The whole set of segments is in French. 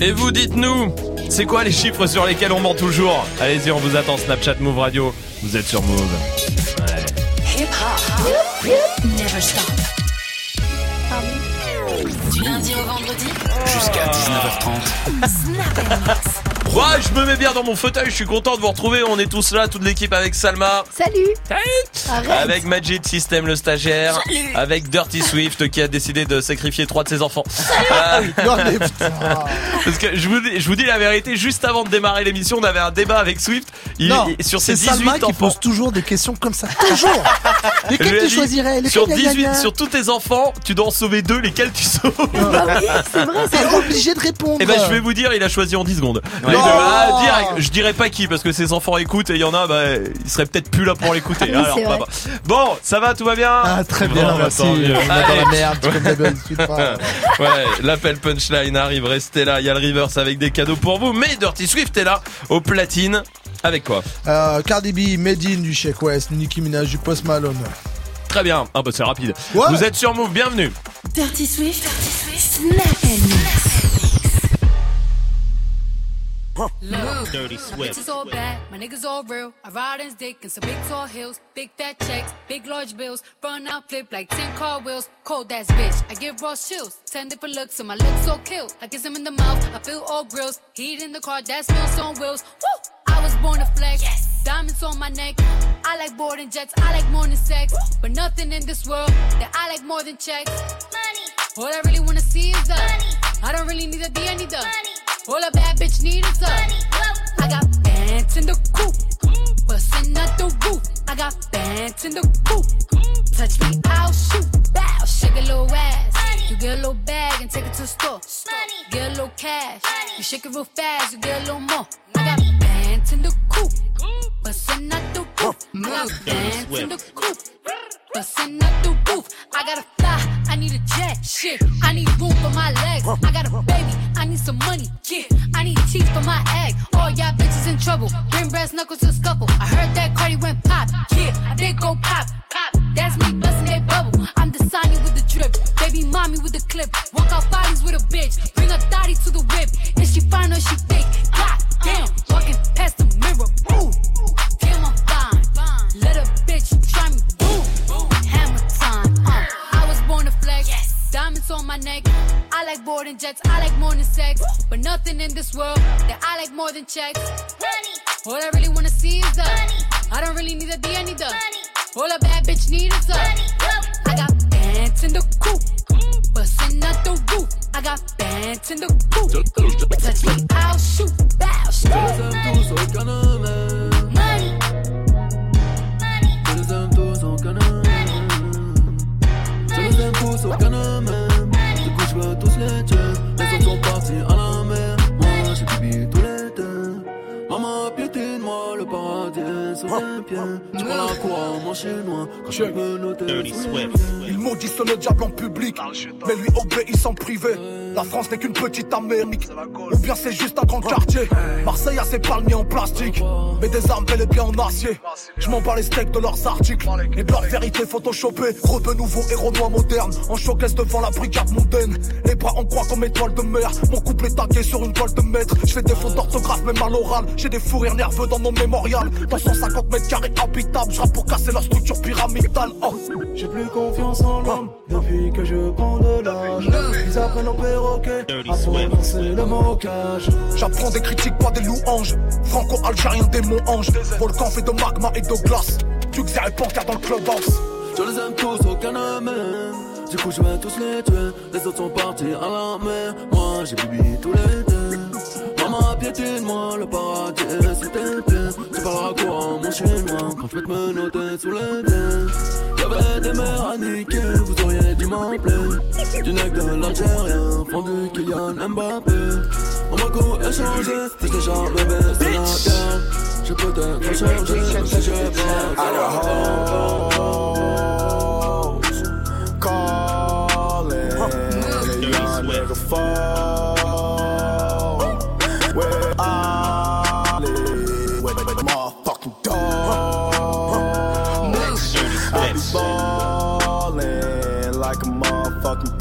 Et vous dites-nous, c'est quoi les chiffres sur lesquels on ment toujours? Allez-y, on vous attend Snapchat Move Radio. Vous êtes sur Move. Ouais. Hip hop. Never stop. Du lundi au vendredi? Jusqu'à 19h30. Ouais, je me mets bien dans mon fauteuil, je suis content de vous retrouver. On est tous là, toute l'équipe avec Salma. Salut Salut Avec Majid System le stagiaire. Avec Dirty Swift qui a décidé de sacrifier trois de ses enfants. Euh, Non mais putain. parce que je vous, dis, je vous dis la vérité, juste avant de démarrer l'émission, on avait un débat avec Swift. Il, non, il- sur ses c'est Salma 18 qui enfants. pose toujours des questions comme ça. Toujours Lesquels tu choisirais Lesquels sur, gna, gna, 18, gna sur tous tes enfants, tu dois en sauver deux, lesquels tu sauves Bah oui, c'est vrai, c'est obligé de répondre Eh ben je vais vous dire, il a choisi en 10 secondes. Non. Ah, direct. Je dirais pas qui parce que ses enfants écoutent et il y en a, bah, ils seraient peut-être plus là pour l'écouter. Alors, bah, vrai. bah. bon, ça va, tout va bien Ah très bien, Bon, merci. On est dans la merde, d'habitude. Ouais, l'appel punchline arrive, restez là. Il y a le reverse avec des cadeaux pour vous, mais Dirty Swift est là au platine. Avec quoi Euh, Cardi B, Medine du Sheik West, Nicki Minaj du Post Malone. Très bien. Ah bah c'est rapide. Ouais. Vous êtes sur Move, bienvenue. Dirty Swift. Dirty Swift. Snap and mix. Dirty Swift. Bitches all bad, my niggas all real. I ride in dick in some big tall hills, big fat checks, big large bills. Run out, flip like 10 car wheels. Cold ass bitch, I give raw chills. 10 different looks, and my looks so kill. I kiss him in the mouth, I feel all grills. Heat in the car, that smells on wheels. Woo! I was born to flex. Diamonds on my neck. I like boarding jets, I like more than sex. But nothing in this world that I like more than checks. Money. All I really wanna see is the money. I don't really need a D, I need the money. All a bad bitch need is the money. I got bands in the coop, bustin' out the roof. I got bands in the coop. Touch me, I'll shoot. Bow, shake a little ass. You get a little bag and take it to the store. Get a little cash. You shake it real fast, you get a little more. I got bands in the coop, bustin' out the roof. I got bands in the coop. Bustin' out the roof. I gotta fly, I need a jet. Shit, I need room for my legs. I got a baby, I need some money. Yeah, I need teeth for my egg. All y'all bitches in trouble. Bring brass knuckles to scuffle. I heard that Cardi went pop. Yeah, I did go pop. Pop. That's me bustin' that bubble. I'm the Sonny with the drip. Baby mommy with the clip. Walk out bodies with a bitch. Bring a thotty to the whip. Is she fine or she fake? God damn, walking past the mirror. Ooh, damn, I'm fine. Let a bitch try me. Diamonds on my neck. I like boarding jets. I like more than sex. But nothing in this world that I like more than checks. Money. All I really wanna see is the money. I don't really need a D, I need the money. All a bad bitch need is the money. I got bands in the coop. Bustin' out the roof. I got bands in the coop. Touch me, I'll shoot. Bow, shoot. Tous, aucun m'aime. Du coup, je veux tous les tuer. Les autres sont partis à la mer. Moi, j'ai bibi tout l'été. Maman, piétine-moi, le paradis tes pieds. Tu prends la croix en mon chinois. Quand je peux noter Dirty sous les Swift. pieds. Il maudissent le diable en public, mais lui obéissent en privé. La France n'est qu'une petite Amérique, ou bien c'est juste un grand quartier. Marseille a ses palmiers en plastique, mais des armes bel et bien en acier. Je m'en bats les steaks de leurs articles, et de leur vérité photoshopée. Gros de nouveaux héros noirs modernes, en showcase devant la brigade mondaine. Les bras en croix comme étoile de mer, mon couple est tagué sur une toile de maître. Je fais des fautes d'orthographe, même à l'oral. J'ai des fous rires nerveux dans mon mémorial. Dans 150 mètres carrés habitables, je pour casser leur structure pyramidale. Oh. J'ai plus confiance en l'homme depuis que je prends de l'âge. Ils apprennent au perroquet à prononcer le mocage. J'apprends des critiques, pas des louanges. Franco-algérien, démon ange. Volcan fait de magma et de glace. Tuxer et panthère dans le clubhouse. Je les aime tous, aucun ne. Du coup, je vais tous les tuer. Les autres sont partis à la mer. Moi, j'ai bibi tout l'été. Maman, piétine-moi, le paradis est Tu parleras quoi mon chinois quand je vais te menotter sous les pieds. Y'avait des mères à niquer, vous auriez dû m'appeler. Du nec de l'Algérien, fondu Kylian Mbappé. On m'a coup échangé, c'est déjà bébé, c'est la guerre. Je peux chargé, même si j'ai pas. Calling.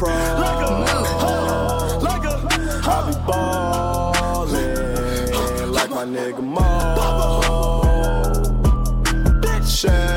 pro. Like a, hoe, like a, I be ballin' like my nigga Mo. Bitch.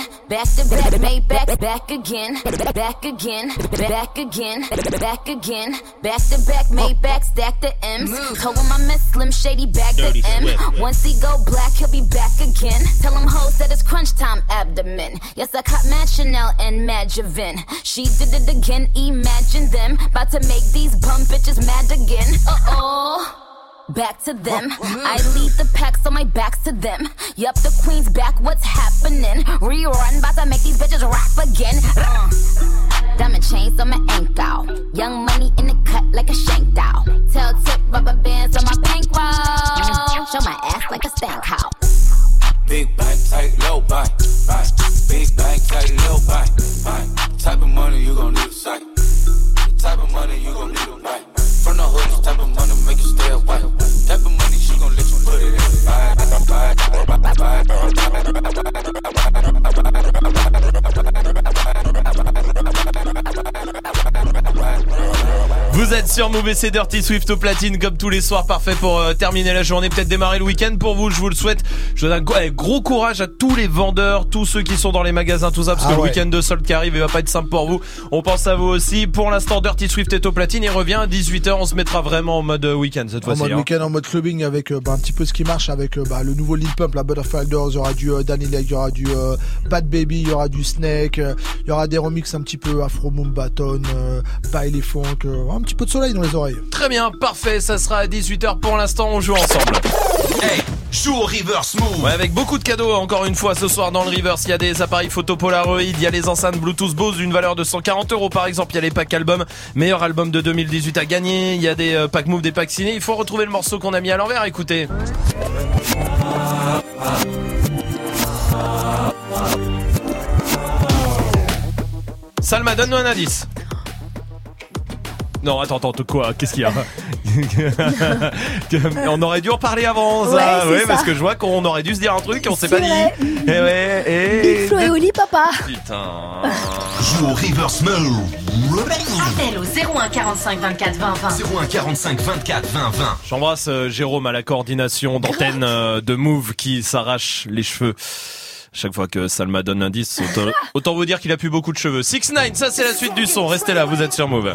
Again. Back to back, made backs, back again. Back again, back again, back again. Back to back, made back, stack the M's. Told him I miss Slim Shady, bag the M. Once he go black, he'll be back again. Tell him hoes that it's crunch time abdomen. Yes, I caught Mad Chanel and Mad Javin. She did it again, imagine them. About to make these bum bitches mad again. Uh oh. Back to them. I lead the pack, so my back's to them. Yup, the queen's back, what's happening? Rerun, about to make these bitches rap again. Uh. Diamond chains on my ankle. Young money in the cut like a shank doll. Tell tip rubber bands on my bankroll. Show my ass like a stank cow. Big bank, tight, low bank, bank. Big bank, tight, low bank, bank. Type of money you gon' need a sight. The type of money you gon' need a night. From the hood, this type of money make you stay away. Type of money she gon' let you put it in the bag. Vous êtes sur Move et Dirty Swift au platine comme tous les soirs, parfait pour euh, terminer la journée, peut-être démarrer le week-end pour vous, je vous le souhaite. Je donne un gros, eh, gros courage à tous les vendeurs, tous ceux qui sont dans les magasins, tout ça, parce Ah que le week-end de solde qui arrive, il va pas être simple pour vous. On pense à vous aussi. Pour l'instant, Dirty Swift est au platine, il revient à 18h, on se mettra vraiment en mode euh, week-end cette En fois-ci. mode hein. week-end, en mode clubbing avec euh, bah, un petit peu ce qui marche avec euh, bah, le nouveau Lil Pump, la Butterfly Doors, il y aura du euh, Danny Lake, il y aura du euh, Bad Baby, il y aura du Snake, il y aura des remixes un petit peu Afro euh, Bailey Funk, un petit peu de soleil dans les oreilles. Très bien, parfait, ça sera à 18h pour l'instant, on joue ensemble. Hey, joue au reverse move. Ouais, avec beaucoup de cadeaux encore une fois ce soir dans le Reverse. Il y a des appareils photo Polaroid, il y a les enceintes Bluetooth Bose d'une valeur de 140 euros par exemple. Il y a les packs albums, meilleur album de 2018 à gagner. Il y a des euh, packs move, des packs ciné. Il faut retrouver le morceau qu'on a mis à l'envers. Écoutez. Salma, donne-nous un indice. Non, attends, attends, quoi Qu'est-ce qu'il y a On aurait dû en parler avant, ça. Ouais, Ouais, ça. parce que je vois qu'on aurait dû se dire un truc et on s'est pas dit. vrai. Eh ouais, et... Big Flo et Oli, papa. Putain. Joue au reverse move. Appel au 01 45 24 20 20. 01 45 24 20 20. J'embrasse euh, Jérôme à la coordination d'antenne euh, de Move qui s'arrache les cheveux. Chaque fois que Salma donne l'indice, autant, autant vous dire qu'il a plus beaucoup de cheveux. 6 9 ça c'est la suite du son. Restez là, vous êtes sur Move.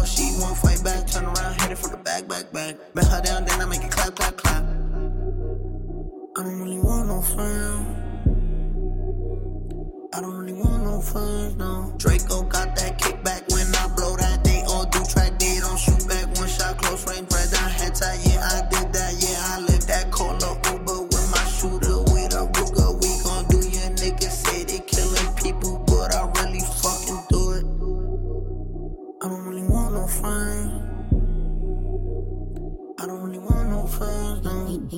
back. Turn around, it for the back, back, back. Bet her down, then I make it clap, clap, clap. I don't really want no friends. I don't really want no friends, no. Draco got that kickback when I blow that. They all do track, they don't shoot back. One shot, close range, right down head tie.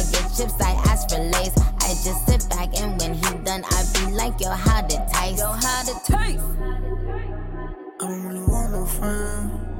I get chips, I ask for lace. I just sit back and when he done, I be like, yo, how it taste? Yo, how it taste? I don't really want no friends.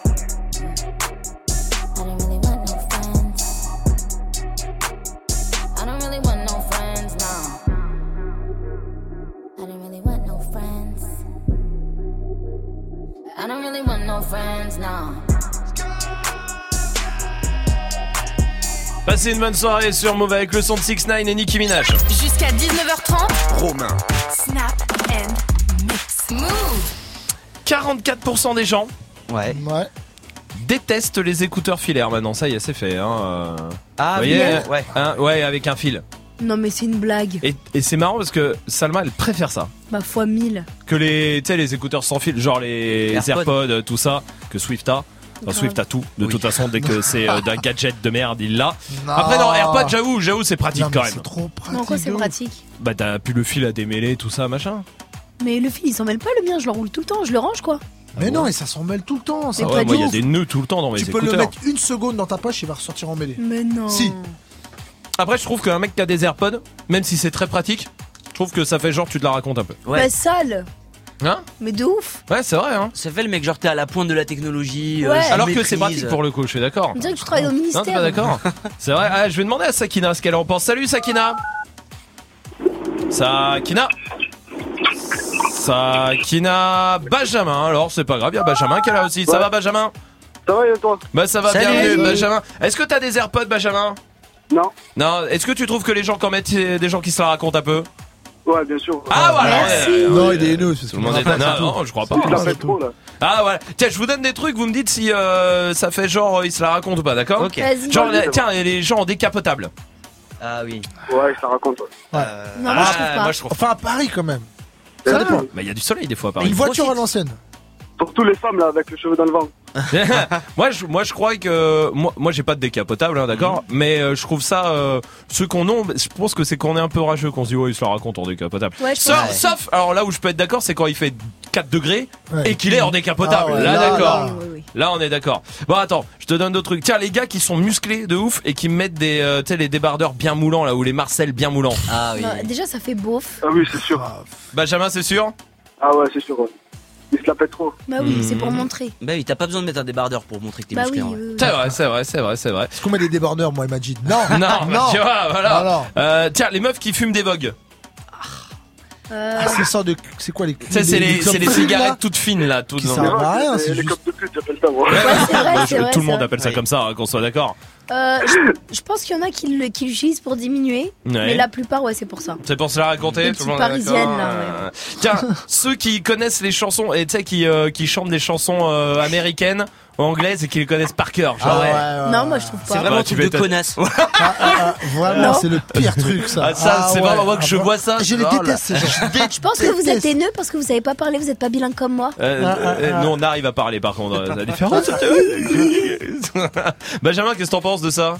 I don't really want no friends, no. Passez une bonne soirée sur Move avec le son de 6 9 et Nicki Minaj. Jusqu'à 19h30. Romain. Snap and mix. Move. 44% des gens ouais. détestent les écouteurs filaires maintenant. Ça y est, c'est fait. Hein. euh. Ah, Vous voyez, ouais. hein, ouais, avec un fil. Non, mais c'est une blague. Et, et c'est marrant parce que Salma, elle préfère ça. Bah, fois 1000. Que les, tu sais, les écouteurs sans fil, genre les AirPods. AirPods, tout ça, que Swift a. Swift a tout. De toute façon, dès que c'est euh, d'un gadget de merde, il l'a. Non. Après, non, AirPods, j'avoue, j'avoue, c'est pratique Non, mais quand même. C'est trop pratique. Non, quoi, c'est pratique. Bah, t'as plus le fil à démêler, tout ça, machin. Mais le fil, il s'en mêle pas le mien, je le roule tout le temps, je le range quoi. Mais non, et ça s'en mêle tout le temps. Ça Ah ouais, moi, de il y a des nœuds tout le temps dans mes Tu peux écouteurs. le mettre une seconde dans ta poche, il va ressortir emmêlé. Mais non. Si. Après, je trouve qu'un mec qui a des AirPods, même si c'est très pratique, je trouve que ça fait genre tu te la racontes un peu. Bah, sale. Hein Mais de ouf. Ouais, c'est vrai, hein. Ça fait le mec, genre t'es à la pointe de la technologie. euh, Ouais. Alors que c'est pratique pour le coup, je suis d'accord. On dirait que tu travailles au Non, ministère. t'es pas d'accord C'est vrai. Ah, je vais demander à Sakina ce qu'elle en pense. Salut Sakina. Sakina. Sakina Benjamin. Alors, c'est pas grave, il y a Benjamin qui est là aussi. Ça Ouais. va Benjamin Ça va et toi? Bah ça va Salut. bienvenue Benjamin. Est-ce que t'as des AirPods Benjamin? Non. Non, est-ce que tu trouves que les gens quand mettent c'est des gens qui se la racontent un peu? Ouais, bien sûr. Ah voilà. Ouais, ouais, Non, ouais. il est haineux. parce Tout qu'il le monde me est rappelle, non, c'est tout. non, je crois pas. Trop là. Ah voilà. Tiens, je vous donne des trucs, vous me dites si euh, ça fait genre euh, ils se la racontent ou pas, d'accord? Ok. Genre tiens, et les gens en décapotable. Ah oui. Ouais, ça raconte. ouais. Euh, Non, moi, je trouve pas. moi je trouve. Enfin, à Paris quand même. Ça dépend. Mais il y a du soleil des fois à Paris. Une voiture à l'ancienne. Surtout les femmes là avec les cheveux dans le vent. moi, je, moi, je crois que moi, moi, j'ai pas de décapotable, hein, d'accord. Mais euh, je trouve ça, euh, ceux qu'on a, je pense que c'est qu'on est un peu rageux, qu'on se dit ouais, ils se la racontent en décapotable. Ouais, sauf, sauf, alors là où je peux être d'accord, c'est quand il fait 4 degrés Ouais. et qu'il est en décapotable. Ah ouais, là, là, d'accord. là. On est d'accord. Bon, attends, je te donne d'autres trucs. Tiens, les gars qui sont musclés de ouf et qui mettent des, euh, tu sais, les débardeurs bien moulants là ou les Marcel bien moulants. Ah oui. Bah, déjà, ça fait beauf. Ah oui, c'est sûr. Benjamin, c'est sûr? Ah ouais, c'est sûr. Ouais. Ils se la pètent trop. Bah oui, c'est pour montrer. Bah oui, t'as pas besoin de mettre un débardeur pour montrer que t'es Bah musclé. oui, en vrai. oui, oui. C'est vrai, c'est vrai, c'est vrai, c'est vrai. Est-ce qu'on met des débordeurs, moi, dit non. Non, bah, tu vois, voilà. Alors. Euh, tiens, les meufs qui fument des vogues. Euh, Ah, c'est ça de. C'est quoi les. Ça, c'est les, c'est les clopes cigarettes là toutes fines là, toutes Qui dans- servent à rien, c'est les juste. copes de pute, j'appelle ça moi. Ouais, c'est vrai, Je- c'est vrai. tout le c'est monde vrai. appelle ça comme ça, hein, qu'on soit d'accord. Euh, je, je pense qu'il y en a qui le- qui l'utilisent pour diminuer, mais la plupart, ouais, c'est pour ça. C'est pour se la raconter. Des petites parisiennes, là, Tiens, ceux qui connaissent les chansons et tu sais qui euh, qui chantent des chansons euh, américaines ou anglaises et qui les connaissent par cœur. Genre, Ah ouais, ouais, Non, ouais. moi, je trouve C'est pas. vraiment Bah, un tu truc de m'étonnes. connasse. Ah, ah, ah, vraiment, Non. c'est le pire truc, ça. Ah, ça, c'est ouais. vraiment moi que je vois ça. Je les oh là. déteste, ces gens. Je pense que vous êtes haineux parce que vous savez pas parler, vous êtes pas bilingue comme moi. Euh, Ah, ah, euh, ah. nous on arrive à parler par contre, euh, c'est la différence. Benjamin, qu'est-ce que t'en penses de ça?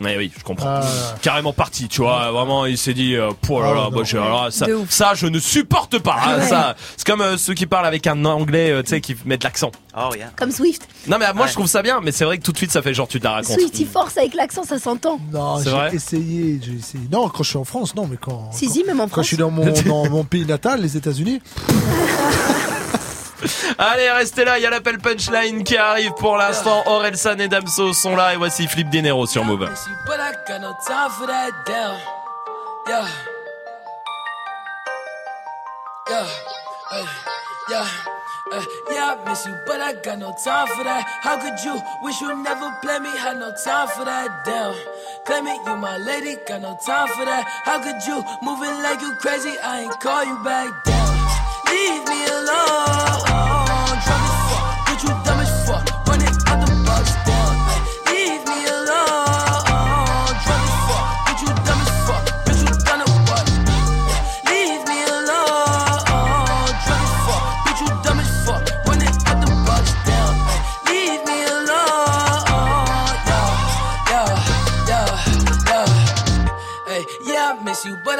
Mais oui, je comprends. Ah. Carrément parti, tu vois. Vraiment, il s'est dit, euh, pouh là Ah, là, moi, je- alors là, ça, De ouf. ça, je ne supporte pas. hein, ça, c'est comme euh, ceux qui parlent avec un anglais, euh, tu sais, qui mettent l'accent. Oh yeah. Comme Swift. Non, mais moi, Ouais. je trouve ça bien, mais c'est vrai que tout de suite, ça fait genre, tu te la racontes. Swift, il force avec l'accent, ça s'entend. Non, C'est vrai j'ai essayé, j'ai essayé. Non, quand je suis en France, non, mais quand. Si, quand, si, même en quand France. je suis dans mon, dans mon pays natal, les États-Unis. Allez, restez là, il y a l'appel punchline qui arrive pour l'instant. Orelsan et Damso sont là et voici Flip Dinero sur Move. Yeah. I miss you, but I got no time for that. How could you wish you never play me? Had no time for that. Damn, claim it, you my lady, got no time for that. How could you moving like you crazy? I ain't call you back. Damn, leave me alone.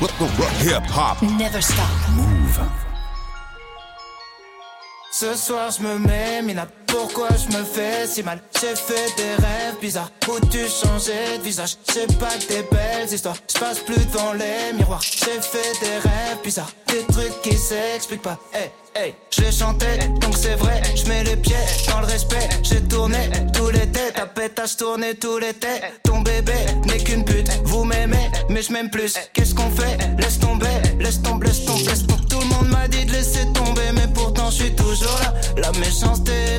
Hip hop. Never stop. Move. Ce soir je me mets mina Pourquoi je me fais si mal. J'ai fait des rêves bizarres Où tu changeais de visage. C'est pas des belles histoires Je passe plus devant les miroirs. J'ai fait des rêves bizarres Des trucs qui s'expliquent pas. Hey hey Je les donc c'est vrai Je mets les pieds dans le respect. J'ai tourné tout l'été Ta pétasse tourné tout l'été Ton bébé n'est qu'une pute Vous m'aimez mais je m'aime plus. Qu'est-ce qu'on fait? Laisse tomber Laisse tomber laisse tomber. Tout le monde m'a dit de laisser tomber Mais pourtant je suis toujours là. La méchanceté est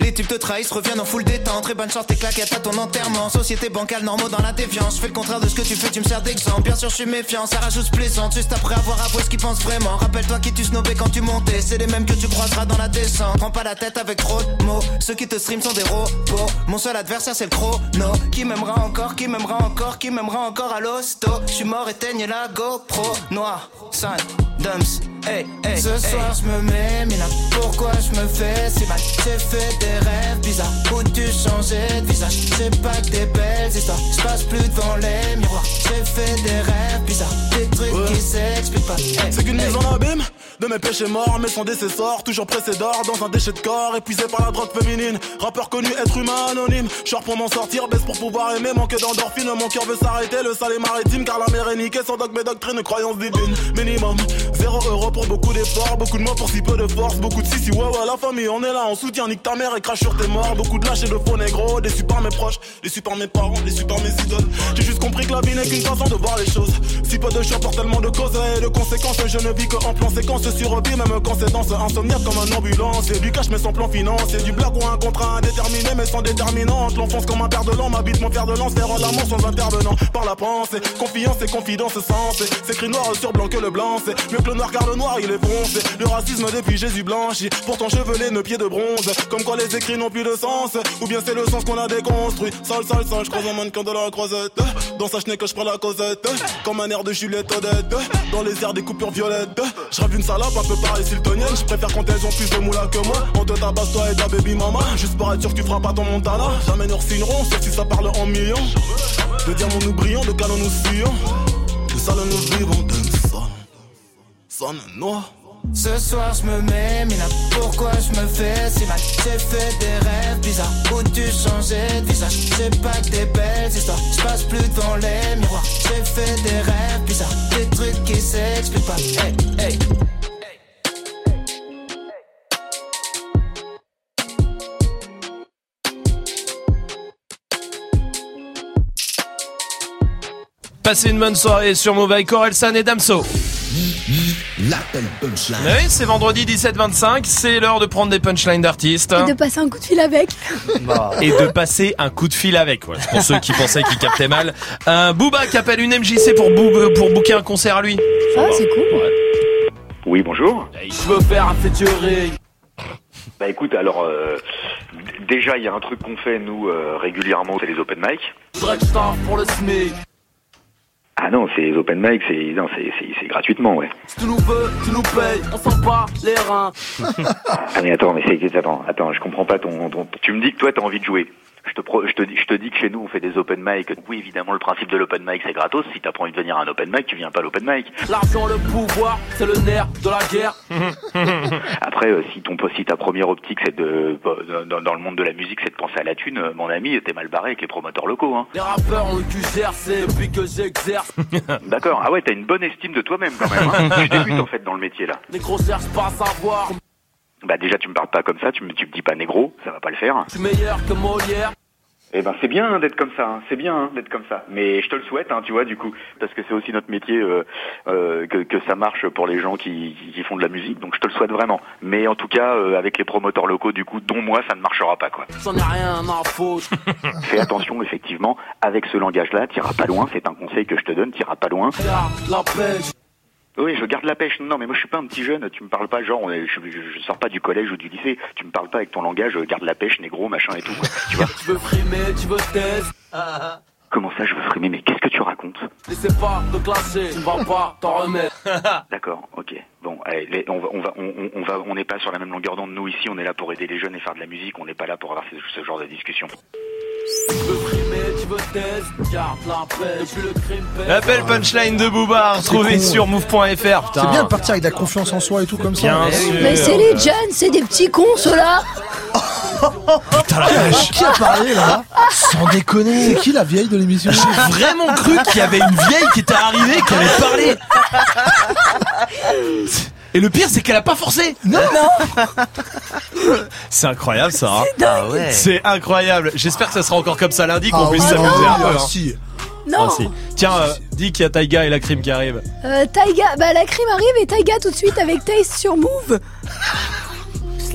les types te trahissent, reviennent en full détente. Très bonne chance, tes claquettes à ton enterrement. Société bancale, normaux dans la défiance Je fais le contraire de ce que tu fais, tu me sers d'exemple. Bien sûr je suis méfiant, ça rajoute plaisante. Juste après avoir avoué ce qu'ils pensent vraiment. Rappelle-toi qui tu snobais quand tu montais. C'est les mêmes que tu croiseras dans la descente. Prends pas la tête avec trop de mots. Ceux qui te stream sont des robots. Mon seul adversaire c'est le chrono. Qui m'aimera encore, qui m'aimera encore Qui m'aimera encore à l'hosto. Je suis mort, éteigne la GoPro. Noir, sun, dumps Hey, hey, Ce soir je me mets mina. Pourquoi je me fais si mal? J'ai fait des rêves bizarres. Où tu changeais de visage? C'est pas que des belles histoires. Je passe plus devant les miroirs. J'ai fait des rêves bizarres. Des trucs qui s'expliquent pas. C'est qu'une mise en abîme de mes péchés morts, mais son décessor, toujours pressé d'or dans un déchet de corps, épuisé par la drogue féminine. Rappeur connu, être humain anonyme. Short pour m'en sortir, baisse pour pouvoir aimer, manque d'endorphine. Mon cœur veut s'arrêter, le sale est maritime, car la mer est niquée. Sans dogme et doctrine, croyance divine. Minimum, zéro euro pour beaucoup d'efforts, beaucoup de mots pour si peu de force, beaucoup de si si ouais ouais la famille, on est là, on soutient, nique ta mère et crache sur tes morts. Beaucoup de lâches et de faux négros, déçus par mes proches, déçus par mes parents, déçus par mes idoles. J'ai juste compris que la vie n'est qu'une façon de voir les choses. Si peu de choix pour tellement de causes et de conséquences, je ne vis que en plan séquence survie, même quand c'est dans ce insomniaque comme un ambulance. Et du cash mais sans plan financier, du blague ou un contrat indéterminé mais sans déterminante. L'enfance comme un père de l'an, m'habite mon fer de lance, vers l'amour sans intervenant. Par la pensée, confiance et confidence sensée. C'est écrit noir sur blanc que le blanc, c'est mieux que le noir car le il est foncé. Le racisme depuis Jésus blanchi, pourtant chevelé, nos pieds de bronze. Comme quoi les écrits n'ont plus de sens, ou bien c'est le sens qu'on a déconstruit. Sale, sale, sale, je croise un mannequin de la croisette. Dans sa chenille que je prends la causette, comme un air de Juliette Odette. Dans les airs des coupures violettes, je une salope un peu pareil siltonienne. Je préfère quand elles ont plus de moula que moi. On te tabasse toi et ta baby mama, juste pour être sûr que tu feras pas ton montana. Jamais nous signerons, sauf si ça parle en millions. De diamants nous brillons, de canons nous fuyons. De salons nous vivons, Ce soir je me mets mina Pourquoi je me fais si mal? J'ai fait des rêves bizarres. Où tu changeais de visage? C'est pas que des belles histoires. Je passe plus devant les miroirs. J'ai fait des rêves bizarres. Des trucs qui s'expliquent pas. Hey hey. Passez une bonne soirée sur Move avec Orelsan et Damso. L'appel punchline. Oui, c'est vendredi 17-25, c'est l'heure de prendre des punchlines d'artistes. Et de passer un coup de fil avec. Et de passer un coup de fil avec. Voilà, pour ceux qui pensaient qu'ils captaient mal. Un Booba qui appelle une MJC pour, bou- euh, pour booker un concert à lui. Ah, c'est cool. Oui, bonjour. Je veux faire un featuring. Bah écoute, alors euh, déjà il y a un truc qu'on fait nous euh, régulièrement, c'est les open mic. Pour le SMIC. Ah non, c'est les open mic, c'est non, c'est c'est- c'est gratuitement, ouais. Si tu nous veux, tu nous payes. On sent pas les reins. Ah mais attends, mais c'est attends, attends, je comprends pas ton, ton- tu me dis que toi t'as envie de jouer. Je te, pro- je, te, dis- je te dis que chez nous on fait des open mic. Oui évidemment le principe de l'open mic c'est gratos. Si t'as pas envie de venir à un open mic, tu viens pas à l'open mic. L'argent, le pouvoir, c'est le nerf de la guerre. Après euh, si ton si ta première optique c'est de dans, dans le monde de la musique c'est de penser à la thune, euh, mon ami t'es mal barré avec les promoteurs locaux. Hein. Les rappeurs ont le cul gercé depuis que j'exerce. D'accord. Ah ouais t'as une bonne estime de toi-même quand même. Hein. tu débutes en fait dans le métier là. Les cherchent pas à savoir. Bah déjà tu me parles pas comme ça, tu me, tu me dis pas négro, ça va pas le faire. Suis meilleur que Molière. Eh ben c'est bien hein, d'être comme ça, hein. c'est bien hein, d'être comme ça. Mais je te le souhaite, hein, tu vois, du coup, parce que c'est aussi notre métier euh, euh, que, que ça marche pour les gens qui, qui- font de la musique. Donc je te le souhaite vraiment. Mais en tout cas, euh, avec les promoteurs locaux, du coup, dont moi, ça ne marchera pas quoi. J'en ai rien à foutre. Fais attention, effectivement, avec ce langage-là, t'iras pas loin. C'est un conseil que je te donne, t'iras pas loin. La. Oui, je garde la pêche. Non, mais moi je suis pas un petit jeune. Tu me parles pas genre, je, je, je sors pas du collège ou du lycée. Tu me parles pas avec ton langage, euh, garde la pêche, négro, machin et tout. Tu vois Tu veux frimer, tu veux test. Comment ça, je veux frimer? Mais qu'est-ce que tu racontes? N'essaie pas de classer, tu vas pas t'en remettre. D'accord, ok. Bon, allez, les- on va, on va, on, va, on n'est pas sur la même longueur d'onde. Nous ici, on est là pour aider les jeunes et faire de la musique. On n'est pas là pour avoir ce, ce genre de discussion. Tu veux frimer, tu veux test. Garde la pêche. Depuis le crime pèse. La belle punchline de Booba, retrouvée sur move.fr. C'est bien de partir avec de la confiance en soi et tout comme ça. Bien sûr. Mais c'est les jeunes, c'est des petits cons, ceux-là. Putain la vache. Qui a parlé là Sans déconner. C'est qui la vieille de l'émission J'ai vraiment cru qu'il y avait une vieille qui était arrivée, qui avait parlé. Et le pire, c'est qu'elle a pas forcé. Non, C'est incroyable ça. hein. Ah ouais. C'est incroyable. J'espère que ça sera encore comme ça lundi, qu'on Ah puisse s'amuser ah un peu. oui, hein. si. Non. Ah, si. Tiens, euh, dis qu'il y a Taiga et la crime qui arrive. Euh, Taiga, bah la crime arrive et Taiga tout de suite avec Taste sur Move.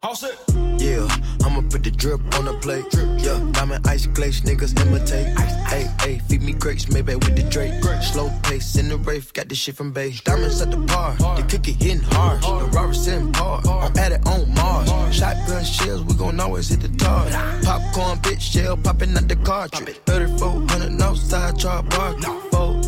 Yeah, I'ma put the drip on the plate. Yeah, diamond ice glaze, niggas imitate. Hey, hey, feed me grapes, maybe with the Drake. Slow pace in the rave, got this shit from base. Diamonds at the bar, the cookie hitting hard. The Robert sitting hard, I'm at it on Mars. Shotgun shells, we gon' always hit the target. Popcorn, bitch, shell popping out the cartridge. 3400 outside, chart bar. Four.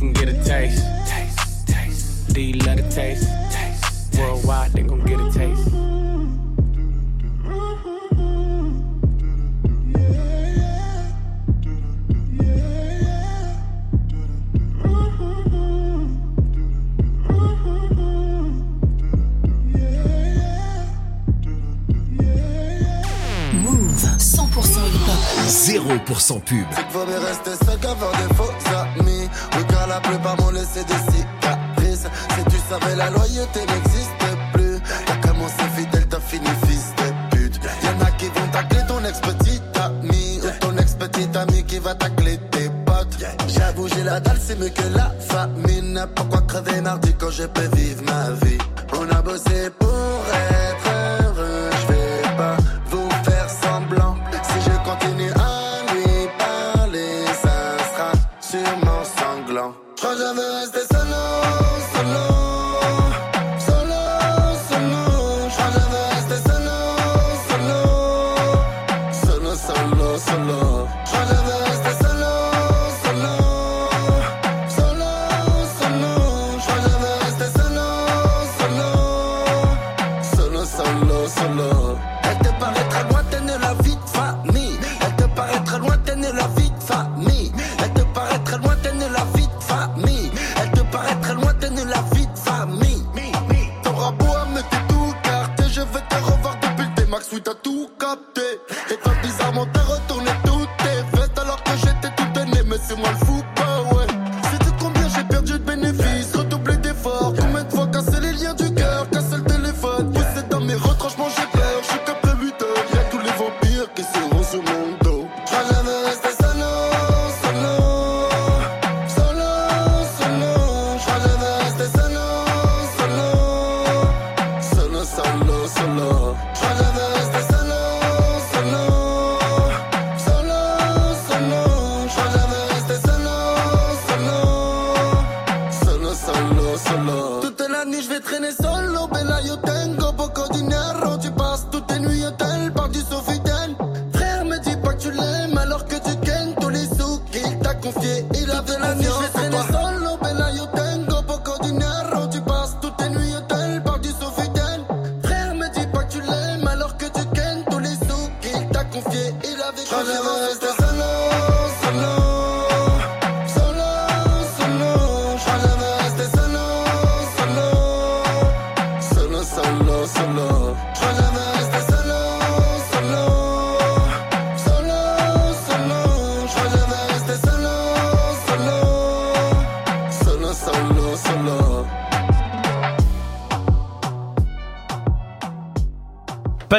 Can get a taste. taste. taste. Do you love the taste? taste. Worldwide, they gon' get a taste. Move 100% hip-hop. 0% pub. Vaut mieux rester des faux la plupart m'ont laissé des cicatrices. Si tu savais, la loyauté n'existe plus. T'as commencé fidèle, t'as fini fils de pute. Y'en a qui vont tacler ton ex-petite ami. Ou ton ex-petite ami qui va tacler tes potes. J'avoue, j'ai la dalle, c'est mieux que la famine. Pourquoi crever mardi quand je peux vivre ma vie? On a bossé pour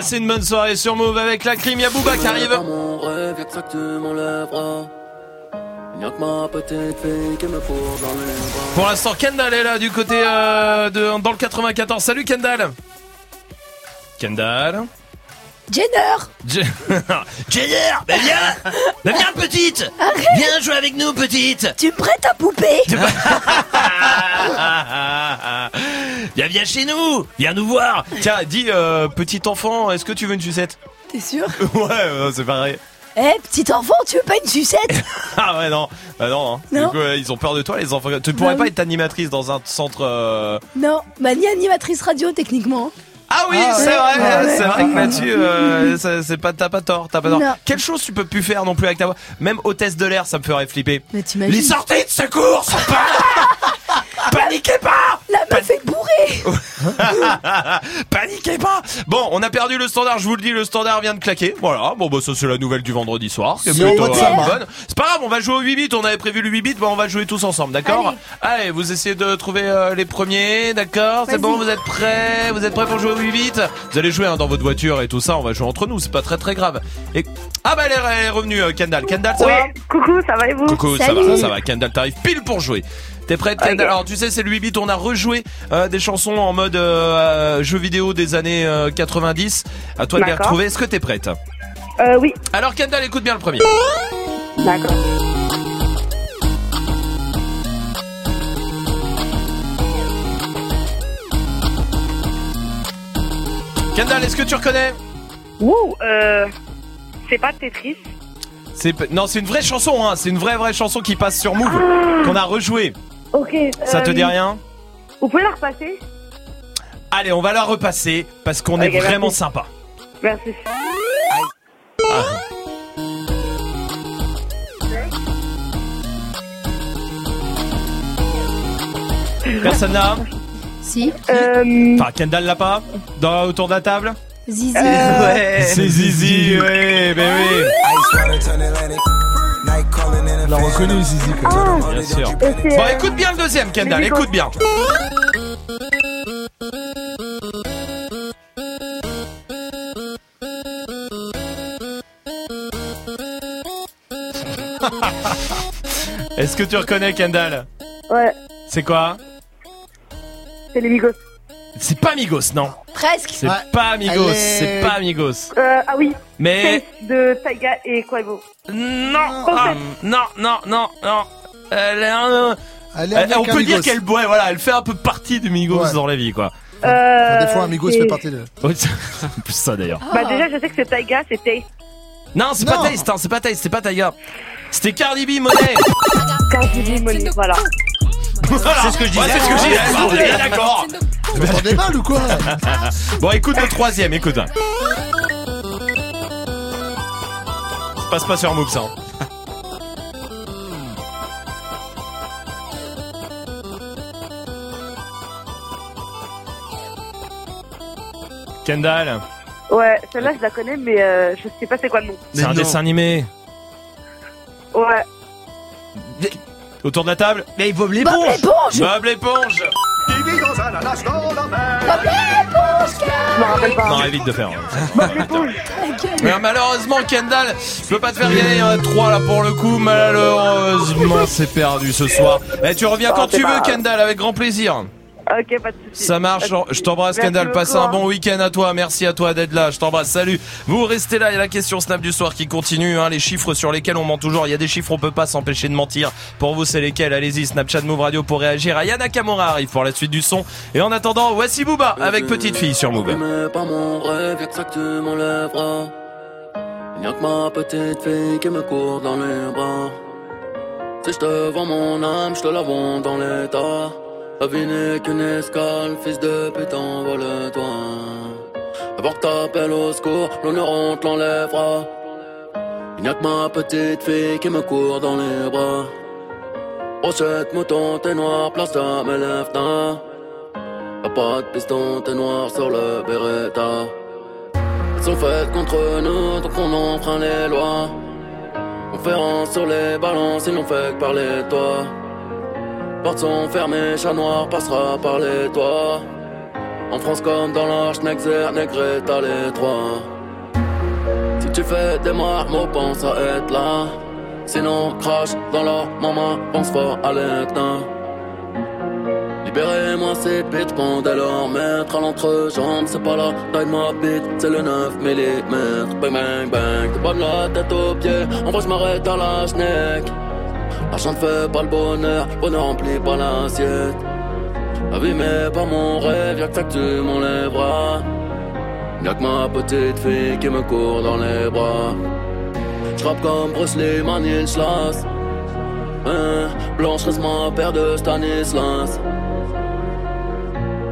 Passez une bonne soirée sur Move avec la crime, y'a Booba qui arrive. Mon rêve, y'a que ça que tu m'enlèveras. Y'a que ma petite fille qui me fourre dans les bras. Pour l'instant, Kendall est là du côté euh, de dans le 94. Salut Kendall. Kendall. Jenner Jenner, bah viens Bah viens petite Arrête Viens jouer avec nous petite Tu me prêtes ta poupée Viens, viens chez nous Viens nous voir Tiens, dis, euh, petit enfant, est-ce que tu veux une sucette T'es sûr? Ouais, euh, c'est pareil. Eh, petit enfant, tu veux pas une sucette? Ah ouais, non. Bah non, hein. Non. Du coup, euh, ils ont peur de toi, les enfants. Tu pourrais Bah pas oui. être animatrice dans un centre... euh, Non, bah ni animatrice radio techniquement. Ah oui, Ah c'est vrai, Ah ouais. c'est vrai que euh, ça- c'est pas, t'as pas tort, t'as pas tort. Non. Quelle chose tu peux plus faire non plus avec ta voix? Même hôtesse de l'air, ça me ferait flipper. Mais t'imagines Les sorties de secours sont pas là Paniquez pas La meuf est bourrée Paniquez pas Bon, on a perdu le standard, je vous le dis, le standard vient de claquer. Voilà, bon bah ça c'est la nouvelle du vendredi soir. C'est plutôt, euh, bonne. C'est pas grave, on va jouer au 8 bits, on avait prévu le 8 bits, bah on va jouer tous ensemble, d'accord Allez. vous essayez de trouver euh, les premiers, d'accord C'est bon, vous êtes prêts Vous êtes prêts pour jouer au 8 bits Vous allez jouer hein, dans votre voiture et tout ça, on va jouer entre nous, c'est pas très très grave. Et... Ah bah elle est, revenue, euh, Kendall. Kendall, ça Oui, va coucou, ça va et vous Coucou, ça va, ça va. Kendall, t'arrives pile pour jouer. T'es prête, Kendall Alors, tu sais, c'est le 8 bits. On a rejoué euh, des chansons en mode euh, euh, jeu vidéo des années euh, 90. À toi de les retrouver. Est-ce que t'es prête? Euh, oui, Alors, Kendall, écoute bien le premier. d'accord. Kendall, est-ce que tu reconnais? Wouh, euh, c'est pas Tetris. C'est p- non, c'est une vraie chanson. Hein. C'est une vraie vraie chanson qui passe sur Move qu'on a rejoué. Ok. Ça te euh, dit rien Vous pouvez la repasser Allez, on va la repasser parce qu'on est vraiment merci. sympa. Merci. Ah. Personne là Si. Euh, Enfin, Kendall l'a pas Dans, autour de la table Zizi. Ouais. C'est Zizi, ouais, ben oui. L'a reconnu, Zizi, quand même. Bien sûr. Bon, euh, écoute bien le deuxième, Kendall, Mais écoute bien. Est-ce que tu reconnais Kendall? Ouais, C'est quoi? C'est les Migos. C'est pas Migos, non. Presque. C'est Ouais. pas Migos, c'est pas Migos. Euh, ah oui, Mais Face de Taiga et Quavo. non, ah, non, non, non, non. Elle est un- Elle est elle- avec on peut dire qu'elle, ouais, voilà, elle fait un peu partie de Migos Ouais. dans la vie, quoi. Euh, Enfin, Des fois, Amigos c'est- fait partie de. Plus ça d'ailleurs. Bah déjà, je sais que c'est Taiga, c'est Taste. Non, c'est Non. pas Taste, hein, c'est pas Taste, c'est pas Taiga. C'était Cardi B Monet. Cardi B, Money, voilà. C'est ce que je disais. c'est ce que je disais. On est bien d'accord. Vous entendez mal ou quoi Bon, écoute le troisième, écoute. Ça passe pas sur Move, ça. hein. Kendall, Ouais, celle-là, je la connais, mais euh, je sais pas c'est quoi le nom. c'est un non. dessin animé. Ouais. Autour de la table Mais Bob Bob l'éponge l'éponge Bob l'éponge Je me rappelle pas. Non, évite de faire. Bob l'éponge. Mais malheureusement, Kendall, je peux pas te faire gagner 3 là pour le coup. Malheureusement, c'est perdu ce soir. Eh, tu reviens Oh, quand tu veux. Kendall, avec grand plaisir. Ok, pas de soucis. Ça marche, je t'embrasse Kendall, passe un hein. bon week-end à toi, merci à toi d'être là, je t'embrasse, salut. Vous restez là, il y a la question Snap du soir qui continue, hein, les chiffres sur lesquels on ment toujours, il y a des chiffres on peut pas s'empêcher de mentir. Pour vous c'est lesquels? Allez-y, Snapchat Move Radio pour réagir. Ayana Kamura arrive pour la suite du son. Et en attendant, voici Booba avec Petite Fille sur Move. Mais pas mon rêve, y'a que ça que tu m'enlèveras. Y'a que ma petite fille qui me court dans les bras. Si je te vends mon âme, je te la vends dans l'état. La vie n'est qu'une escale, fils de pute, envole-toi. Avant que t'appelles au secours, l'honneur on te l'enlèvera. Y'a que ma petite fille qui me court dans les bras. Brochette, mouton, t'es noir, place à mes lèvres, Y'a pas de piston, t'es noir sur le Beretta. Elles sont faites contre nous, donc on enfreint les lois. Conférence sur les balances, ils n'ont fait que parler de toi. Portes sont fermées, chat noir passera par les toits. En France comme dans l'Arche, Nexer, Negreta, les trois. Si tu fais des marmots, pense à être là. Sinon, crache dans leur maman, pense fort à l'éteint. Libérez-moi ces bêtes, pendant leur mettre à l'entrejambe. C'est pas la taille ma bite, c'est le 9 mm. Bang bang bang, de la tête aux pieds. En vrai, m'arrête à la schneck. L'argent ne fait pas le bonheur, le bonheur remplit pas l'assiette. Mais pas mon rêve, y'a que ça que tu m'enlèveras. Y'a que ma petite fille qui me court dans les bras. J'rappe comme Bruce Lee, Slash. Hein, Blanche ma paire de Stanislas.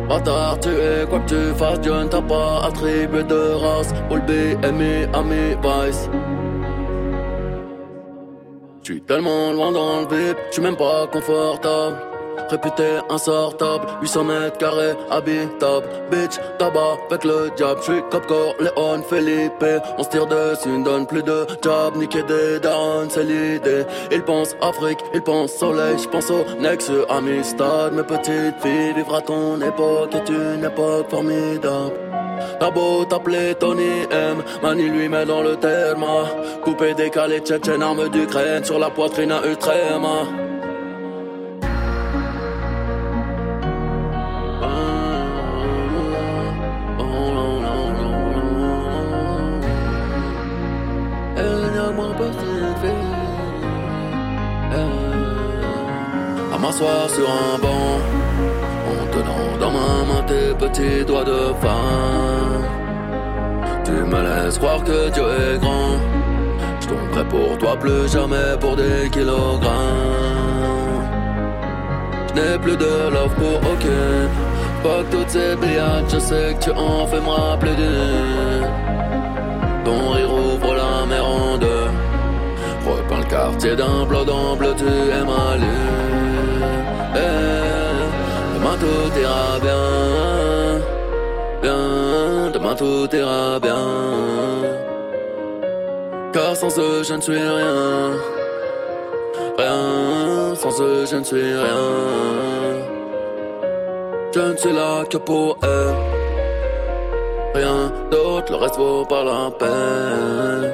Bâtard, tu es quoi que tu fasses, Dieu ne t'a pas attribué de race. All B, Ami, Ami, Vice. J'suis tellement loin dans le vip, j'suis même pas confortable. Réputé insortable, 800 mètres carrés, habitable. Bitch, tabac avec le diable. J'suis Cop Léon, Felipe. On se tire dessus, ne donne plus de job. Niquer des darons, c'est l'idée. Ils pensent Afrique, ils pensent soleil. J'pense au Nexus, Amistad. Mes petites filles, vivre ton époque est une époque formidable. T'as beau t'appeler Tony M, Mani lui met dans le terme. Coupé, décalé, tchétchène, arme d'Ukraine sur la poitrine à Ultrema. M'asseoir sur un banc, en tenant dans ma main tes petits doigts de femme. Tu me laisses croire que Dieu est grand. Je tomberai pour toi plus jamais pour des kilogrammes. Je n'ai plus de love pour aucun. Pas toutes ces brillades, je sais que tu en fais me rappeler. Ton rire ouvre la mer en deux. Repeins le quartier d'un bleu bleu, tu es ma tout ira bien. Bien, demain tout ira bien. Car sans eux, je ne suis rien. Rien, sans eux, je ne suis rien. Je ne suis là que pour eux. Rien d'autre, le reste vaut pas la peine.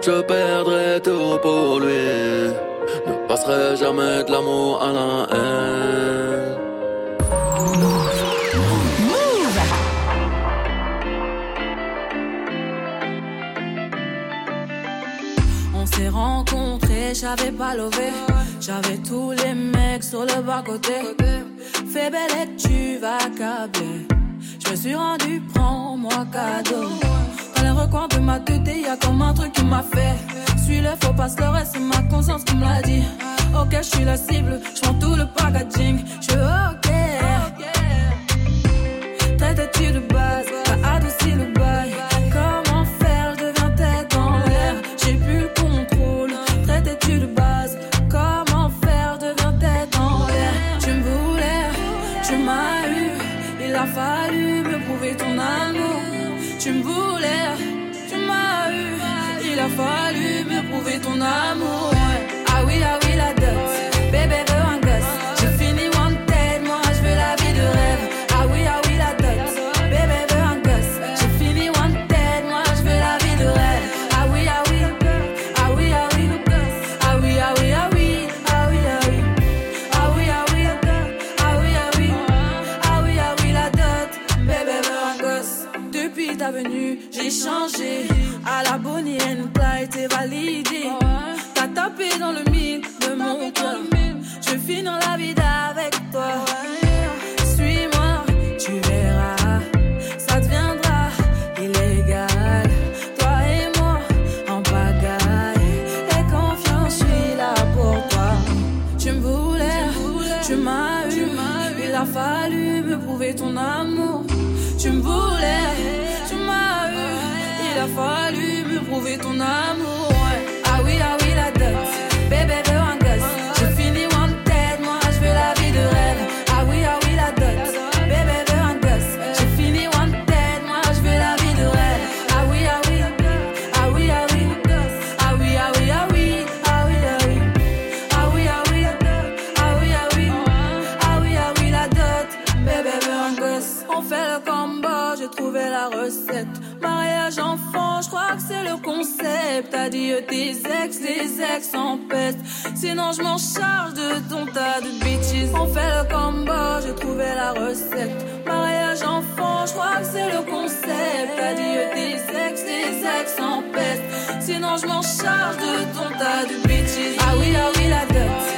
Je perdrai tout pour lui. Passerai jamais de l'amour à la haine. On s'est rencontrés, j'avais pas levé. J'avais tous les mecs sur le bas côté. Fais belle et tu vas câbler. Je me suis rendu, prends-moi cadeau. Recoins de ma tête, y a comme un truc qui m'a fait. Suis le faux passe le reste, c'est ma conscience qui me l'a dit. Ok, je suis la cible, je tout le packaging. Je ok. Tes ex en peste. Sinon je m'en charge de ton tas de bitches. On fait le combo, j'ai trouvé la recette. Mariage enfant, je crois que c'est le concept. Adieu tes ex, tes ex en peste. Sinon je m'en charge de ton tas de bitches. Ah oui, ah oui, la dot.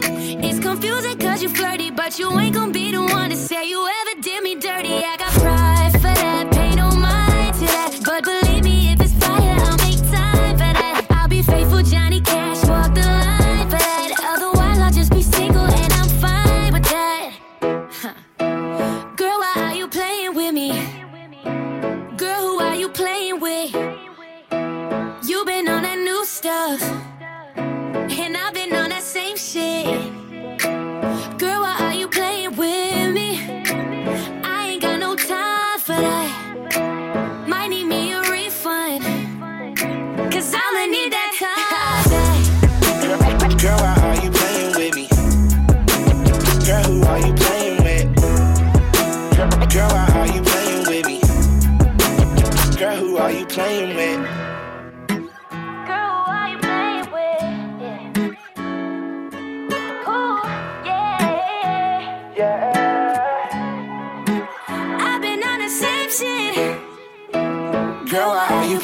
It's confusing cause you flirty, but you ain't gonna be the one to say you ever did me dirty. I got pride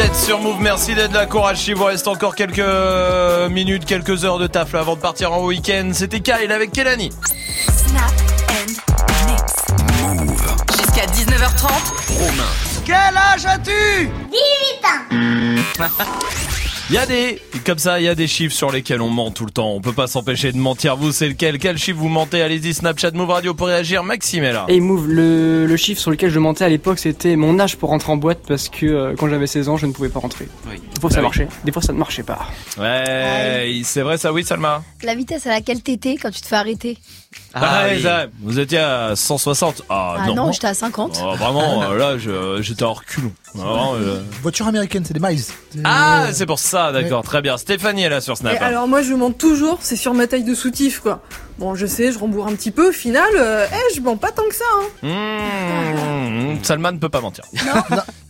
Vous êtes sur Move, merci d'être là, courage. Il vous reste encore quelques minutes, quelques heures de taf là avant de partir en week-end. C'était Kyle avec Kelani. Snap and mix. Jusqu'à 19h30. Romain. Quel âge as-tu? 18 ans. Il y a des, comme ça, il y a des chiffres sur lesquels on ment tout le temps. On peut pas s'empêcher de mentir. Vous, c'est lequel? Quel chiffre vous mentez? Allez-y, Snapchat, Move Radio pour réagir. Maxime est là. Et Move, le, le chiffre sur lequel je mentais à l'époque, c'était mon âge pour rentrer en boîte parce que euh, quand j'avais 16 ans, je ne pouvais pas rentrer. Des fois ça Ah oui. marchait, des fois ça ne marchait pas. Ouais, c'est vrai ça, oui, Salma. La vitesse à laquelle t'étais quand tu te fais arrêter. Ah, ouais, ça, vous étiez à 160. Ah, Ah non. non, j'étais à 50. Oh, vraiment, euh, là, je- j'étais en reculon. Vraiment, euh, Voiture américaine, c'est des miles. Ah, c'est pour ça, d'accord, très bien. Stéphanie est là sur Snap. Et alors moi je mens toujours, c'est sur ma taille de soutif quoi. Bon je sais, je rembourre un petit peu, au final, euh, eh, je mens pas tant que ça. Hein. Mmh, Salma ne peut pas mentir.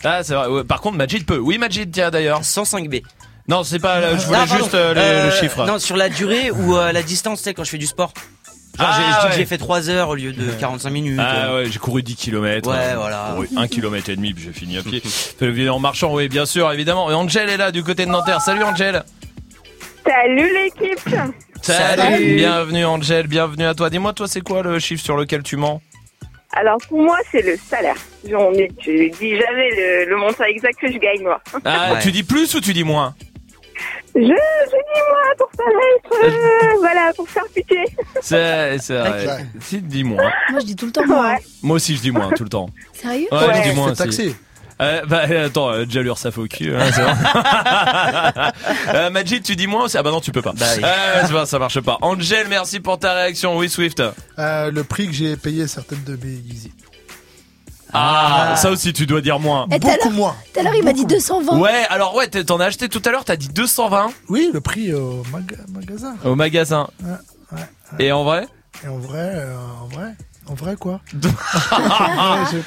Ah, c'est vrai. ouais, Par contre, Majid peut. Oui, Majid, tiens d'ailleurs. 105B. Non, c'est pas. Je voulais Ah, juste euh, le, Euh, le chiffre. Non, sur la durée ou euh, la distance, tu sais, quand je fais du sport. Genre, Ah, j'ai- je dis ouais. que j'ai fait 3 heures au lieu de 45 minutes. Ah euh. ouais, j'ai couru 10 km. Ouais, voilà. 1 km et demi, puis j'ai fini à pied. En marchant, oui, bien sûr, évidemment. Et Angel est là, du côté de Nanterre. Salut Angel. Salut l'équipe Salut. Bienvenue Angel, bienvenue à toi. Dis-moi, toi, c'est quoi le chiffre sur lequel tu mens? Alors pour moi, c'est le salaire. J'en ai, je dis jamais le, le montant exact que je gagne moi. Ah, tu dis plus ou tu dis moins? Je, je dis moi pour paraître, euh, voilà, pour faire pitié. C'est c'est vrai. Si tu dis moins. Moi, je dis tout le temps moi. Moi aussi, je dis moins tout le temps. Sérieux Ouais, je dis moins Fais aussi. taxer. Euh, bah euh, attends, euh, déjà l'heure ça fait au cul. Hein, c'est bon. euh, Majid, tu dis moins aussi? Ah bah non, tu peux pas. Euh, c'est pas, ça marche pas. Angel, merci pour ta réaction. Oui, Swift. Euh, le prix que j'ai payé certaines de mes Yeezy. Ah, ça aussi, tu dois dire moins. Et à l'heure- moins. Tout à l'heure, il m'a dit 220. Ouais, alors ouais, t'en as acheté tout à l'heure, t'as dit 220 Oui, le prix au maga- magasin. au magasin. Ouais, ouais. Et en vrai Et en vrai, euh, en vrai, en vrai quoi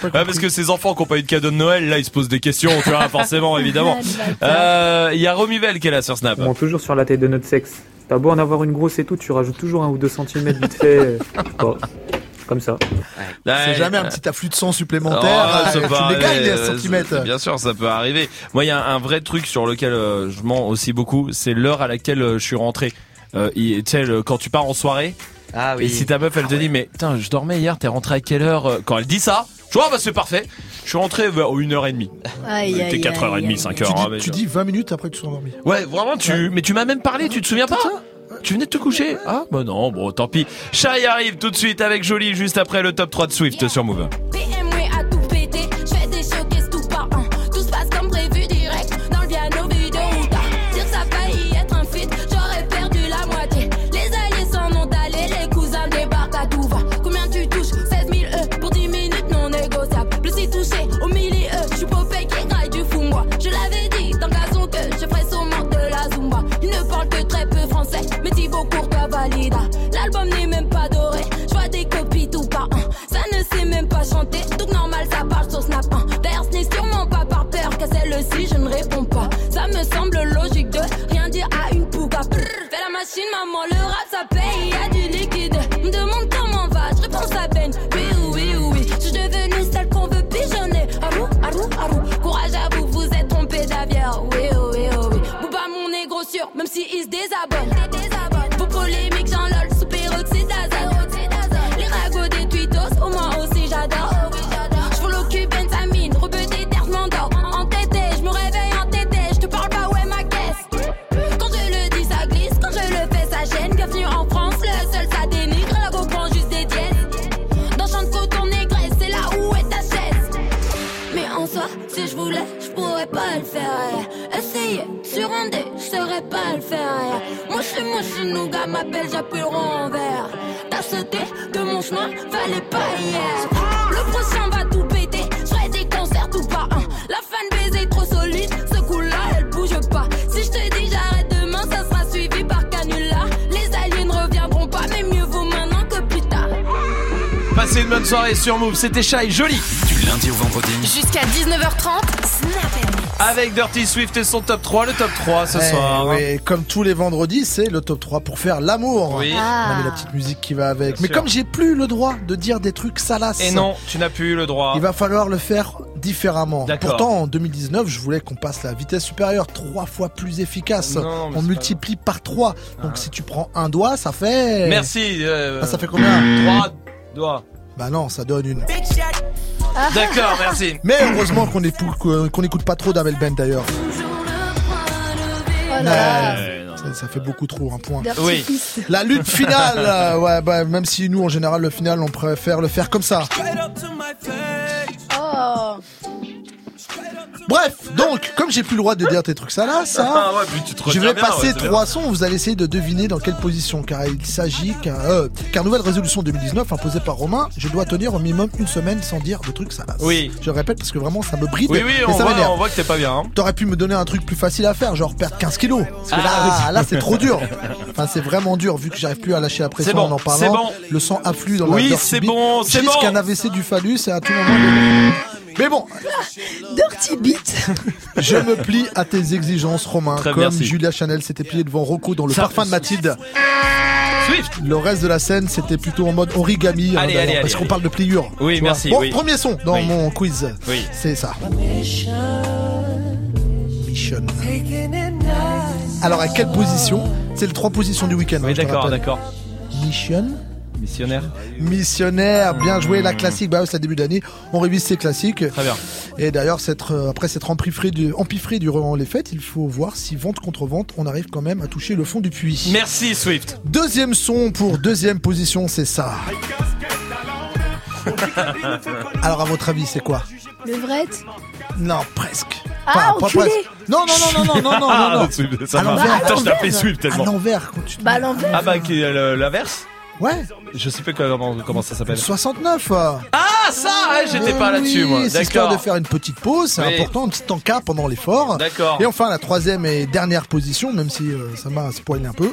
Ouais, parce que ces enfants qui n'ont pas eu de cadeau de Noël, là, ils se posent des questions, tu vois, forcément, évidemment. Euh, Il y a Romuvel qui est là sur Snap. On ment toujours sur la taille de notre sexe. T'as beau en avoir une grosse et tout, tu rajoutes toujours un ou deux centimètres vite fait. bon, comme ça. C'est jamais un petit afflux de sang supplémentaire. Oh, euh, tu euh, centimètres. Bien sûr, ça peut arriver. Moi, il y a un vrai truc sur lequel euh, je mens aussi beaucoup, c'est l'heure à laquelle je suis rentré. Euh, tu sais, quand tu pars en soirée, Ah oui. et si ta meuf, elle te dit, mais putain, je dormais hier, t'es rentré à quelle heure Quand elle dit ça, je vois, bah c'est parfait. Je suis rentré vers 1h30. Aïe, T'es aïe, 4h30, aïe, 5h. Tu dis, hein, mais- tu dis 20 minutes après que tu sois endormi. Ouais, vraiment, tu, mais tu m'as même parlé, tu te souviens pas? Tu venais de te coucher? Ah, bah non, bon, tant pis. Shai arrive tout de suite avec Jolie, juste après le top 3 de Swift sur Move. Le rond en vert. T'as sauté de mon chemin, fallait pas hier. Le prochain va tout péter, je ferai des concerts tout par un. La fan baiser trop solide, ce coup-là, elle bouge pas. Si je te dis j'arrête demain, ça sera suivi par canular. Les alliés ne reviendront pas, mais mieux vaut maintenant que plus tard. Passez une bonne soirée sur Move, c'était Shai, Jolie. Du lundi au vendredi. Jusqu'à 19h30, Snap Avec Dirty Swift et son top 3, le top 3 ce Eh soir. oui, comme tous les vendredis, c'est le top 3 pour faire l'amour. Oui. Ah. On avait la petite musique qui va avec. Mais sûr. comme j'ai plus le droit de dire des trucs salaces. Et non, tu n'as plus le droit. Il va falloir le faire différemment. D'accord. Pourtant, en 2019, je voulais qu'on passe la vitesse supérieure, trois fois plus efficace. Non, On multiplie par 3. Donc si tu prends un doigt, ça fait... Merci. euh, Ah, ça fait combien 3 doigts. Bah non, ça donne une. D'accord, merci. Mais heureusement qu'on écoute, qu'on n'écoute pas trop d'Amel Ben d'ailleurs. Oh. Ça, ça fait beaucoup trop, un point. Oui. La lutte finale, euh, ouais, bah, même si nous, en général, le final, on préfère le faire comme ça. Oh. Bref, donc, comme j'ai plus le droit de dire tes trucs salaces, hein, Ah ouais, puis tu te je vais bien, passer ouais, trois sons, vous allez essayer de deviner dans quelle position, car il s'agit qu'un, euh, car nouvelle résolution 2019 imposée par Romain, je dois tenir au minimum une semaine sans dire de trucs salaces. Oui. Je répète parce que vraiment ça me bride Oui, oui, et on ça voit, on voit que t'es pas bien. hein. T'aurais pu me donner un truc plus facile à faire, genre perdre 15 kilos. Parce que Ah, là, là c'est trop dur. Enfin, c'est vraiment dur vu que j'arrive plus à lâcher la pression bon, en en parlant. bon. Le sang afflue dans Oui, la c'est bon, c'est bon. un AVC du phallus et à tout moment. Mais bon, Dirty Beat. je me plie à tes exigences, Romain. Très comme merci. Julia Chanel s'était pliée devant Rocco dans le Ça- parfum de Mathilde. Swift. Le reste de la scène, c'était plutôt en mode origami. hein, Allez, d'ailleurs, allez, parce qu'on parle de pliure. Oui, merci, Bon, oui. premier son dans Oui. mon quiz. Oui. C'est ça. Mission. Alors, à quelle position? C'est les trois positions du week-end. Oui, hein, te d'accord, d'accord. Mission. Missionnaire. Missionnaire, bien joué, la classique. Bah, c'est la début d'année. On révise ses classiques. Très bien. Et d'ailleurs, euh, après s'être empiffré, durant les fêtes, il faut voir si vente contre vente, on arrive quand même à toucher le fond du puits. Merci, Swift. Deuxième son pour deuxième position, c'est ça. Alors, à votre avis, c'est quoi? Le vrai Non, presque. Ah, Non, non, non, non, non, non, non, ah, non. ça à je t'appelais Swift tellement. À l'envers. Bah, à l'envers. Ah, bah, l'inverse Ouais, Je sais plus comment, comment ça s'appelle. 69. euh. Ah ça, ouais, j'étais Eh pas là-dessus oui, moi. C'est histoire D'accord. de faire une petite pause, c'est Oui. important, un petit encart pendant l'effort. D'accord. Et enfin, la troisième et dernière position, même si euh, ça m'a spoilé un peu.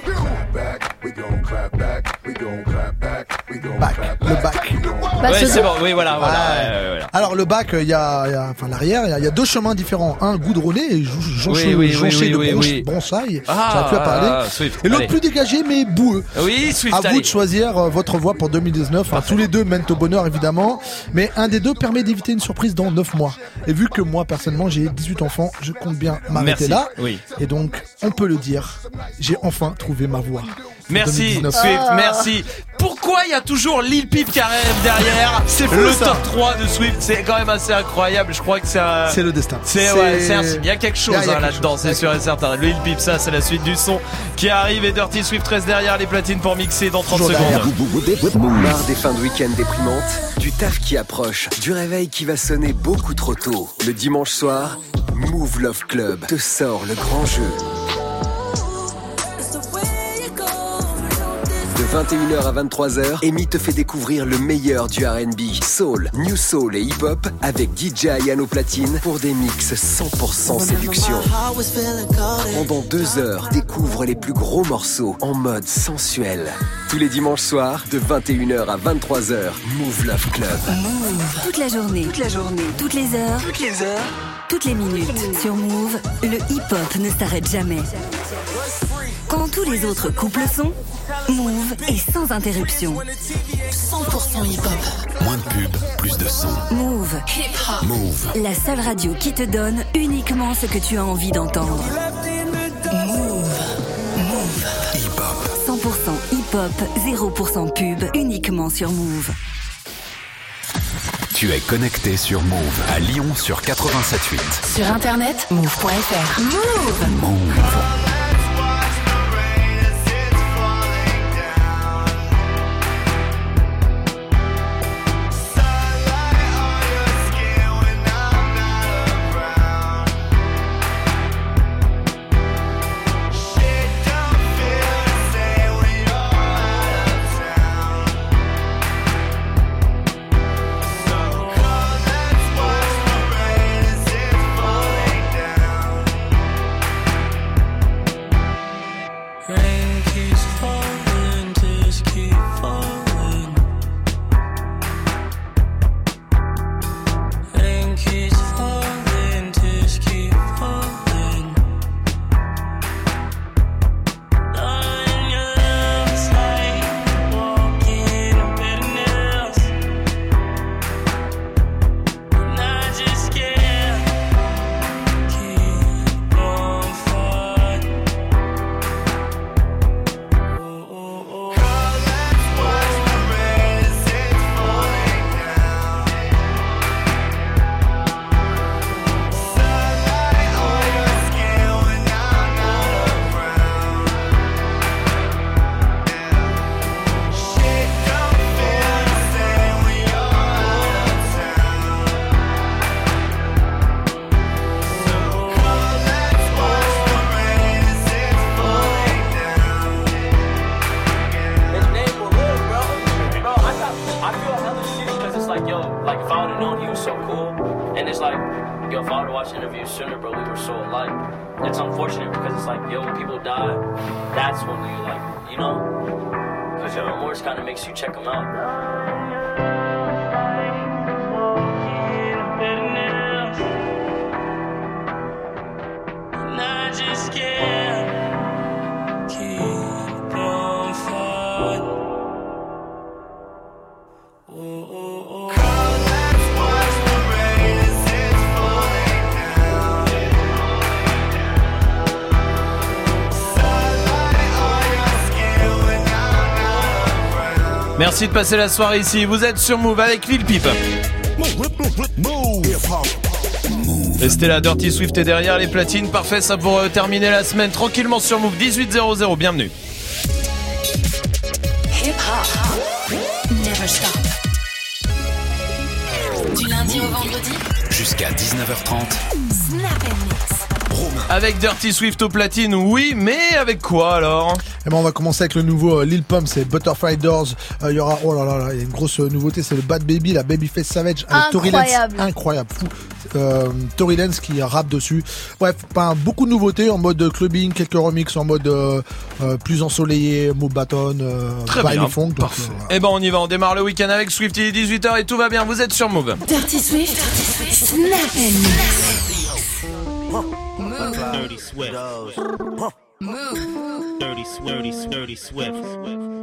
Back, le back. Bah, Ouais, ce- c'est bon. Oui, voilà, voilà. Ouais. ouais, ouais, voilà. Alors le bac, il y a, il y a- enfin l'arrière, il y a- il y, a deux chemins différents, un goudronné et jonché, Oui, oui, de oui, bronche- oui. bronsailles. Ah, parler. ah, Swift, et l'autre allez. plus dégagé mais boueux. Oui, Swift. À vous de choisir euh, votre voie pour 2019. Hein, tous les deux mènent au bonheur évidemment, mais un des deux permet d'éviter une surprise dans 9 mois. Et vu que moi personnellement j'ai 18 enfants, je compte bien m'arrêter là. Oui. Et donc on peut le dire, j'ai enfin trouvé ma voie. Merci 2019. Swift, Ah. merci. Pourquoi il y a toujours Lil Peep qui arrive derrière C'est fou, Le ça. top 3 de Swift, c'est quand même assez incroyable. Je crois que c'est un... C'est le destin. C'est ouais, c'est un signe. Il y a quelque chose hein, là-dedans, c'est sûr et certain. Le Lil Peep, ça, c'est la suite du son qui arrive et Dirty Swift reste derrière les platines pour mixer dans 30 Toujours secondes. Marre des fins de week-end déprimantes, du taf qui approche, du réveil qui va sonner beaucoup trop tôt. Le dimanche soir, Move Love Club te sort le grand jeu. De 21h à 23h, Amy te fait découvrir le meilleur du RB, soul, new soul et hip-hop avec DJ Ayano Platine pour des mix 100% séduction. Pendant deux heures, découvre les plus gros morceaux en mode sensuel. Tous les dimanches soirs, de 21h à 23h, Move Love Club. Toute la journée. Toute la journée. Toutes les heures. Toutes les heures. Toutes les minutes. Sur Move, le hip-hop ne s'arrête jamais. Quand tous les autres couples sont, Move est sans interruption. 100% hip-hop. Moins de pub, plus de son. Move. Hip-hop. Move. La seule radio qui te donne uniquement ce que tu as envie d'entendre. Move. Move. Hip-hop. 100% hip-hop, 0% pub, uniquement sur Move. Tu es connecté sur Move à Lyon sur 87.8. Sur internet, move.fr. Move. Move. Merci de passer la soirée ici. Vous êtes sur Move avec Lil Peep. Et c'était la Dirty Swift est derrière les platines. Parfait, ça pour euh, terminer la semaine tranquillement sur Move 1800. Bienvenue. Hip hop. Never stop. Du lundi au vendredi. Jusqu'à 19h30. Snap and mix. Avec Dirty Swift au platine, oui, mais avec quoi alors? Eh ben, on va commencer avec le nouveau euh, Lil Pump, c'est Butterfly Doors. Euh, Il y aura, oh là là là, il y a une grosse euh, nouveauté, c'est le Bad Baby, la Babyface Savage, avec Tory. Incroyable. incroyable, fou. Euh, Tory Lanez qui rappe dessus. Bref, pas beaucoup de nouveautés en mode clubbing, quelques remixes en mode euh, euh, plus ensoleillé, Move Baton, euh, Très bien, Funk. euh, Eh ben on y va, on démarre le week-end avec Swift, il est 18h et tout va bien, vous êtes sur Move. Dirty Swift. And mix. Dirty Swift. Dirty Swift. Dirty Swift.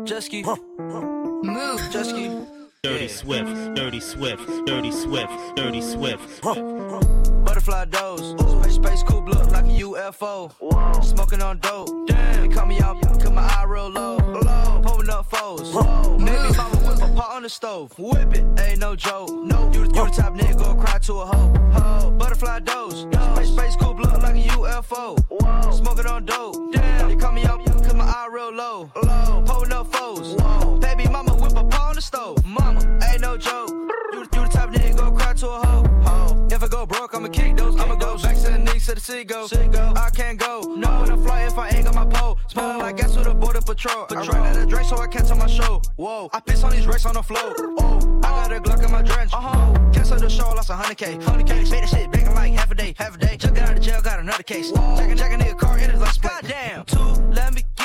Jetski. Move. Jetski. Dirty Swift. Dirty Swift. Dirty Swift. Dirty Swift. Butterfly doze. Space, space coupe look like a UFO. Smoking on dope. Damn. They call me out, cause my eye real low. low. Pulling up foes. Baby mama whip a pot on the stove. Whip it, ain't no joke. No, you, the- you the type nigga go cry to a hoe. Ho. Butterfly doze. Space, space coupe look like a UFO. Smoking on dope. Damn. They call me out, cause my eye real low. low. Pulling up foes. Baby mama whip a pot on the stove. Mama, ain't no joke. You, you the type nigga go cry to a hoe. Ho. If I go broke, I'ma kick those. I'ma go back to the knees to the sea go. I can't go. No, when I fly if I ain't got my pole. Smelling like gas with a border patrol. I ran out of drink, so I can't tell my show. Whoa, I piss on these racks on the floor. Oh, I got a Glock in my drench. Uh huh. Cancel the show, lost a hundred K. Hundred K. Made that shit banging like half a day. Half a day. Just got out of jail, got another case. Jacking, jacking nigga car in his like split. Goddamn. Two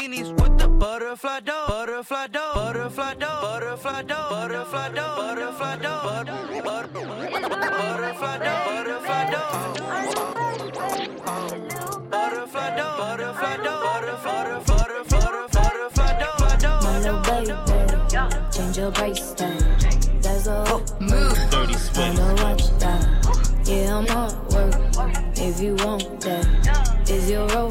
Lamborghinis with the butterfly door. Butterfly door. Butterfly door. Butterfly door. Butterfly door. Butterfly door. Butter- butter- Butterfly door. Butterfly door. Butterfly door. Butterfly door. Butterfly butter- butter- butterfly door. My little baby, change your brace down. There's a move. Dirty Swift. Wanna watch that? Yeah, I'm not work. If you want that, is your role?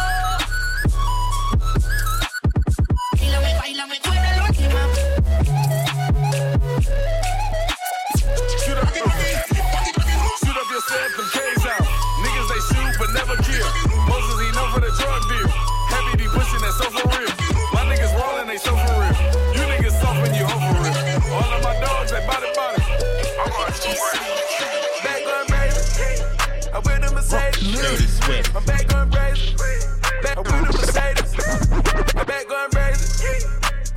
Dirty Swift. I'm back on crazy. Back I'm with a Mercedes. I'm back on crazy.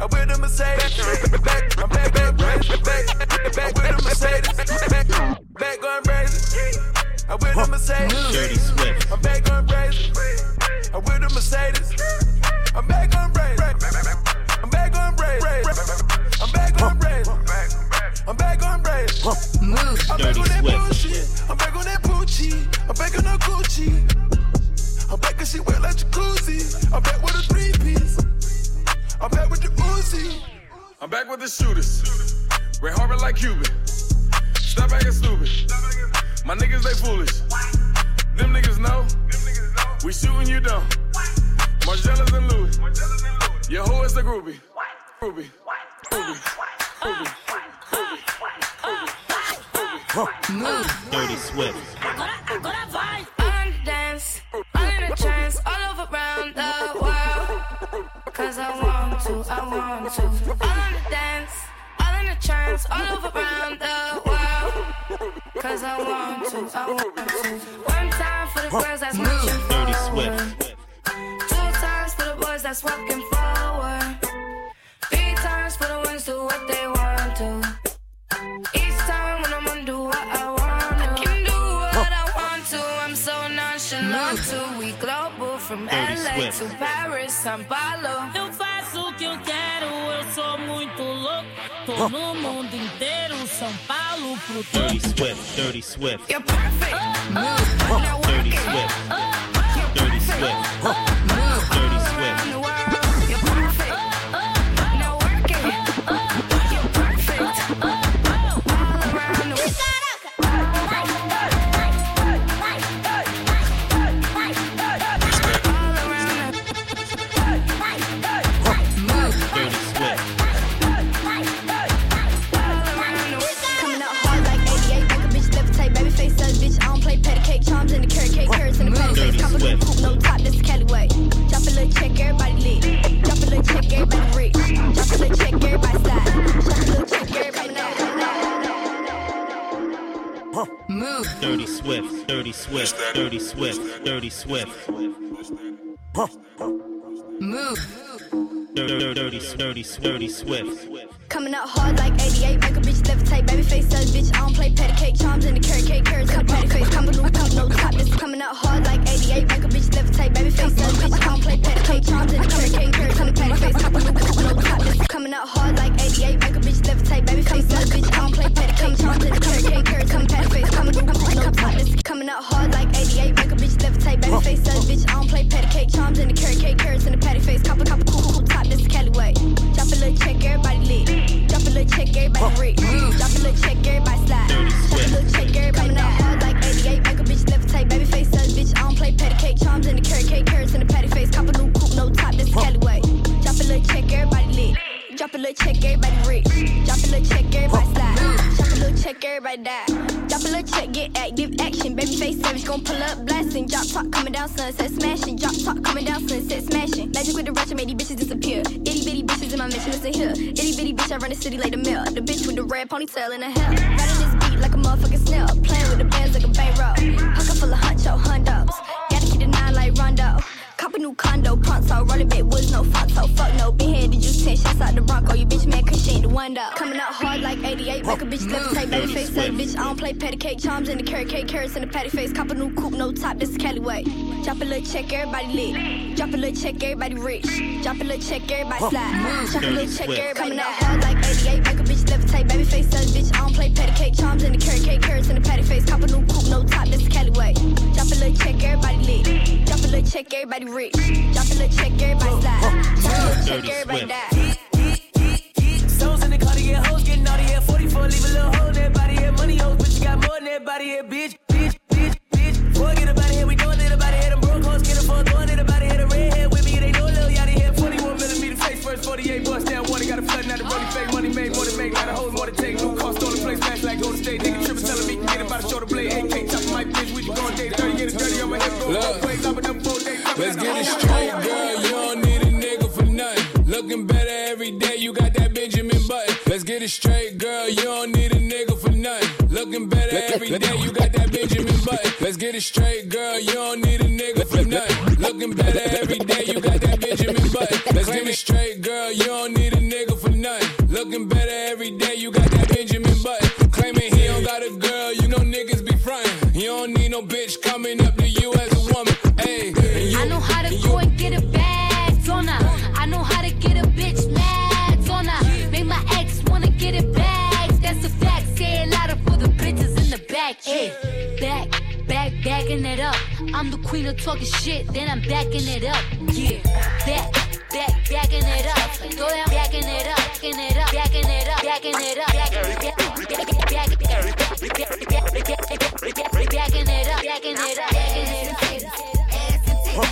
I'm with a Mercedes. Back, I'm back, back, back, back, back with a Mercedes. Back, back on crazy. I'm with a Mercedes. Dirty Swift. I'm back on crazy. I'm with a Mercedes. I'm back on crazy. I'm back on crazy. I'm back on crazy. I'm back on crazy. I'm back Dirty on that Swift. bullshit. I'm back on that Gucci. I'm back on that Gucci. And she wet like jacuzzi. I'm back with a three piece. I'm back with the Uzi. I'm back with the shooters. Ray Harbor like Cuban. Step back and stupid. My niggas they foolish. Them niggas know. We shooting you down. Margellas and Louis. Your hoe is the groupie. Groupie. Groupie. Groupie. One time for the girls that's marching Dirty forward. Swift. Two times for the boys that's walking forward. Three times for the ones do what they want to. Each time when I'm on do what I want, to. I can do what I want to. I'm so nonchalant too. We global from Dirty LA Swift. to Paris, São Paulo. Eu faço o que eu quero, eu sou muito louco. Tô no mundo inteiro, São Paulo pro topo. Dirty Swift, Dirty Swift. You're perfect. Move. Now Swift, Dirty Move. Dirty, dirty, dirty, dirty Swift. Coming out hard like 88, make a bitch levitate, baby face us, bitch. I don't play patty cake, charms in the carrot cake, carrots in the patty face, copper coupe, no top, this is coming out hard like 88, make a bitch levitate, baby face us, bitch. I don't play patty cake, charms in the carrot cake, carrots in the patty face, copper coupe, no top, this is coming out hard like 88, make a bitch levitate, baby face us, bitch. I don't play patty cake, charms in the carrot cake, carrots in the patty face, copper coupe, no top, this is coming out hard like baby face us, bitch. I don't play patty cake, charms in the carrot cake, carrots in the patty face, copper copper cool cool top, this is Cali way. Drop a little check, everybody lit. Drop a little check, everybody rich. Drop a little check, everybody slide. Drop a little check, everybody out hard like 88. Make a bitch levitate, baby face us, bitch. I don't play patty cake, charms in the carrot cake, Drop a little check, everybody rich. Drop a little check, everybody slide. Drop a little check, everybody die. Drop a little check, get active action. Baby face savage, gon' pull up blasting. Drop top coming down, sunset smashing. Drop top coming down, sunset smashing. Magic with the ratchet made these bitches disappear. Itty bitty bitches in my mission, listen here. Itty bitty bitch, I run the city like the mill. The bitch with the red ponytail in her hair. Riding this beat like a motherfucking snail. Playing with the bands like a bankroll. Pocket full of huncho, hundos. Gotta keep the nine like Rondo. A new condo, pronto. Rolling big woods, no fonto. Fuck no, headed just 10 shots out the Bronco. You bitch mad cause she ain't the one though. Coming out hard like 88. Make a bitch levitate, baby face up, bitch. I don't play patty cake, charms in the carrot cake, carrots in the patty face. Cop a new coupe, no top, this is Cali way. Drop a little check, everybody lit. Drop a little check, everybody rich. Drop a little check, everybody slide. Drop a little check, everybody coming out hard like 88. Make a bitch levitate, baby face up, bitch. I don't play patty cake, charms in the carrot cake, carrots in the patty face. Cop a new coupe, no top, this is Cali way. Drop a little check, everybody lit. Drop a little check, everybody rich. Drop a little check, everybody slide. Drop a little check, everybody die. Souls in the car hoes, getting out of here. 44, leave a little hole in that body here. Money hoes, but you got more than that body here, bitch. Bitch, bitch, bitch. Boy, get up out here, we doing it about it here. Them broke hoes, get up for doing it about it here. The red with me, they know Lil Yachty here. 41 millimeter face first, 48 bust down water. Got a flood, now the rolling fake. Money made, more than make. Lot of hoes, more to take. New car, stolen place, smash like go state. Nigga tripping, telling me can get about a shoulder blade. AK, chop my bitch, we just going day 30, get it dirty on my hip. Go Look. both ways, I'm them four days. Let's get it straight, girl. You don't need a nigga for nothing. Looking better every day. You got that Benjamin Button. Let's get it straight, girl. You don't need a nigga for nothing. Looking better every day. You got that Benjamin Button. Let's get it straight, girl. You don't need a nigga for nothing. Looking better every day. You got that Benjamin Button. Let's get it straight, girl. You don't need a nigga for nothing. Looking better every day. You got that Benjamin Button. Claiming he don't got a girl. You know niggas be frontin'. You don't need no bitch coming up back. Hey, back, back, backing it up. I'm the queen of talking shit, then I'm backing it up. Yeah, back, back, backing it up. Throw that backing it up, backing it up, backing it up, backing it up, backing it up, backing it up, backing it up, backing it up.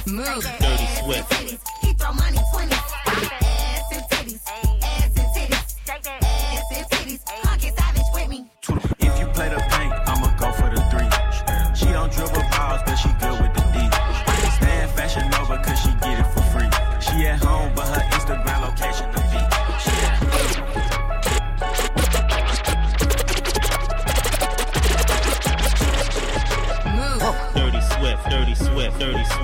Move. Dirty Swift. He throw money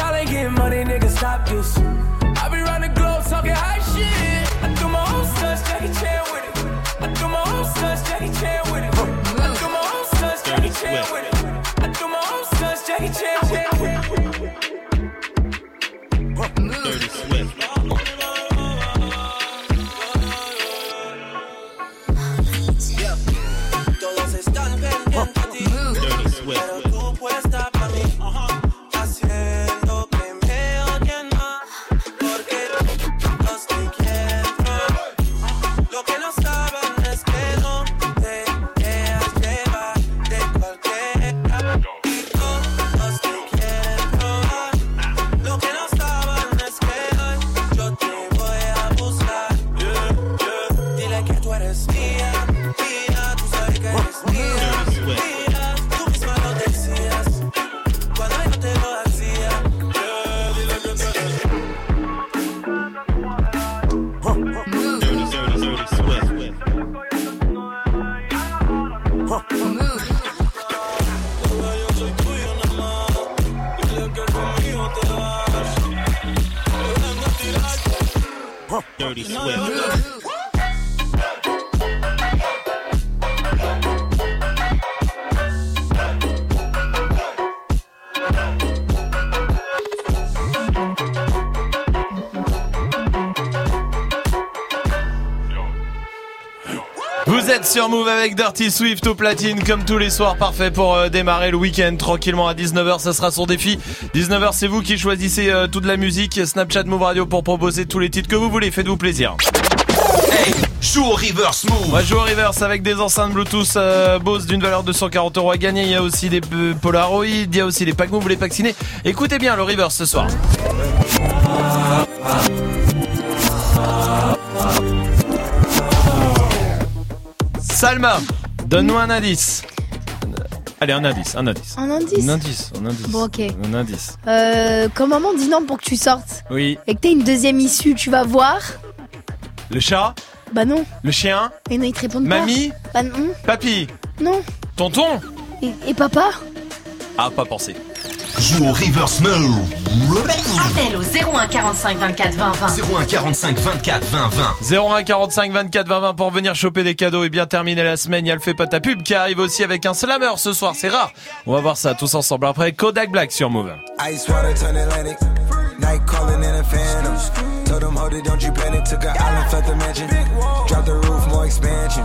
Y'all ain't getting money, nigga, stop this. I be round the globe talking hot shit. I do my own stunts, Jackie Chan with it. I do my own Jackie Chan with it. I do my own Jackie Chan with it. Move avec Dirty Swift au platine comme tous les soirs, parfait pour euh, démarrer le week-end tranquillement à 19h, ça sera son défi. 19h, c'est vous qui choisissez euh, toute la musique, Snapchat Move Radio pour proposer tous les titres que vous voulez, faites-vous plaisir. Hey, joue au reverse move. On va jouer au reverse avec des enceintes Bluetooth euh, Bose d'une valeur de 140 euros à gagner. Il y a aussi des euh, Polaroid, il y a aussi les pack move, les packs ciné. Écoutez bien le reverse ce soir. Salma, donne-nous un indice. Allez, un indice, un indice. Un indice Un indice, un indice. Bon, ok. Un indice. Euh, quand maman dit non pour que tu sortes Oui. et que t'as une deuxième issue, tu vas voir Le chat, Bah non. le chien, Et non, ils te répondent Mamie pas. Bah non. papy, Non. tonton. Et, et papa Ah, pas pensé. Joue au reverse move. Appel au 01 45 24 20 20. 01 45 24 20 20. 01 45 24 20 20 pour venir choper des cadeaux et bien terminer la semaine. Il y a le fait pas ta pub qui arrive aussi avec un slammer ce soir. C'est rare. On va voir ça tous ensemble après Kodak Black sur Move. Ice water turn Atlantic. Night calling in a phantom. Told them, hold it, don't you panic. Took an island, felt the mansion. Drop the roof, more expansion.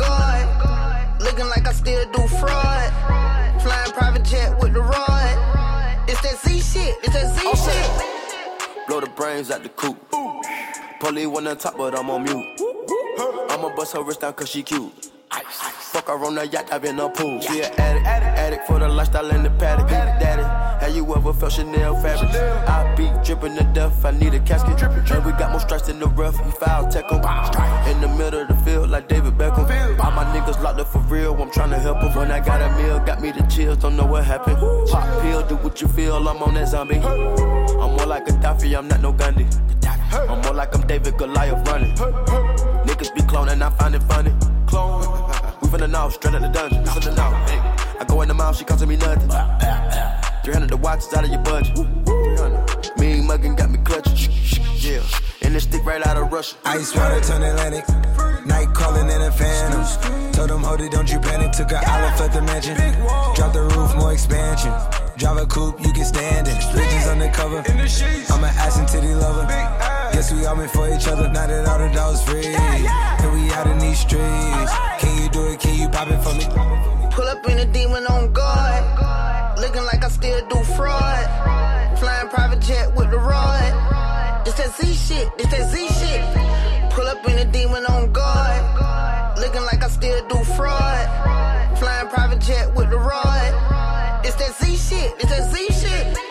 Shit. It's that Z shit. Blow the brains out the coop. Polly one on top, but I'm on mute. I'ma bust her wrist down cause she cute. Fuck her on the yacht, I've been a pool. She an addict, addict for the lifestyle in the paddock. Daddy, have you ever felt Chanel fabric? I be dripping to death, I need a casket. And we got more strikes in the rough, we foul tech 'em. In the middle of the field, like David Beckham. All my niggas locked up for real, I'm tryna help 'em. When I got a meal, got me the chills, don't know what happened. Pop pill, do what you feel, I'm on that zombie. I'm more like Gaddafi, I'm not no Gandhi. I'm more like I'm David Goliath running. Niggas be cloning, I find it funny. Clone. We the know, straight out the dungeon. Finna know. Hey. I go in the mouth, she costing me nothing. 300 the watch is out of your budget. 300. Mean muggin' got me clutching. Yeah. And this stick right out of Russia. Ice water turn Atlantic. Night calling in a phantom. Told them, hold it, don't you panic. Took an island, left the mansion. Drop the roof, more expansion. Drive a coupe, you can stand it cover. I'm an ass and titty lover. Guess we all meant for each other. Now that all the dogs free, and we out in these streets. Can you do it? Can you pop it for me? Pull up in a demon on guard, looking like I still do fraud. Flying private jet with the rod. It's that Z shit. It's that Z shit. Pull up in a demon on guard, looking like I still do fraud. Flying private jet with the rod. It's that Z shit. It's that Z shit.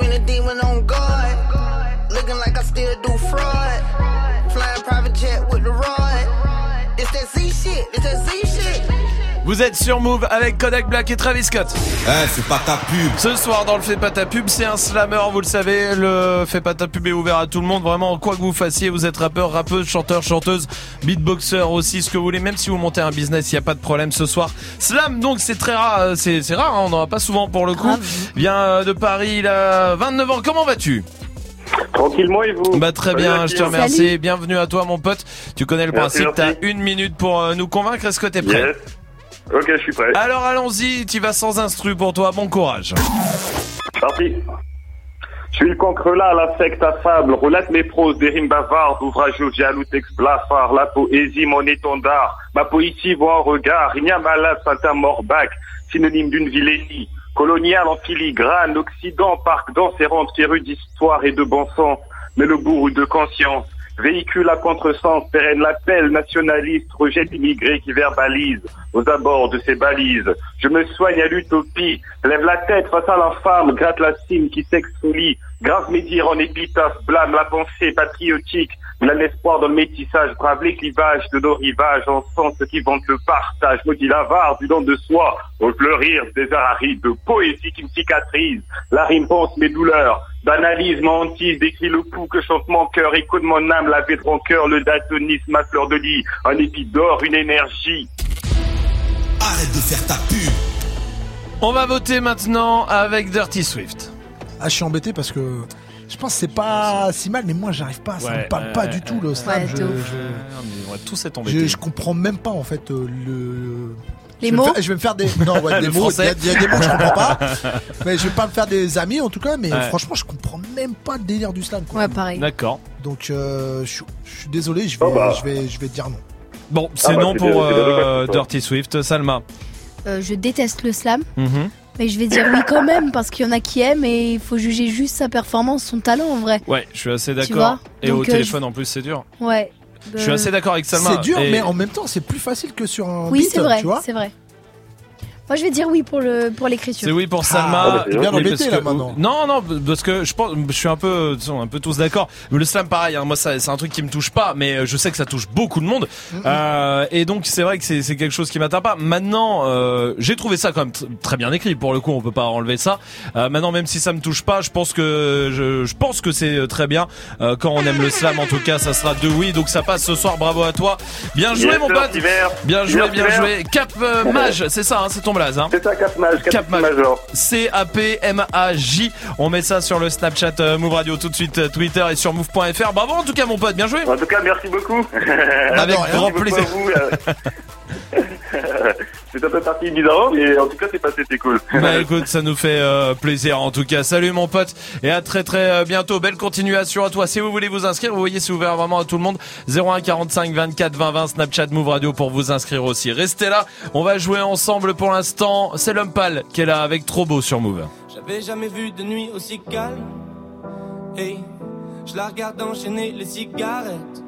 In a demon on guard. Looking like I still do fraud. Flying private jet with the rod. It's that Z shit, it's that Z shit. Vous êtes sur Move avec Kodak Black et Travis Scott. Eh, fais pas ta pub. Ce soir dans le Fais pas ta pub, c'est un slammer, vous le savez. Le Fais pas ta pub est ouvert à tout le monde. Vraiment, quoi que vous fassiez, vous êtes rappeur, rappeuse, chanteur, chanteuse, beatboxer aussi, ce que vous voulez. Même si vous montez un business, il n'y a pas de problème ce soir. Slam, donc c'est très rare, euh, c'est rare, hein, on n'en a pas souvent pour le coup. Vient euh, de Paris, il a 29 ans. Comment vas-tu? Tranquillement et vous? Bah très bien, je te remercie. Bienvenue à toi mon pote. Tu connais le Merci, principe, t'as une minute pour euh, nous convaincre. Est-ce que t'es prêt? Yes. Ok, je suis prêt. Alors allons-y, tu vas sans instru pour toi, bon courage. Parti. Je suis le cancrelat à la secte affable, relate mes proses, des rimes bavardes, ouvrageux, jaloux, texte blafard, la poésie, mon étendard, ma poésie voit en regard, il n'y a malade, satin morbac, synonyme d'une vilainie, coloniale en filigrane, occident, parc d'enserrante, féru d'histoire et de bon sens, mais le bourreau de conscience, véhicule à contresens, pérenne l'appel nationaliste, rejette immigré qui verbalise aux abords de ses balises. Je me soigne à l'utopie, lève la tête face à l'infâme, gratte la cime qui s'exfolie, grave mes dires en épitaphe, blâme la pensée patriotique, blâme l'espoir le métissage, brave les clivages de nos rivages, en sens qui vante le partage, maudit l'avare du don de soi, au fleurir des arides, de poésie qui me cicatrise, la rime pense mes douleurs, d'analyse mentise, décrit le pouls que chante mon cœur, écho de mon âme, lavé de rancœur, le daltonisme, ma fleur de lit, un épi d'or, une énergie. Arrête de faire ta pub. On va voter maintenant avec Dirty Swift. Ah, je suis embêté parce que je pense que c'est pas si mal, mais moi j'arrive pas, ça Ouais, me parle pas du tout le slam. Ouais, je, de ouf. je- On va tous être je, embêtés. je comprends même pas en fait euh, le. Les je vais me mots faire- Je vais me faire des. Non, ouais, des mots. Il y, a- français. il y a des mots que je comprends pas. mais je vais pas me faire des amis en tout cas. Mais Ouais. franchement, je comprends même pas le délire du slam. Quoi. Ouais, pareil. D'accord. Donc, euh, je, suis- je suis désolé, je vais, Oh bah. je vais, je vais dire non. Bon, c'est Ah bah, non c'est pour bien, c'est bien euh. Dirty Swift. Salma. Euh, je déteste le slam, Mhm. mais je vais dire oui quand même parce qu'il y en a qui aiment et il faut juger juste sa performance, son talent en vrai. Ouais, je suis assez vois d'accord. Et au Donc, euh, téléphone en plus, c'est dur. Ouais. Je suis assez d'accord avec Salma. C'est dur, Et- mais en même temps, c'est plus facile que sur un Oui, beat, c'est vrai, tu vois. c'est vrai. Moi, je vais dire oui pour le pour l'écriture. C'est oui pour Ah, Salma. bah, t'es bien embêté, parce là, que- maintenant. Non, non, parce que je pense, je suis un peu, tu sais, un peu tous d'accord. Le slam, pareil. hein, moi, ça, c'est un truc qui me touche pas, mais je sais que ça touche beaucoup de monde. Euh, et donc, c'est vrai que c'est, c'est quelque chose qui m'atteint pas. Maintenant, euh, j'ai trouvé ça quand même tr- très bien écrit. Pour le coup, on peut pas enlever ça. Euh, maintenant, même si ça me touche pas, je pense que je, je pense que c'est très bien. Euh, quand on aime le slam, en tout cas, ça sera de oui. Donc, ça passe ce soir. Bravo à toi. Bien joué, Yes, mon pote. Bien joué, bien joué. Cap euh, Mage, c'est ça, hein, c'est ton blaze. Hein. C'est ça, Cap Mage, Cap, Cap. Major. C-A-P-M-A-J. On met ça sur le Snapchat euh, Move Radio tout de suite, euh, Twitter et sur move.fr. Bravo en tout cas, mon pote, bien joué. En tout cas, merci beaucoup. Avec grand plaisir. c'est un peu parti bizarre, mais en tout cas, c'est passé, c'est cool. Bah écoute, ça nous fait euh, plaisir en tout cas. Salut mon pote et à très très euh, bientôt. Belle continuation à toi. Si vous voulez vous inscrire, vous voyez c'est ouvert vraiment à tout le monde. 01 45 24 20 20 Snapchat Move Radio pour vous inscrire aussi. Restez là, on va jouer ensemble pour l'instant. C'est l'homme pâle qui est là avec trop beau sur Move. J'avais jamais vu de nuit aussi calme. Hey, je la regarde enchaîner les cigarettes.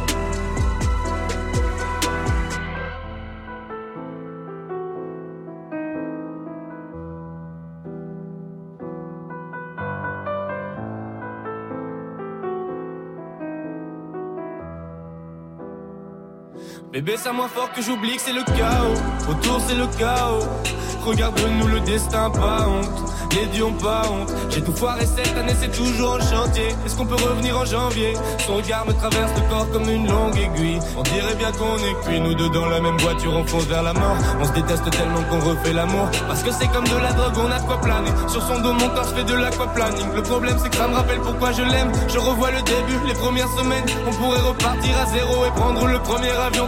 Bébé, c'est moins fort que j'oublie que c'est le chaos. Autour, c'est le chaos. Regarde-nous le destin, pas honte. Les pas honte. J'ai tout foiré cette année, c'est toujours en chantier. Est-ce qu'on peut revenir en janvier? Son regard me traverse le corps comme une longue aiguille. On dirait bien qu'on est cuit, nous deux dans la même voiture, on fonce vers la mort. On se déteste tellement qu'on refait l'amour. Parce que c'est comme de la drogue, on a quoi planer. Sur son dos, mon corps, je fais de l'aquaplaning. Le problème, c'est que ça me rappelle pourquoi je l'aime. Je revois le début, les premières semaines. On pourrait repartir à zéro et prendre le premier avion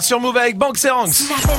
Sur Move avec. Snap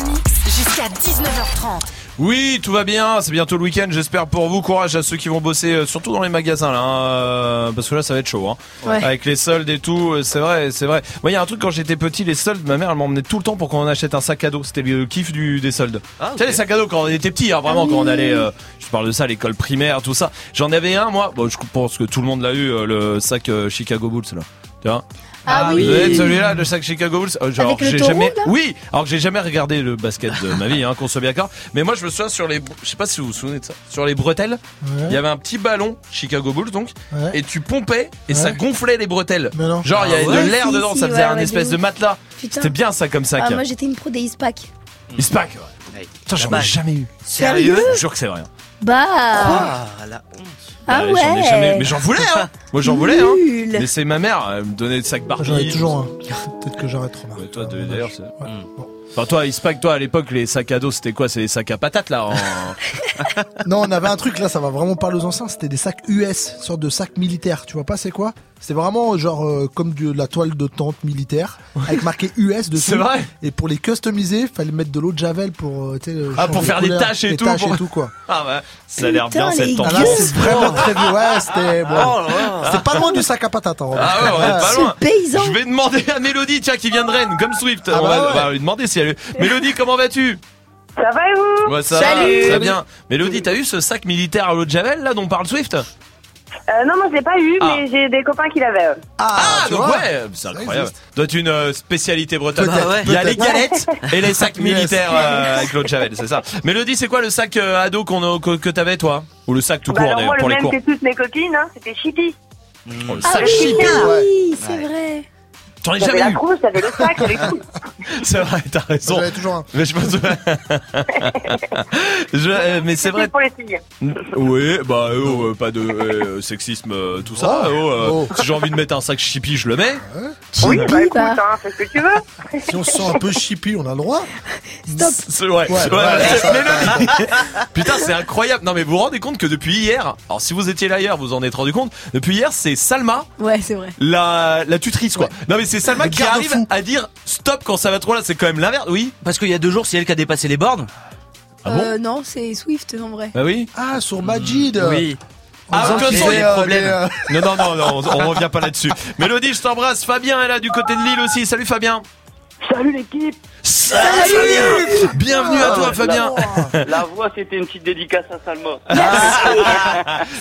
Mix jusqu'à 19h30. Oui, tout va bien. C'est bientôt le week-end. J'espère pour vous. Courage à ceux qui vont bosser, euh, surtout dans les magasins là, hein, euh, parce que là, ça va être chaud. Hein. Ouais. Avec les soldes et tout, euh, c'est vrai, c'est vrai. Moi, il y a un truc quand j'étais petit, les soldes. Ma mère, elle m'emmenait tout le temps pour qu'on achète un sac à dos. C'était le kiff du des soldes. Ah, Tu sais les sacs à dos quand on était petit, hein, vraiment Ah quand on allait. euh, je parle de ça, à l'école primaire, tout ça. J'en avais un moi. Bon, je pense que tout le monde l'a eu, le sac euh, Chicago Bulls là. Tu vois? Ah Vous oui. celui-là, le sac Chicago Bulls. Euh, genre, Avec le j'ai jamais. Oui. Alors que j'ai jamais regardé le basket de ma vie, hein, qu'on soit bien d'accord. Mais moi, je me souviens sur les. Je sais pas si vous vous souvenez de ça. Sur les bretelles, Ouais. il y avait un petit ballon Chicago Bulls donc, Ouais. et tu pompais et Ouais. ça gonflait les bretelles. Genre, il y avait Ah ouais de l'air Si, dedans, si, ça faisait ouais, un ouais, espèce de matelas. C'était bien ça comme sac. Ah, moi j'étais une pro des Ispac. Il se Putain, j'en ai jamais eu. Sérieux Je vous jure que c'est vrai. hein. Bah. Ah, la honte. Ah Bah, j'en ai ouais. jamais- Mais j'en voulais, hein. Moi, j'en voulais, hein. Nul. Mais c'est ma mère, elle me donnait des sacs Barbie. J'en ai toujours un. Peut-être que j'arrête trop Ouais, toi, d'ailleurs, c'est. Enfin, toi, Ispac, toi, à l'époque, les sacs à dos, c'était quoi? C'est des sacs à patates, là en- Non, on avait un truc là, ça va vraiment parler aux anciens. C'était des sacs US, sorte de sacs militaires. Tu vois pas c'est quoi? C'était vraiment genre euh, comme de la toile de tente militaire avec marqué US dessus. C'est vrai Et pour les customiser, fallait mettre de l'eau de javel pour euh, tu sais, le Ah, pour faire de des taches et des tout, taches pour- et tout quoi. Ah ouais, ça a l'air bien cette Ah, tente. là, c'est vraiment très vieux. Ouais, c'était bon. Oh. C'était pas loin du sac à patates. hein, Ah ouais, on est pas Ce loin. paysan. Je vais demander à Mélodie, tiens, qui vient de Rennes, comme Swift. Ah on, bah va, ouais. on va lui demander si elle. Mélodie, comment vas-tu? Ça va et vous? Ouais, ça Salut. va, très bien. Mélodie, t'as eu ce sac militaire à l'eau de javel là dont parle Swift? Euh, Non, moi je l'ai pas eu, Ah. mais j'ai des copains qui l'avaient. Ah, Ah, tu donc vois ouais, c'est Ça incroyable. existe. Doit être une euh, spécialité bretonne. Peut-être, ouais. Il y a les peut-être. galettes et les sacs militaires euh, avec l'eau de javel, c'est ça. Mélodie, c'est quoi le sac euh, ado qu'on a- que, que t'avais toi? Ou le sac tout Bah court alors d'ailleurs moi, pour le les même cours que toutes mes copines, hein, c'était Chippy. Oh, le Ah sac chippy. oui, c'est vrai. J'en ai J'avais jamais la eu. trousse, j'avais le sac, j'avais tout. C'est vrai, t'as raison. J'en avais toujours un. Mais je pense. Je- euh, mais c'est vrai. Pour les filles. Oui, bah oh, euh, pas de euh, sexisme, euh, tout ça. Oh, oh, euh, oh. Si j'ai envie de mettre un sac chippy, je le mets. Oui, bah écoute, hein, fais ce que tu veux. Si on se sent un peu chippy, on a le droit. Stop. C'est ouais. Ouais, ouais, ouais. Putain, c'est incroyable. Non, mais vous vous rendez compte que depuis hier, alors si vous étiez là hier, vous en êtes rendu compte. Depuis hier, c'est Salma, Ouais, c'est vrai. la la tutrice quoi. Non, mais c'est Salma Le qui arrive à dire stop quand ça va trop là. C'est quand même l'inverse. Oui. Parce qu'il y a deux jours, c'est elle qui a dépassé les bornes. Ah bon Euh, non, c'est Swift en vrai. Bah oui. Ah, sur Majid. Oui. Ah, euh, euh, Non, non, non, non, on, on revient pas là-dessus. Mélodie, je t'embrasse. Fabien est là du côté de Lille aussi. Salut Fabien. Salut l'équipe Salut Fabien. Bienvenue à toi Fabien. La voix, c'était une petite dédicace à Salma.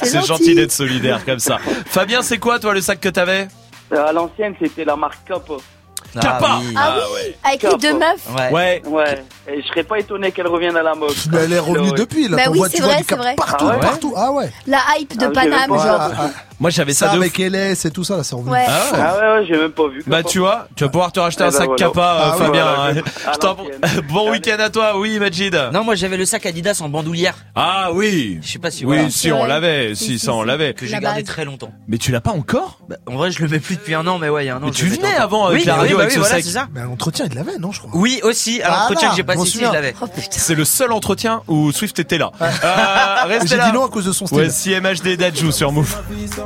C'est C'est gentil. gentil d'être solidaire comme ça. Fabien, c'est quoi toi le sac que t'avais? À l'ancienne, c'était la marque Kappa. Kappa. oui. Ah oui, avec les deux meufs. Ouais. Ouais. Ouais, et je serais pas étonné qu'elle revienne à la mode. Mais elle est revenue depuis. Là, Bah oui, c'est vrai, c'est vrai. Partout, Ah ouais partout. Ah ouais. La hype de Ah, Paname, genre. Ah, ah, Moi j'avais Ça ça de avec LS et tout ça, là, c'est revenu. Ouais. Ah ouais. Ah ouais, ouais, j'ai même pas vu. Bah tu vois, tu vas pouvoir te racheter Eh un ben sac voilà. Kappa, euh, Ah Fabien. voilà, hein. bon week-end à toi, oui Majid. Non, moi j'avais le sac Adidas en bandoulière. Ah oui. Je sais pas si Oui, voilà, si on l'avait, Si, ça on l'avait. que j'ai La gardé très longtemps. Mais tu l'as pas encore? Bah, en vrai, je le mets plus depuis un an, mais ouais, il y a un an. Mais tu venais avant avec Oui, la radio bah avec ce sac. Mais à l'entretien, il l'avait, non, je crois. Oui, aussi. À Ah, l'entretien là, que j'ai passé. Oh putain. C'est le seul entretien où Swift était là. Euh, restez J'ai là. dit non à cause de son style. Voici MHD Dajou sur Move.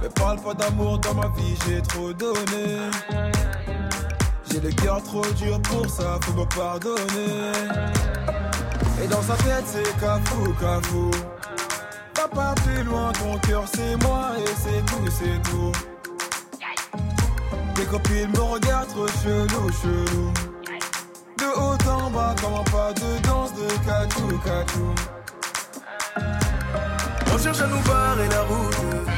Mais parle pas d'amour dans ma vie, j'ai trop donné. J'ai le cœur trop dur pour ça, faut me pardonner. Et dans sa tête, c'est cafou, cafou. Va pas plus loin, ton cœur c'est moi et c'est tout, c'est tout. Tes copines me regardent trop chelou, chelou. De haut en bas, comment pas de danse de catou, catou. On cherche à nous barrer la route.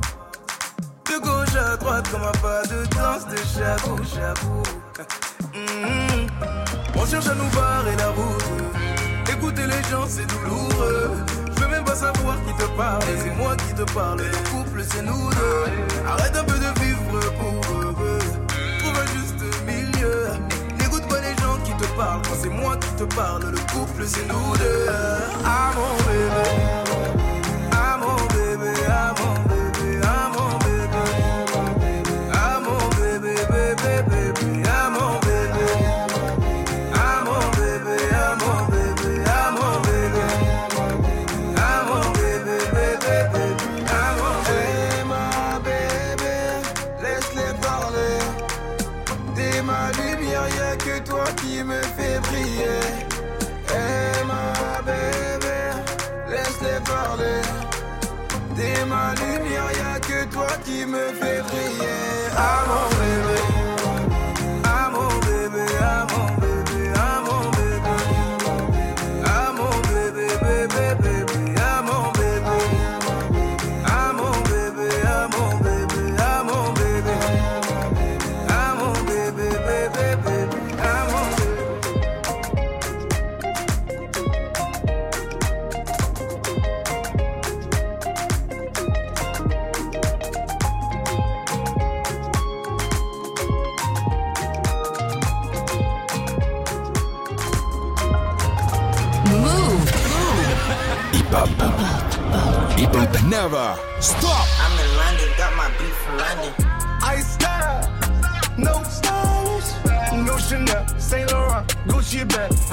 De gauche à droite comme un pas de danse de chabou, chabou. Hum, On cherche à nous barrer la route. Écouter les gens c'est douloureux. Je veux même pas savoir qui te parle. C'est moi qui te parle. Le couple c'est nous deux. Arrête un peu de vivre pour eux. Trouve un juste milieu. N'écoute pas les gens qui te parlent. Quand c'est moi qui te parle, le couple c'est nous deux. Ah mon. Qui me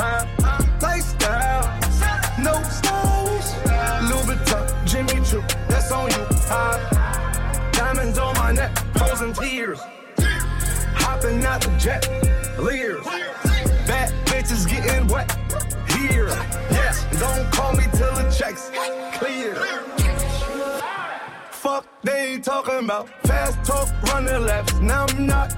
Huh? Lifestyle, no stylish, Louis Jimmy Choo, that's on you? Diamonds on my neck, frozen tears, hopping out the jet, leers, bad bitches getting wet, here, yes, don't call me till the checks clear. Fuck, they ain't talking about fast talk, running laps. Now I'm not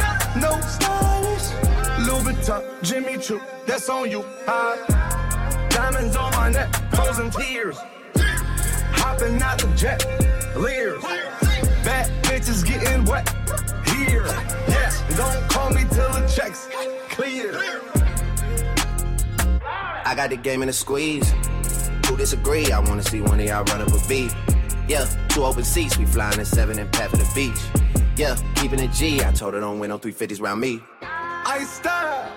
no stylish, Louis Vuitton, Jimmy Choo, that's on you, huh? Diamonds on my neck, frozen tears, hopping out the jet, leers, bad bitches getting wet, here, yes, don't call me till the checks clear. I got the game in a squeeze. Who disagree? I wanna see one of y'all run up a beat. Yeah, two open seats, we flying in seven and pat for the beach. Yeah, keeping it G. I told her don't win no 350s round me. I style,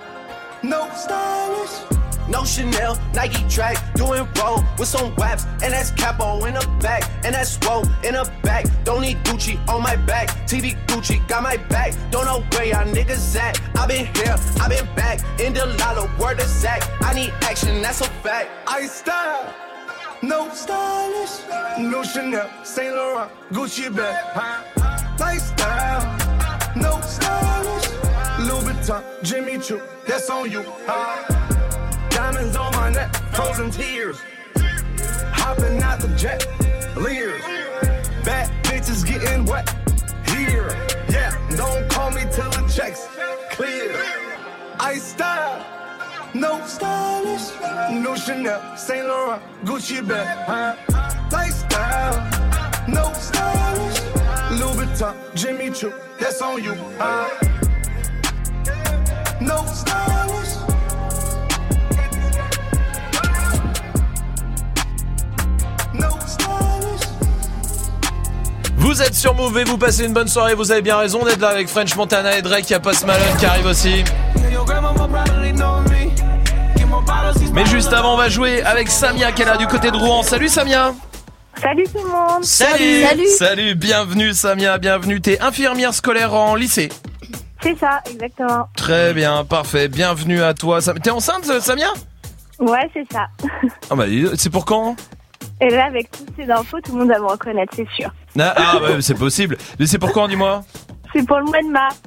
no stylish, No Chanel, Nike track, doing roll with some waps, and that's capo in the back, and that's swole in the back. Don't need Gucci on my back, TV Gucci got my back. Don't know where y'all niggas at. I been here, I been back, in the lala, word of Zach. I need action, that's a fact. I style, no stylish, no Chanel, Saint Laurent, Gucci bag, huh? Lifestyle, no stylish, Louis Vuitton, Jimmy Choo, that's on you, huh? Diamonds on my neck, frozen tears, hopping out the jet, leers, bad bitches getting wet here, yeah. Don't call me till the checks clear. I style. No stylish, no Chanel, Saint Laurent, Gucci bag, huh? Lifestyle, no? No. Vous êtes sur Move et vous passez une bonne soirée, vous avez bien raison d'être là avec French Montana et Drake, il y a Post Malone qui arrive aussi. Mais juste avant, on va jouer avec Samia qui est là du côté de Rouen. Salut Samia Salut tout le monde. Salut Salut, bienvenue Samia, bienvenue. T'es infirmière scolaire en lycée. C'est ça, exactement. Très bien, parfait. Bienvenue à toi. Sam- T'es enceinte Samia? Ouais, c'est ça. Ah bah c'est pour quand Et là, avec toutes ces infos, tout le monde va me reconnaître, c'est sûr. Ah, ah, ouais, c'est possible. Mais c'est pour quand dis-moi? C'est pour le mois de mars.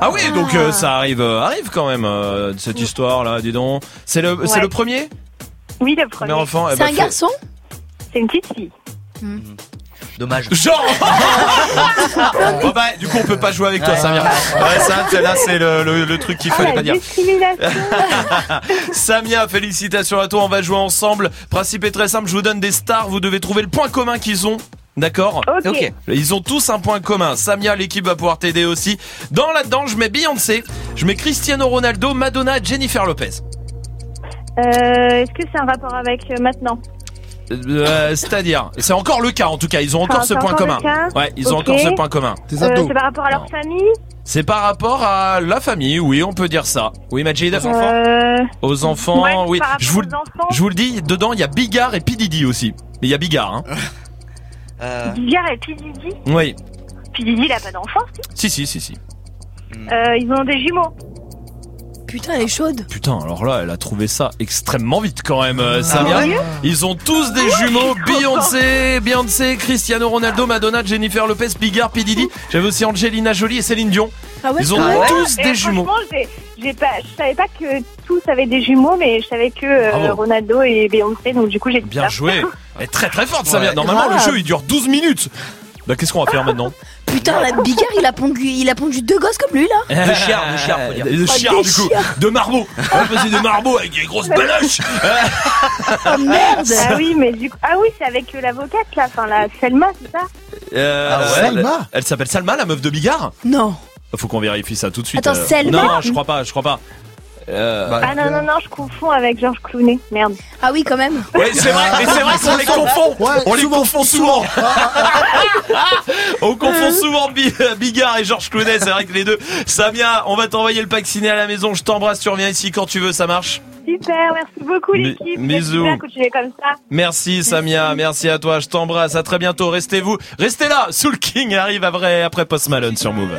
Ah oui, donc euh, ça arrive, euh, arrive quand même euh, cette histoire là, dis donc. C'est le, c'est Ouais. le premier? Oui, le premier. Premier enfant. eh C'est ben, un fait- garçon? C'est une petite fille. Dommage. Genre Bon bah du coup on peut pas jouer avec toi Samia. Ouais ça c'est- là c'est le, le, le truc qu'il fallait Ah, pas la dire. Samia, félicitations à toi, on va jouer ensemble. Principe est très simple, je vous donne des stars, vous devez trouver le point commun qu'ils ont. D'accord Ok. Ok. Ils ont tous un point commun. Samia, l'équipe va pouvoir t'aider aussi. Dans là-dedans, je mets Beyoncé, je mets Cristiano Ronaldo, Madonna, Jennifer Lopez. Euh, Est-ce que c'est un rapport avec euh, maintenant? Euh, C'est-à-dire, c'est encore le cas en tout cas, ils ont Enfin, encore ce point encore commun. Ouais, ils ont encore ce point commun. Euh, C'est par rapport à leur famille C'est par rapport à la famille, oui, on peut dire ça. Oui, Majid Euh, Aux enfants, Ouais, oui. Je vous, aux enfants. je vous le dis, dedans, il y a Bigard et P. Diddy aussi. Mais il y a Bigard, hein. Bigard et P. Diddy Oui. P. Diddy, il a pas d'enfant, si Si, si, si, si. Euh, Ils ont des jumeaux. Putain, elle est chaude. Putain, alors là, elle a trouvé ça extrêmement vite quand même, euh, Samia. sérieux Ils ont tous des jumeaux. Beyoncé, Beyoncé, Cristiano Ronaldo, Madonna, Jennifer Lopez, Bigard, P. Diddy. J'avais aussi Angelina Jolie et Céline Dion. Ah ouais, Ils ont vrai tous des jumeaux. franchement, j'ai- pas, je savais pas que tous avaient des jumeaux, mais je savais que euh, Bravo. Ronaldo et Beyoncé, donc du coup j'ai Bien joué. Elle est très très forte, Samia. Normalement, le jeu, il dure 12 minutes. Bah, qu'est-ce qu'on va faire maintenant? Putain, la Bigard, il a pondu, il a pondu deux gosses comme lui là. De chiard, de chiard, faut dire. De Ah, chiard, du coup. chiards. De marbeau. On va passer des marbeaux avec des grosses baloches. Oh merde Ah oui, mais du coup, ah oui, c'est avec euh, l'avocate là, enfin la Selma, c'est ça? Euh, Ah ouais elle, Salma elle s'appelle Salma, la meuf de Bigard? Non. Faut qu'on vérifie ça tout de suite. Attends, Selma Non, je crois pas, je crois pas. Euh, Ah non non non, je confonds avec Georges Clooney. Merde. Ah oui, quand même. Oui, c'est vrai, mais c'est vrai qu'on les confond. Ouais, on les confond souvent. on confond souvent Bi- Bigard et Georges Clooney, c'est vrai que les deux. Samia, on va t'envoyer le pack ciné à la maison. Je t'embrasse, tu reviens ici quand tu veux, ça marche. Super, merci beaucoup l'équipe. bisous. Super, continuez comme ça. Merci Samia, merci à toi, je t'embrasse, à très bientôt, restez-vous, restez là, Soul King arrive après, après Post Malone sur Move.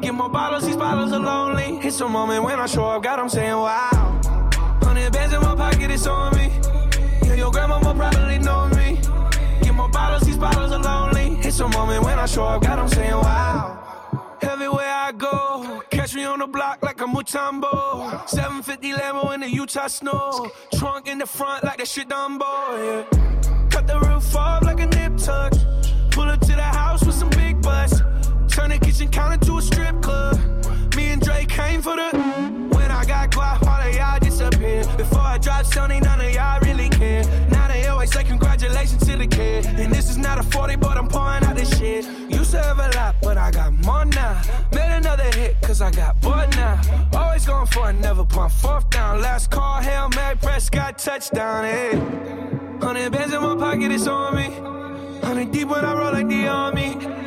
Get more bottles, these bottles are lonely. It's a moment when I show up, God, I'm saying wow. Hundred bands in my pocket, it's on me. Yeah, your grandma probably know me. Get more bottles, these bottles are lonely. It's a moment when I show up, God, I'm saying wow. Everywhere I go, catch me on the block like a Mutombo. 750 Lambo in the Utah snow. Trunk in the front like that shit Dumbo, yeah. Cut the roof off like a nip tuck. Pull up to the house with some big butts. Turn the kitchen counter to a strip club. Me and Drake came for the. When I got quiet, all of y'all disappear. Before I drop Sony, none of y'all really care. Now they always say congratulations to the kid. And this is not a 40, but I'm pouring out this shit. Used to have a lot, but I got more now. Made another hit, cause I got bored now. Always going for it, never punt fourth down. Last call, Hail Mary, Prescott, touchdown, Hey, Hundred bands in my pocket, it's on me. Hundred deep when I roll like the army.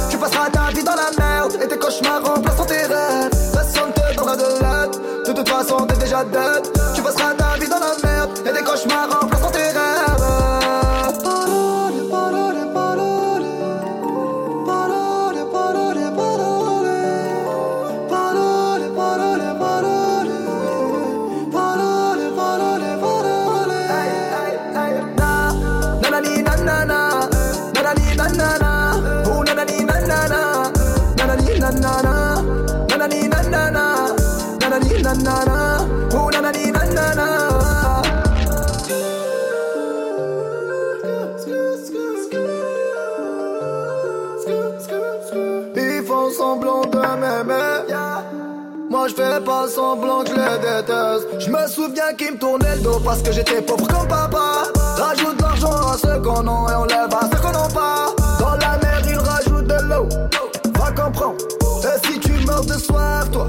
la Et tes cauchemars remplaceront tes rêves Personne te donnera de l'aide De toute façon t'es déjà dead je fais pas semblant que les déteste. Je me souviens qu'ils me tournaient le dos parce que j'étais pauvre comme papa. Rajoute de l'argent à ceux qu'on a et on lève à ceux qu'on n'a pas. Dans la mer ils rajoutent de l'eau. Va comprendre. Et si tu meurs de soif toi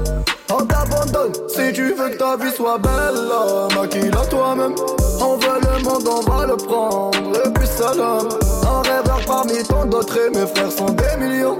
On t'abandonne. Si tu veux que ta vie soit belle Maquille-la toi-même. On veut le monde on va le prendre. Et puis salam Un rêveur parmi tant d'autres Et mes frères sont des millions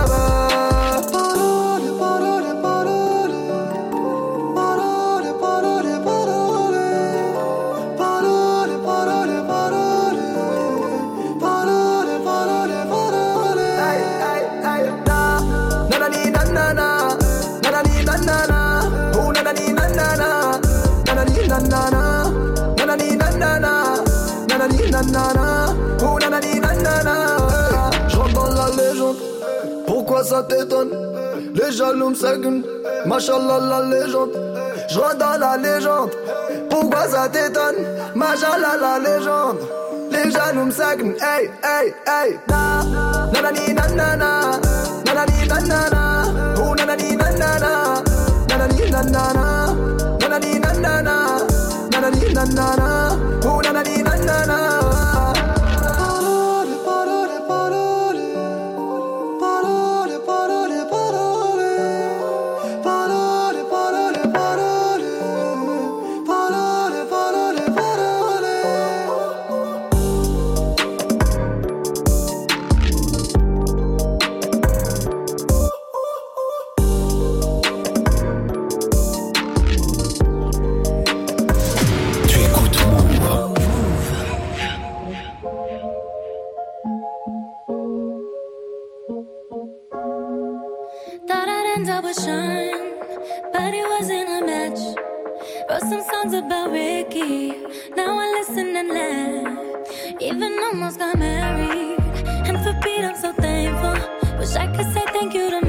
Ça t'étonne Les jaloux me saguent. Machallah, la légende. Je dans la légende. Pourquoi ça t'étonne? Machallah, la légende. Les jaloux me saguent. Hey, hey, hey. Na, nanani, nanana. Nanani, nanana. Oh, nanani, nanana. Nanani, nanana. Nanani, nanana. Nanani, nanana. Oh, nanani, nanana. About Ricky, now I listen and laugh. Even almost got married, and for Pete I'm so thankful. Wish I could say thank you to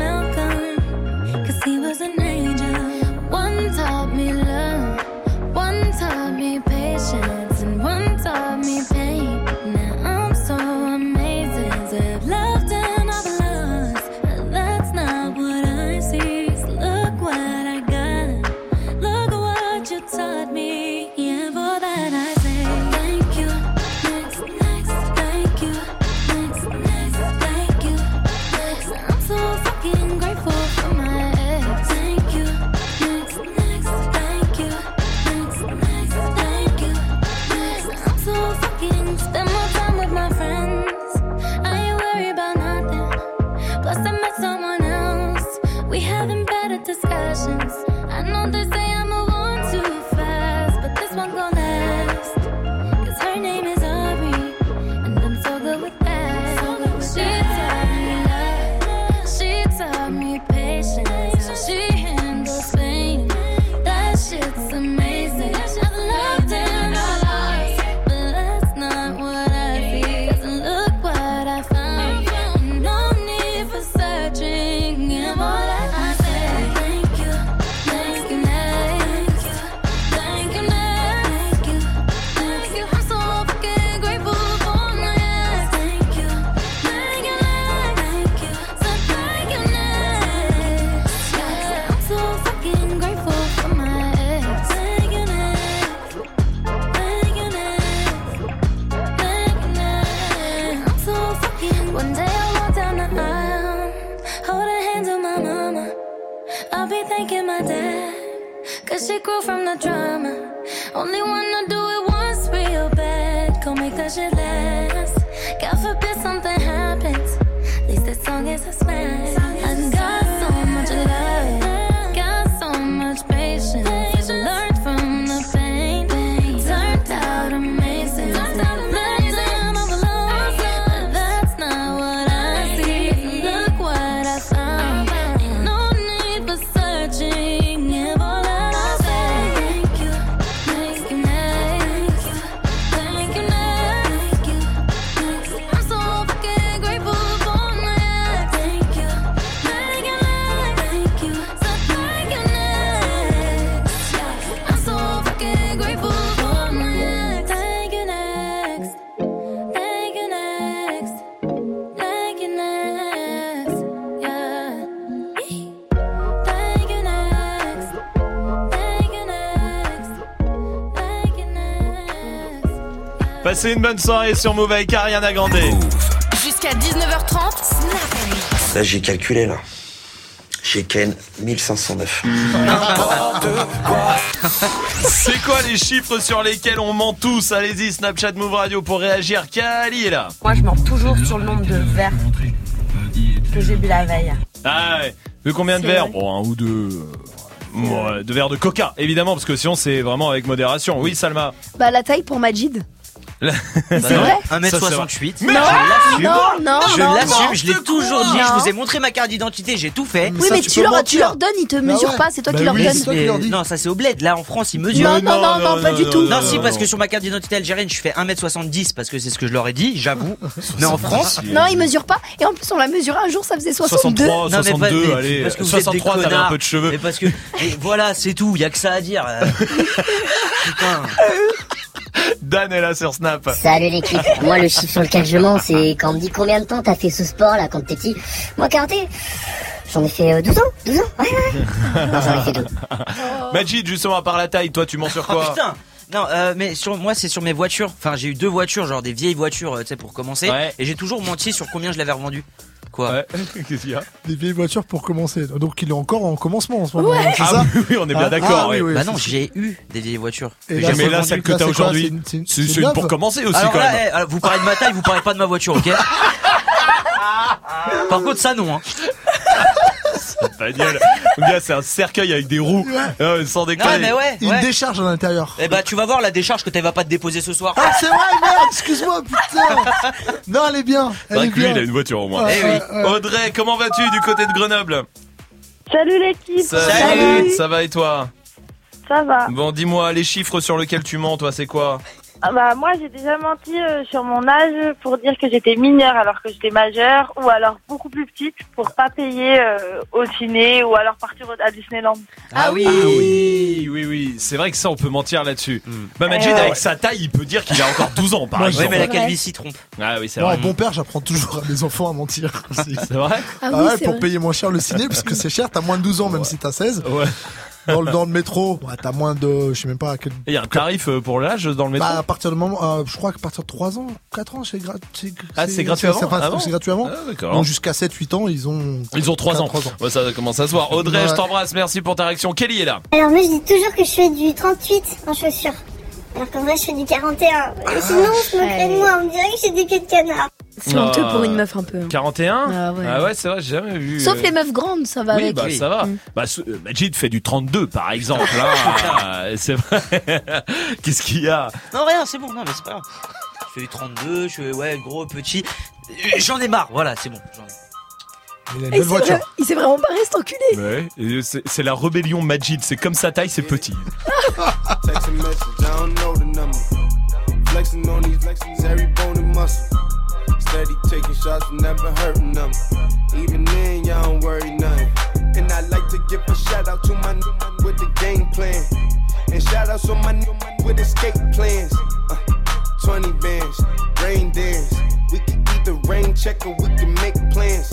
I'll be thanking my dad, cause she grew from the drama. Only wanna do it once real bad, go make that shit last. God forbid something happens, at least this song is a smash. Passez une bonne soirée sur Move avec Ariana Grande. Jusqu'à 19h30, Snap Là, j'ai calculé, là. J'ai Ken 1509. C'est quoi les chiffres sur lesquels on ment tous? Allez-y, Snapchat Move Radio pour réagir. Kali est là. Moi, je mens toujours sur le nombre de verres que j'ai bu la veille. Ah ouais. De combien de C'est verres? Bon, un ou deux. ouais, de verres de coca, évidemment, parce que sinon c'est vraiment avec modération. Oui, Salma. Bah, la taille pour Majid. Là- c'est vrai 1m68. Mais je l'assume. non, non, je non, l'assume, non. je l'ai toujours dit. Non. Je vous ai montré ma carte d'identité, j'ai tout fait. Oui, mais tu, leur, donnes, ils te mesurent pas, c'est toi qui leur donnes. Non, ça c'est au bled. Là en France, ils mesurent. Non, non, non, non, non, pas du tout. Non, si, parce que sur ma carte d'identité algérienne, je fais 1m70 parce que c'est ce que je leur ai dit, j'avoue. Mais en France. Non, ils mesurent pas. Et en plus, on l'a mesuré un jour, ça faisait 62. 63, Non, mais 62, pas- mais allez. parce que vous êtes des 63, t'avais un connards. peu de cheveux. Mais parce que, voilà, c'est tout, y a que ça à dire. Euh, Putain. Dan est là sur Snap. Salut l'équipe, moi le chiffre sur lequel je mens c'est quand on me dit combien de temps t'as fait ce sport là quand t'es petit. Moi karaté, j'en ai fait euh, 12 ans, 12 ans, ouais ouais. Non j'en ai fait 12. Majid, justement, à part la taille, toi tu mens sur Oh quoi putain non, euh, mais sur moi c'est sur mes voitures. Enfin, j'ai eu deux voitures, genre des vieilles voitures, euh, tu sais, pour commencer. Ouais. Et j'ai toujours menti sur combien je l'avais revendu. Quoi Qu'est-ce qu'il y a Des vieilles voitures pour commencer. Donc il est encore en commencement en ce moment. Ouais. C'est Ah ça oui, oui, on est bien Ah, d'accord, ah, ouais. oui, bah non, c'est- j'ai eu des vieilles voitures. Et Mais là, Mais celle que t'as c'est quoi, aujourd'hui, c'est une- c'est une- c'est c'est c'est une une pour commencer aussi Alors quand là, même. eh, alors, vous parlez de ma taille, vous parlez pas de ma voiture, ok Par contre, ça non. Hein. Bagnole. Mon gars, c'est un cercueil avec des roues. Ah sans déconner. Non, mais ouais. Une ouais. décharge à l'intérieur. Eh bah, tu vas voir la décharge que tu vas pas te déposer ce soir. Ah c'est vrai merde, excuse-moi putain. Non elle est bien. C'est Elle est que lui, bien. il a une voiture au moins. Ouais, Eh oui. ouais, ouais. Audrey, comment vas-tu du côté de Grenoble? Salut l'équipe. Salut. Ça va et toi? Ça va. Bon, dis-moi, les chiffres sur lesquels tu mens, toi, c'est quoi? Ah bah, moi, j'ai déjà menti euh, sur mon âge pour dire que j'étais mineure alors que j'étais majeure, ou alors beaucoup plus petite pour pas payer euh, au ciné, ou alors partir au- à Disneyland. Ah oui oui, oui, oui. C'est vrai que ça, on peut mentir là-dessus. Bah, Majid, Eh ouais. avec sa taille, il peut dire qu'il a encore 12 ans, par Moi, exemple. Ouais, mais la calvitie trompe. Ah oui, c'est Moi, vrai. en bon père, j'apprends toujours à mes enfants à mentir. aussi. C'est vrai Ah Ah oui, ouais, c'est pour vrai. payer moins cher le ciné, parce que c'est cher, t'as moins de 12 ans, même si t'as 16. Ouais. Dans le, dans le métro, ouais, t'as moins de, je sais même pas à quel. Il y a un tarif euh, pour l'âge dans le métro Bah, à partir du moment, euh, je crois qu'à partir de 3 ans, 4 ans, c'est gratuit. Ah, c'est gratuit avant enfin, Avant C'est gratuit avant. Ah, d'accord. Donc jusqu'à 7, 8 ans, ils ont. Ils ont 3 ans. 3 ans. Ouais, ça commence à se voir. Audrey, Ouais. je t'embrasse. Merci pour ta réaction. Kelly est là. Alors moi je dis toujours que je fais du 38 en chaussures. Alors qu'en vrai je fais du 41. Et sinon je me plains de moi, on me dirait que j'ai des pieds de canard. C'est honteux Ah. pour une meuf un peu. 41 Ah ouais. c'est vrai, j'ai jamais vu. Sauf euh, les meufs grandes, ça va Oui, avec. bah ça va. Mm. Bah, ce- euh, Majid fait du 32 par exemple. hein. c'est vrai. Qu'est-ce qu'il y a? Non, rien, c'est bon, non, mais c'est pas grave. Je fais du 32, je fais, ouais, gros, petit. Euh, J'en ai marre, voilà, c'est bon. j'en ai- Il a une Et belle c'est voiture. vrai- Il s'est vraiment barré cet enculé. Ouais, c'est la rébellion Majid. C'est comme sa taille, c'est petit. Flexing on these flexings, every bone and muscle. Steady taking shots, never hurting them. Even then, y'all don't worry nothing. And I like to give a shout out to my new man with the game plan. And shout outs to my new man with escape plans. Uh, 20 bands, rain dance. We can either rain check or we can make plans.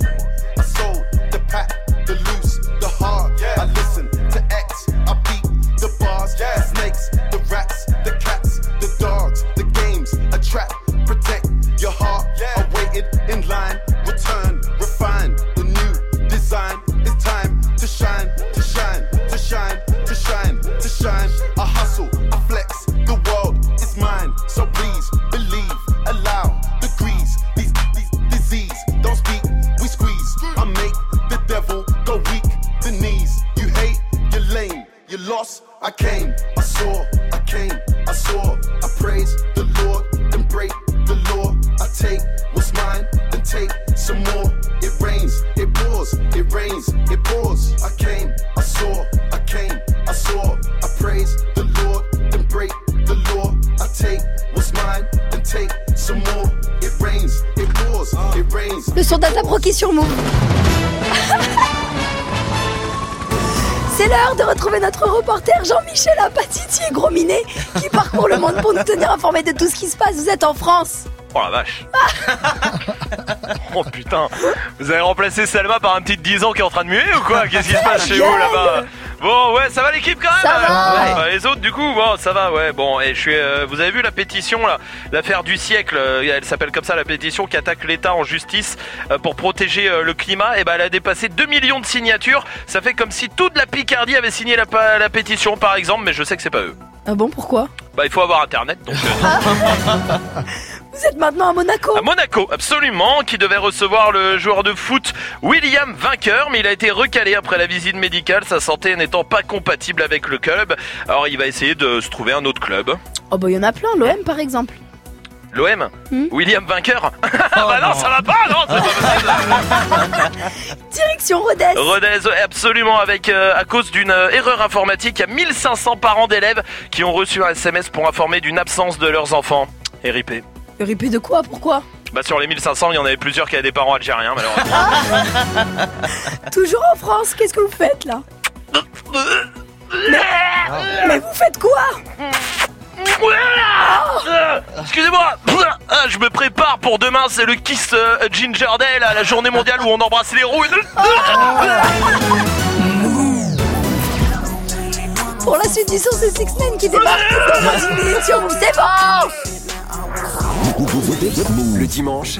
I came, notre reporter Jean-Michel Apatiti et Gros Minet qui parcourt le monde pour nous tenir informés de tout ce qui se passe. Vous êtes en France. Oh la vache. oh putain. Vous avez remplacé Selma par un petit de 10 ans qui est en train de muer ou quoi? Qu'est-ce qui se passe chez vous là-bas? Bon ouais ça va l'équipe quand même Ça va. Ouais. Bah, Les autres du coup bon ça va ouais. Bon et je suis euh, vous avez vu la pétition là l'affaire du siècle euh, elle s'appelle comme ça la pétition qui attaque l'État en justice euh, pour protéger euh, le climat. Et ben elle a dépassé 2 millions de signatures. Ça fait comme si toute la Picardie avait signé la, la pétition par exemple mais je sais que c'est pas eux. Ah bon, pourquoi? Bah il faut avoir internet donc euh, Vous êtes maintenant à Monaco. À Monaco, absolument, qui devait recevoir le joueur de foot William Vainqueur, mais il a été recalé après la visite médicale, sa santé n'étant pas compatible avec le club. Alors il va essayer de se trouver un autre club. Oh bah il y en a plein, l'OM par exemple. L'OM Hmm. William Vainqueur Ah bah non, ça va pas, non, pas. Direction Rodez. Rodez, ouais, absolument, avec euh, à cause d'une euh, erreur informatique, il y a 1500 parents d'élèves qui ont reçu un SMS pour informer d'une absence de leurs enfants. RIP. Ripé de quoi Pourquoi Bah sur les 1500, il y en avait plusieurs qui avaient des parents algériens, malheureusement. Toujours en France, qu'est-ce que vous faites là mais, vous faites quoi Excusez-moi Ah, Je me prépare pour demain, c'est le Kiss euh, Ginger Day, là, la journée mondiale où on embrasse les roues. Pour la suite du son, c'est Six Men qui débarque dans sur vous. C'est bon Le dimanche,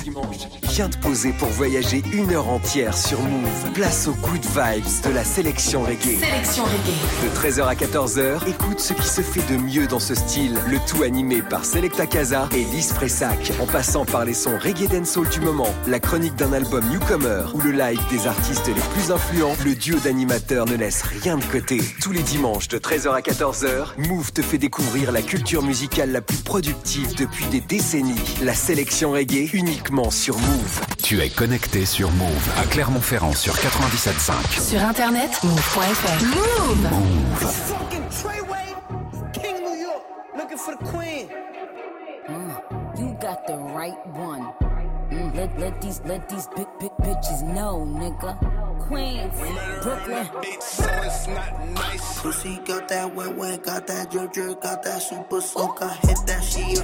viens te poser pour voyager une heure entière sur Move. Place aux good vibes de la sélection reggae. Sélection reggae. De 13h à 14h, écoute ce qui se fait de mieux dans ce style. Le tout animé par Selecta Casa et Lise Fressac. En passant par les sons reggae dancehall du moment, la chronique d'un album newcomer ou le live des artistes les plus influents, le duo d'animateurs ne laisse rien de côté. Tous les dimanches de 13h à 14h, Move te fait découvrir la culture musicale la plus productive depuis des décennies. La sélection reggae uniquement sur Move. Tu es connecté sur Move à Clermont-Ferrand sur 97.5. Sur internet, move.fr. Move. Fucking Treyway, King New York, looking for the queen. Uh, you got the right one. Mm, let, let these let these big big bitches know, nigga. Queens, Brooklyn. Pussy got that wet wet, got that drip drip, got that super soak. I hit that she a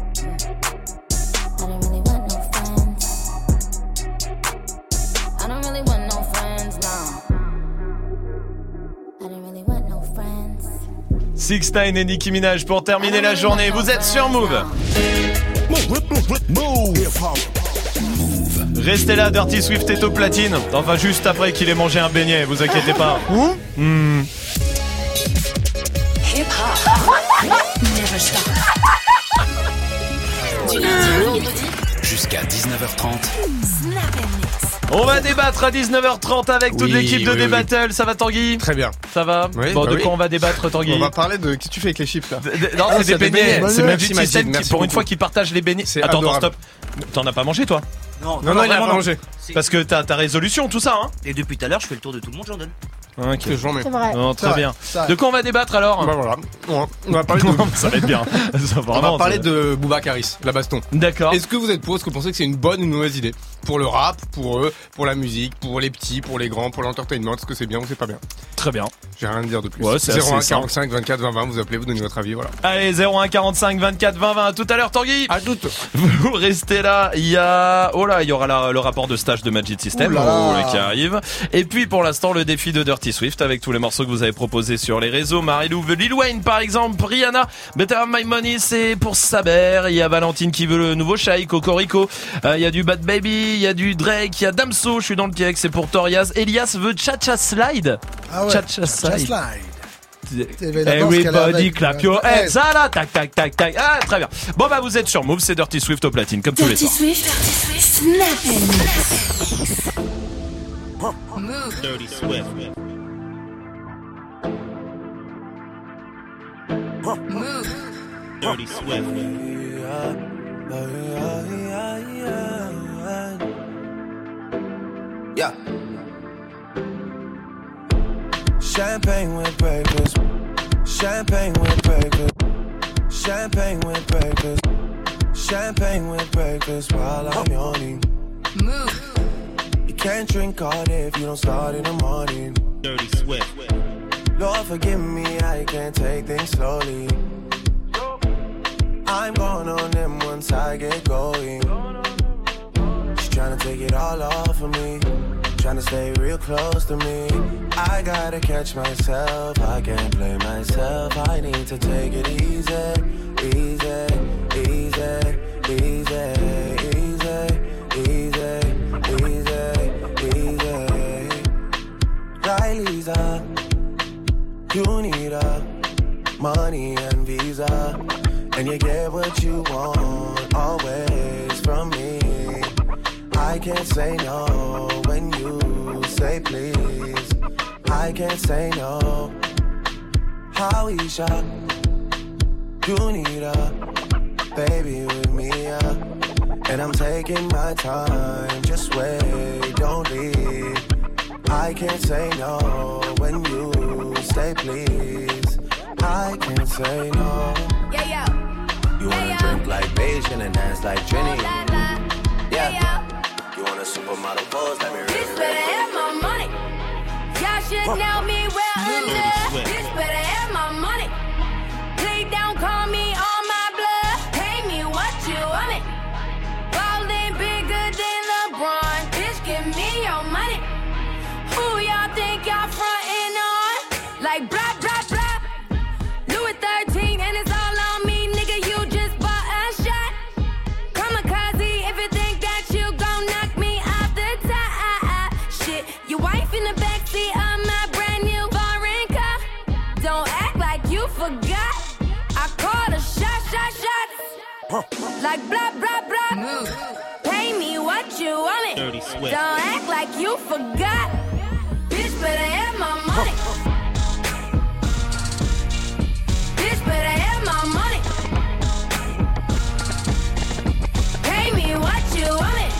6 9 et Nicki Minaj pour terminer la journée. Vous êtes sur Move. Restez là, Dirty Swift est au platine. Enfin, juste après qu'il ait mangé un beignet, vous inquiétez pas. Hmm. Hip hop. Never stop. Du lundi au vendredi. Jusqu'à 19h30. Snap and mix. On va débattre à 19h30 avec toute Oui, l'équipe de oui, oui. Débattle. Ça va Tanguy? Très bien. Ça va? Oui, Bon, bah de oui. quoi on va débattre Tanguy? On va parler de. Qu'est-ce que tu fais avec les chips là Non, Ah, c'est des beignets. C'est Magic Majid, System qui, pour une fois, qui partage les beignets. Attends, attends, stop. T'en as pas mangé, toi? Non, Non, non, il a pas mangé. Parce que t'as ta résolution, tout ça, hein Et depuis tout à l'heure, je fais le tour de tout le monde, j'en donne. Ok. C'est jamais. C'est vrai. Non, très bien. vrai. De quoi on va débattre alors Bah voilà. On va, parler de. Ça va être bien. Ça, On vraiment, va parler ça- de Booba Caris, la baston. D'accord. Est-ce que vous êtes pour Est-ce que vous pensez que c'est une bonne ou une mauvaise idée? Pour le rap, pour eux, pour la musique, pour les petits, pour les grands, pour l'entertainment Est-ce que c'est bien ou c'est pas bien? Très bien. J'ai rien à dire de plus. Ouais, c'est assez 01 simple. 45 24 20 20, vous appelez, vous donnez votre avis, voilà. Allez, 01 45 24 20 20. À tout à l'heure, Tanguy. À toutes. Vous restez là. Il y a, oh là, il y aura la- le rapport de stage de Magic System là là. oh là, qui arrive. Et puis pour l'instant, le défi de Dirty Swift avec tous les morceaux que vous avez proposés sur les réseaux. Marilou veut Lil Wayne par exemple. Rihanna, Better Have My Money, c'est pour Saber. Il y a Valentine qui veut le nouveau Shai, Cocorico. Euh, Il y a du Bad Baby, il y a du Drake, il y a Damso. Je suis dans le Québec, c'est pour Torias. Elias veut Cha Cha Slide. Ah ouais. Cha Cha Slide. Everybody avait. clap your Ouais. hands. Ça là, tac, tac, tac, tac. Ah, très bien. Bon, bah, vous êtes sur Move, c'est Dirty Swift au platine, comme tous les Dirty soirs. Swift. Dirty Swift. Snap mix. Move. Dirty Swift. Move. Dirty Swift. Yeah. Champagne with breakfast. Champagne with breakfast. Champagne with breakfast. Champagne with breakfast while I'm yawning. Move. You can't drink all day if you don't start in the morning. Dirty Swift. Lord, forgive me, I can't take things slowly. I'm going on them once I get going. She's trying to take it all off of me. Trying to stay real close to me. I gotta catch myself. I can't play myself. I need to take it easy, easy, easy, easy, easy, easy, easy, easy. Riley's up. You need a money and visa, and you get what you want always from me. I can't say no when you say please. I can't say no. How Isha, you need a baby with me, yeah. and I'm taking my time. Just wait, don't leave. I can't say no when you stay, please. I can't say no. Yeah, yeah. You wanna yeah, drink like Beijing and dance like Trini. Oh, yeah. Yeah. You wanna supermodel pose, let me read This better have my money. Y'all should know me well enough. This better Like blah, blah, blah. Move. Pay me what you want it. Dirty sweat. Don't act like you forgot. Bitch, better have my money. Bitch, better have my money. Pay me what you want it.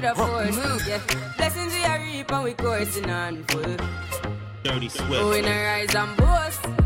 with a force. Move. Yeah. Blessings we are reaping, we coursing on full. Dirty Swift. Oh, we rise and boast.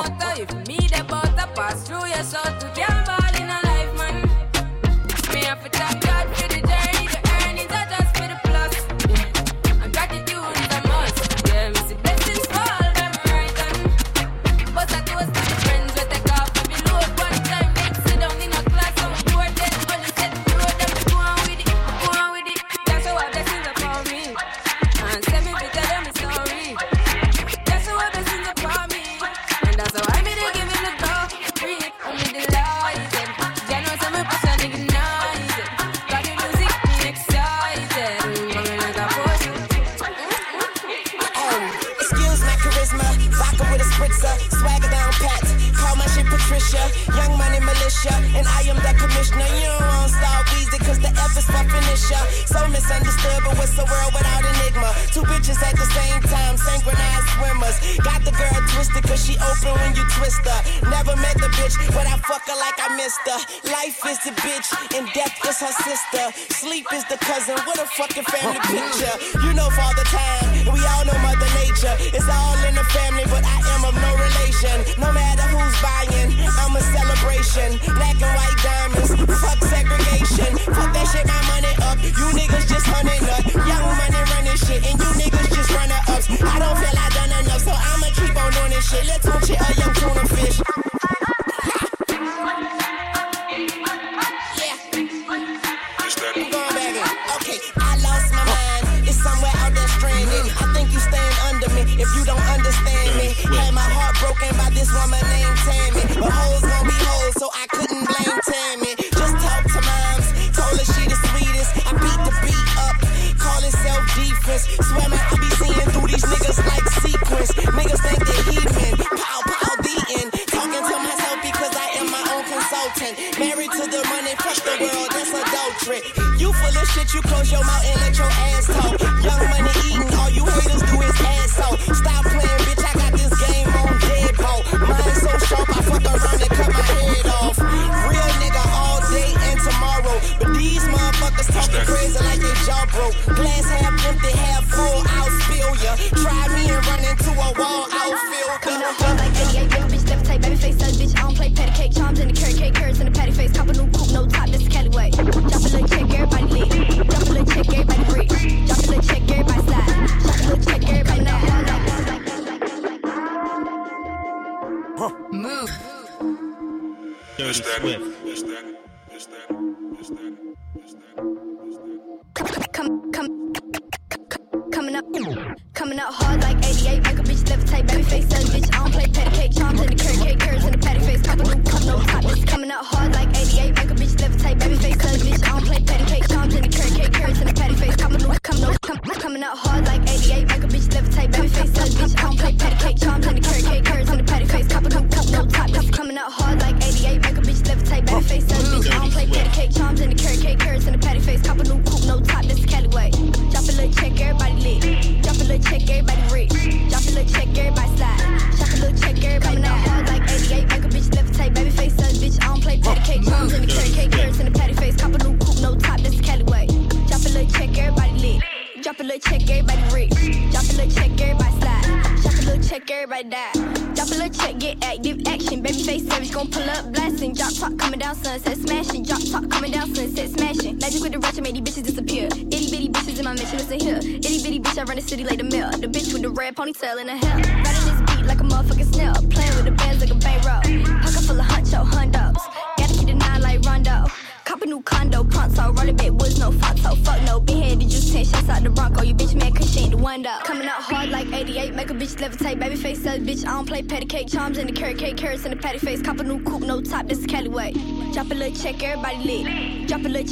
If me the butter pass through your soul to carry cousin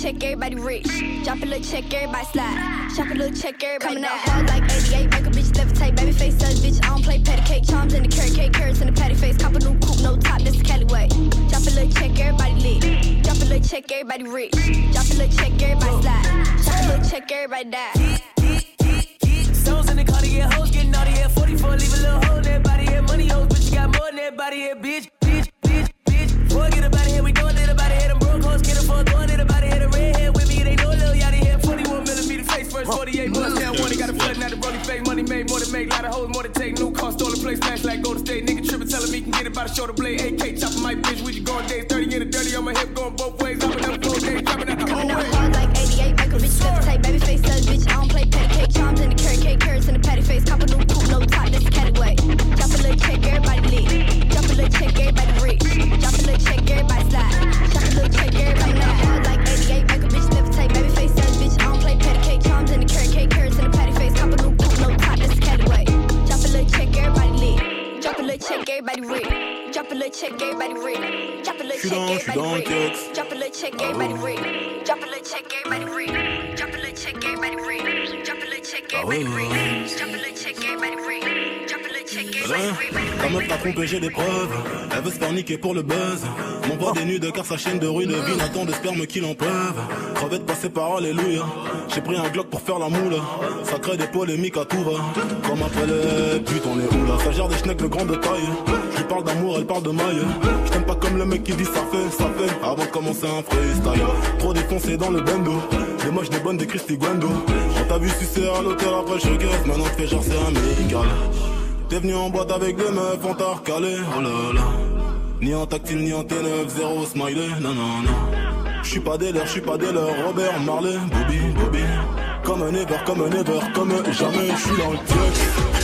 check, everybody rich. Drop a little check, everybody slide. Drop a little check, everybody Coming out hard like pour le buzz. Mon bras dénude car sa chaîne de rue devine attend de sperme qu'il en peuvent. Crevette passée par alléluia. J'ai pris un glock pour faire la moule. Ça crée des polémiques à tout va. Comme après les putes, on est où là? Ça gère des schnecks de grande taille. Je parle d'amour, elle parle de maille. Je pas comme le mec qui dit ça fait, ça fait. Avant de commencer un freestyle. Trop défoncé dans le bendo. Des moches, des bonnes, des Christy Guendo. On t'a vu sucer à l'hôtel après je caisse. Maintenant tu fais genre c'est un amical. T'es venu en boîte avec des meufs, on t'a recalé. Oh là là. Ni en tactile, ni en T9, 0 smiley, non non non. J'suis pas des leurs, j'suis pas des Robert Marley, Bobby, Bobby. Comme un ever, comme un ever, comme jamais, j'suis dans le truc.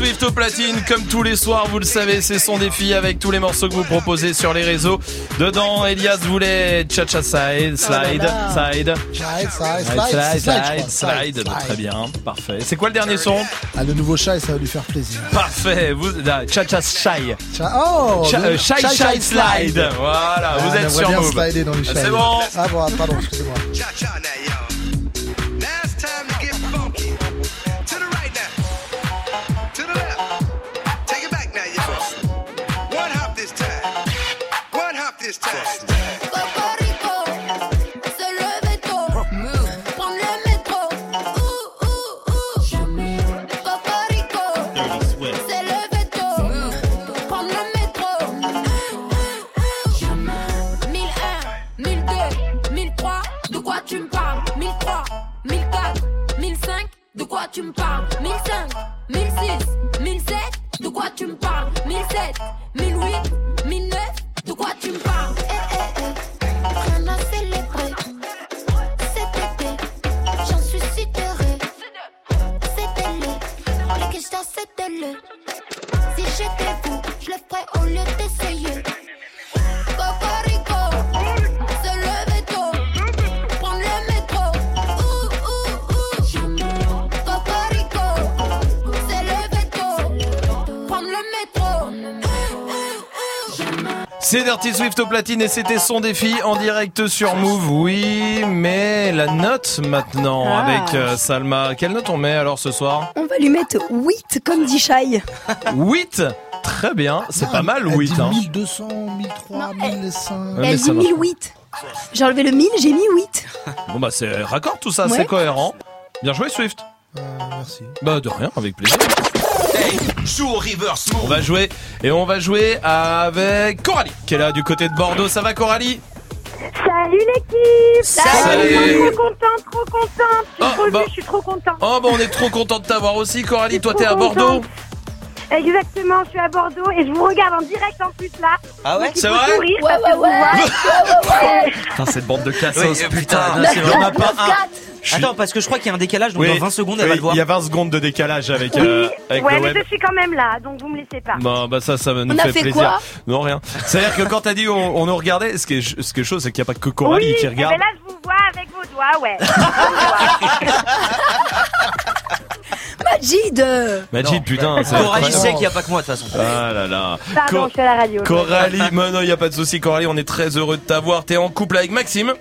Swift au platine, comme tous les soirs, vous le savez, c'est son défi avec tous les morceaux que vous proposez sur les réseaux. Dedans, Elias voulait cha-cha side, slide, side. Slide, slide, Slide, slide, slide, slide, slide, slide. Très bien, parfait. C'est quoi le dernier son Ah, le nouveau chat, et ça va lui faire plaisir. Parfait, vous, ah, cha-cha shy. Cha- Oh euh, shy, Shy, shy, shy, slide. Voilà, Ah, vous on êtes sur Move. slider dans les Ah, shy. C'est bon Ah, bon, pardon, excusez-moi. Dirty Swift au platine et c'était son défi en direct sur Move. Oui, mais la note maintenant Ah. avec euh, Salma. Quelle note on met alors ce soir On va lui mettre 8 comme dit Shai. 8 Très bien, c'est pas mal 8. Hein. 1200, 1003, 1100. Ouais, mais Elle ça dit marche 1008. J'ai enlevé le 1000, j'ai mis 8. Bon bah c'est raccord tout ça, Ouais. c'est cohérent. Bien joué Swift. merci. Bah de rien, avec plaisir. Joue au reverse On va jouer et on va jouer avec Coralie qui est là du côté de Bordeaux. Ça va Coralie? Salut l'équipe Salut. Je suis trop contente, trop contente Je suis Oh, trop bah. je suis trop contente Oh bah on est trop content de t'avoir aussi Coralie. Toi t'es à contente. Exactement, je suis à Bordeaux et je vous regarde en direct en plus là Ah ouais C'est vrai sourire Ouais, parce ouais, que. Putain cette bande de cassos Oui, putain. putain, non, c'est vraiment pas un. quatre. Attends, parce que je crois qu'il y a un décalage, donc Oui, dans 20 secondes, elle oui, va le voir. Il y a 20 secondes de décalage avec, Oui, euh, avec ouais, le mais web. je suis quand même là, donc vous me laissez pas. Bon, bah ça, ça nous On a fait, fait plaisir. quoi non, rien. C'est-à-dire que quand t'as dit on, on nous regardait, ce qui est, ce qui est chaud, c'est qu'il n'y a pas que Coralie oui, qui eh regarde. ben là je vous vois avec vos doigts, ouais. Majid Majid, putain, c'est Coralie sait qu'il n'y a pas que moi de toute façon. Ah là là. Pardon, Co- je suis à la radio. Coralie, mais non, il n'y a pas de souci. Coralie, on est très heureux de t'avoir. T'es en couple avec Maxime.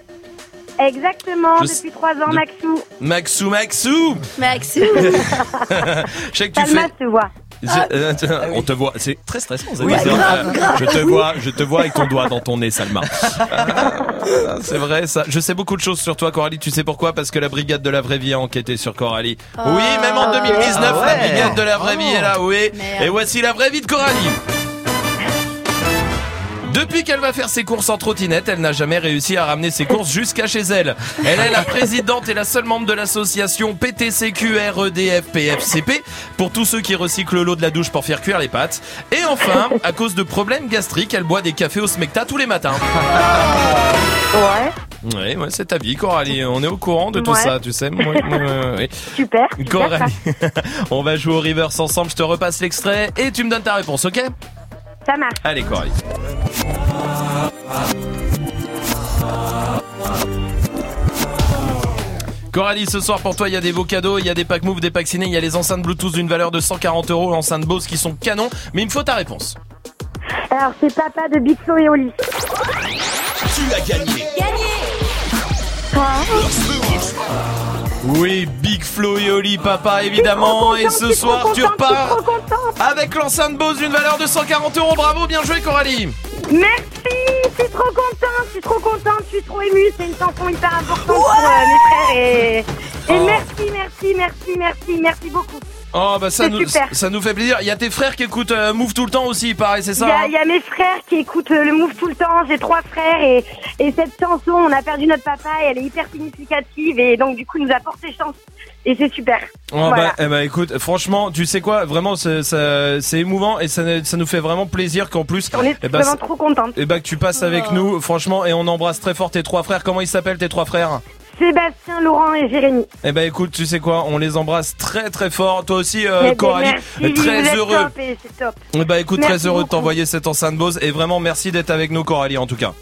Exactement, Je depuis trois ans, de- Maxou. Maxou, Maxou. Maxou Je sais que tu Salma fais. se voit. Je- euh, on te voit, c'est très stressant. Oui, grave, grave, je te vois, je te vois avec ton doigt dans ton nez, Salma. Ah, c'est vrai, ça. Je sais beaucoup de choses sur toi, Coralie. Tu sais pourquoi? Parce que la brigade de la vraie vie a enquêté sur Coralie. Oui, même en 2019, Ah la brigade de la vraie vie est là. Oui. Merde. Et voici la vraie vie de Coralie. Depuis qu'elle va faire ses courses en trottinette, elle n'a jamais réussi à ramener ses courses jusqu'à chez elle. Elle est la présidente et la seule membre de l'association PTCQREDFPFCP pour tous ceux qui recyclent l'eau de la douche pour faire cuire les pâtes. Et enfin, à cause de problèmes gastriques, elle boit des cafés au smecta tous les matins. Ouais. Oui, ouais, c'est ta vie, Coralie. On est au courant de tout Ouais. ça, tu sais. Ouais, ouais, ouais, ouais. Super. super, Coralie, on va jouer au reverse ensemble. Je te repasse l'extrait et tu me donnes ta réponse, ok? Ça marche. Allez, Coralie. Coralie, ce soir pour toi, il y a des beaux cadeaux, il y a des packs move, des packs ciné, il y a les enceintes Bluetooth d'une valeur de 140 euros, enceintes Bose qui sont canons, mais il me faut ta réponse. Alors, c'est papa de Big Flo et Oli. Tu as gagné. Oui, Big Flo et Oli, papa, évidemment, et ce soir tu repars avec l'enceinte Bose d'une valeur de 140 euros, bravo, bien joué Coralie. Merci, je suis trop contente, je suis trop contente, je suis trop émue. C'est une chanson hyper importante pour euh, mes frères. Et, et merci, merci, merci, merci, merci beaucoup. Oh bah ça nous, super. ça nous fait plaisir. Il y a tes frères qui écoutent euh, Move tout le temps aussi, pareil, c'est Il ça y, a- hein il y a mes frères qui écoutent euh, le Move tout le temps. J'ai trois frères et, et cette chanson, on a perdu notre papa et elle est hyper significative et donc du coup, il nous a porté chance et c'est super. Oh Voilà. bah, eh bah, écoute, franchement, tu sais quoi, vraiment c'est ça- c'est émouvant et ça, ça nous fait vraiment plaisir qu'en plus, On est eh bah, vraiment trop contente. eh bah, que tu passes avec nous, franchement, et on embrasse très fort tes trois frères. Comment ils s'appellent tes trois frères? Sébastien, Laurent et Jérémy. Eh ben écoute, tu sais quoi, on les embrasse très très fort. Toi aussi, euh, Eh ben, Coralie, merci, très heureux. top et c'est top. Eh ben écoute, Merci très heureux de t'envoyer cette enceinte Bose et vraiment merci d'être avec nous, Coralie, en tout cas.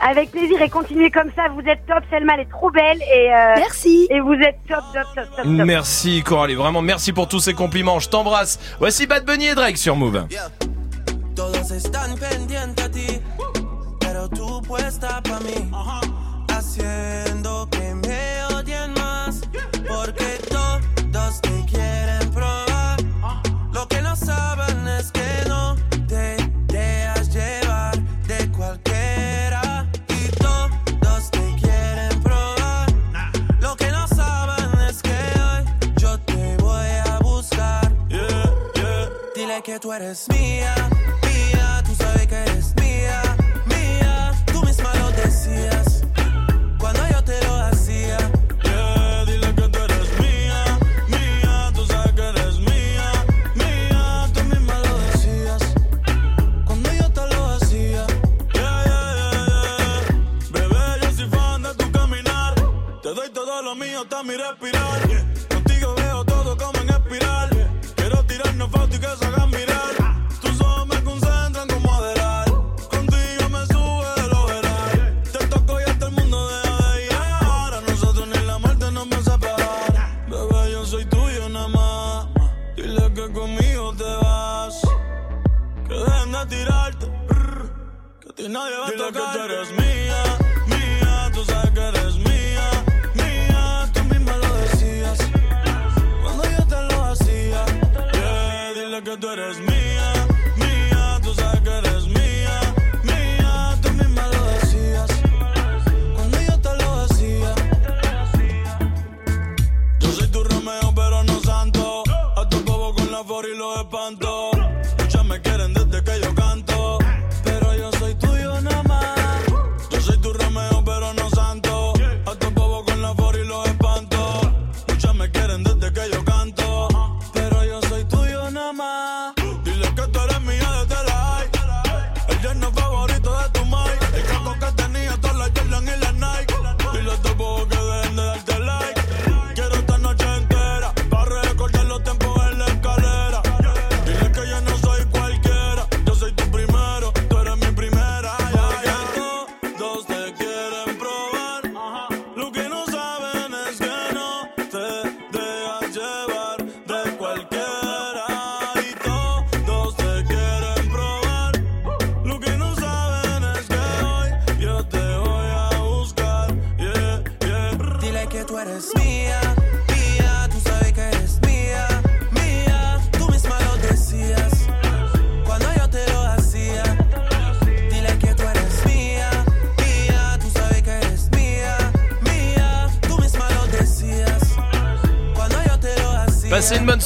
Avec plaisir et continuez comme ça, vous êtes top, Selma elle est trop belle et euh, Merci. Et vous êtes top, top, top, top, top. Merci Coralie, vraiment merci pour tous ces compliments. Je t'embrasse. Voici Bad Bunny et Drake sur Move. Todos están pendientes a ti, pero tú puesta pa' mí, haciendo que me odien más, porque todos te quieren probar. Lo que no saben es que no te dejas llevar de cualquiera, y todos te quieren probar. Lo que no saben es que hoy yo te voy a buscar. Dile que tú eres mía, mía, tú sabes que eres mía, mía, tú misma lo decías mi respirar. Contigo veo todo como en espiral. Quiero tirarnos fotos y que se hagan mirar. Tus ojos me concentran como adelar. Contigo me sube de lo veral. Te toco y hasta el mundo deja de ir. A nosotros ni la muerte nos va a separar. Bebé, yo soy tuyo nada más. Dile que conmigo te vas. Que dejen de tirarte. brr, Que a ti nadie va a tocar. que tú eres mía,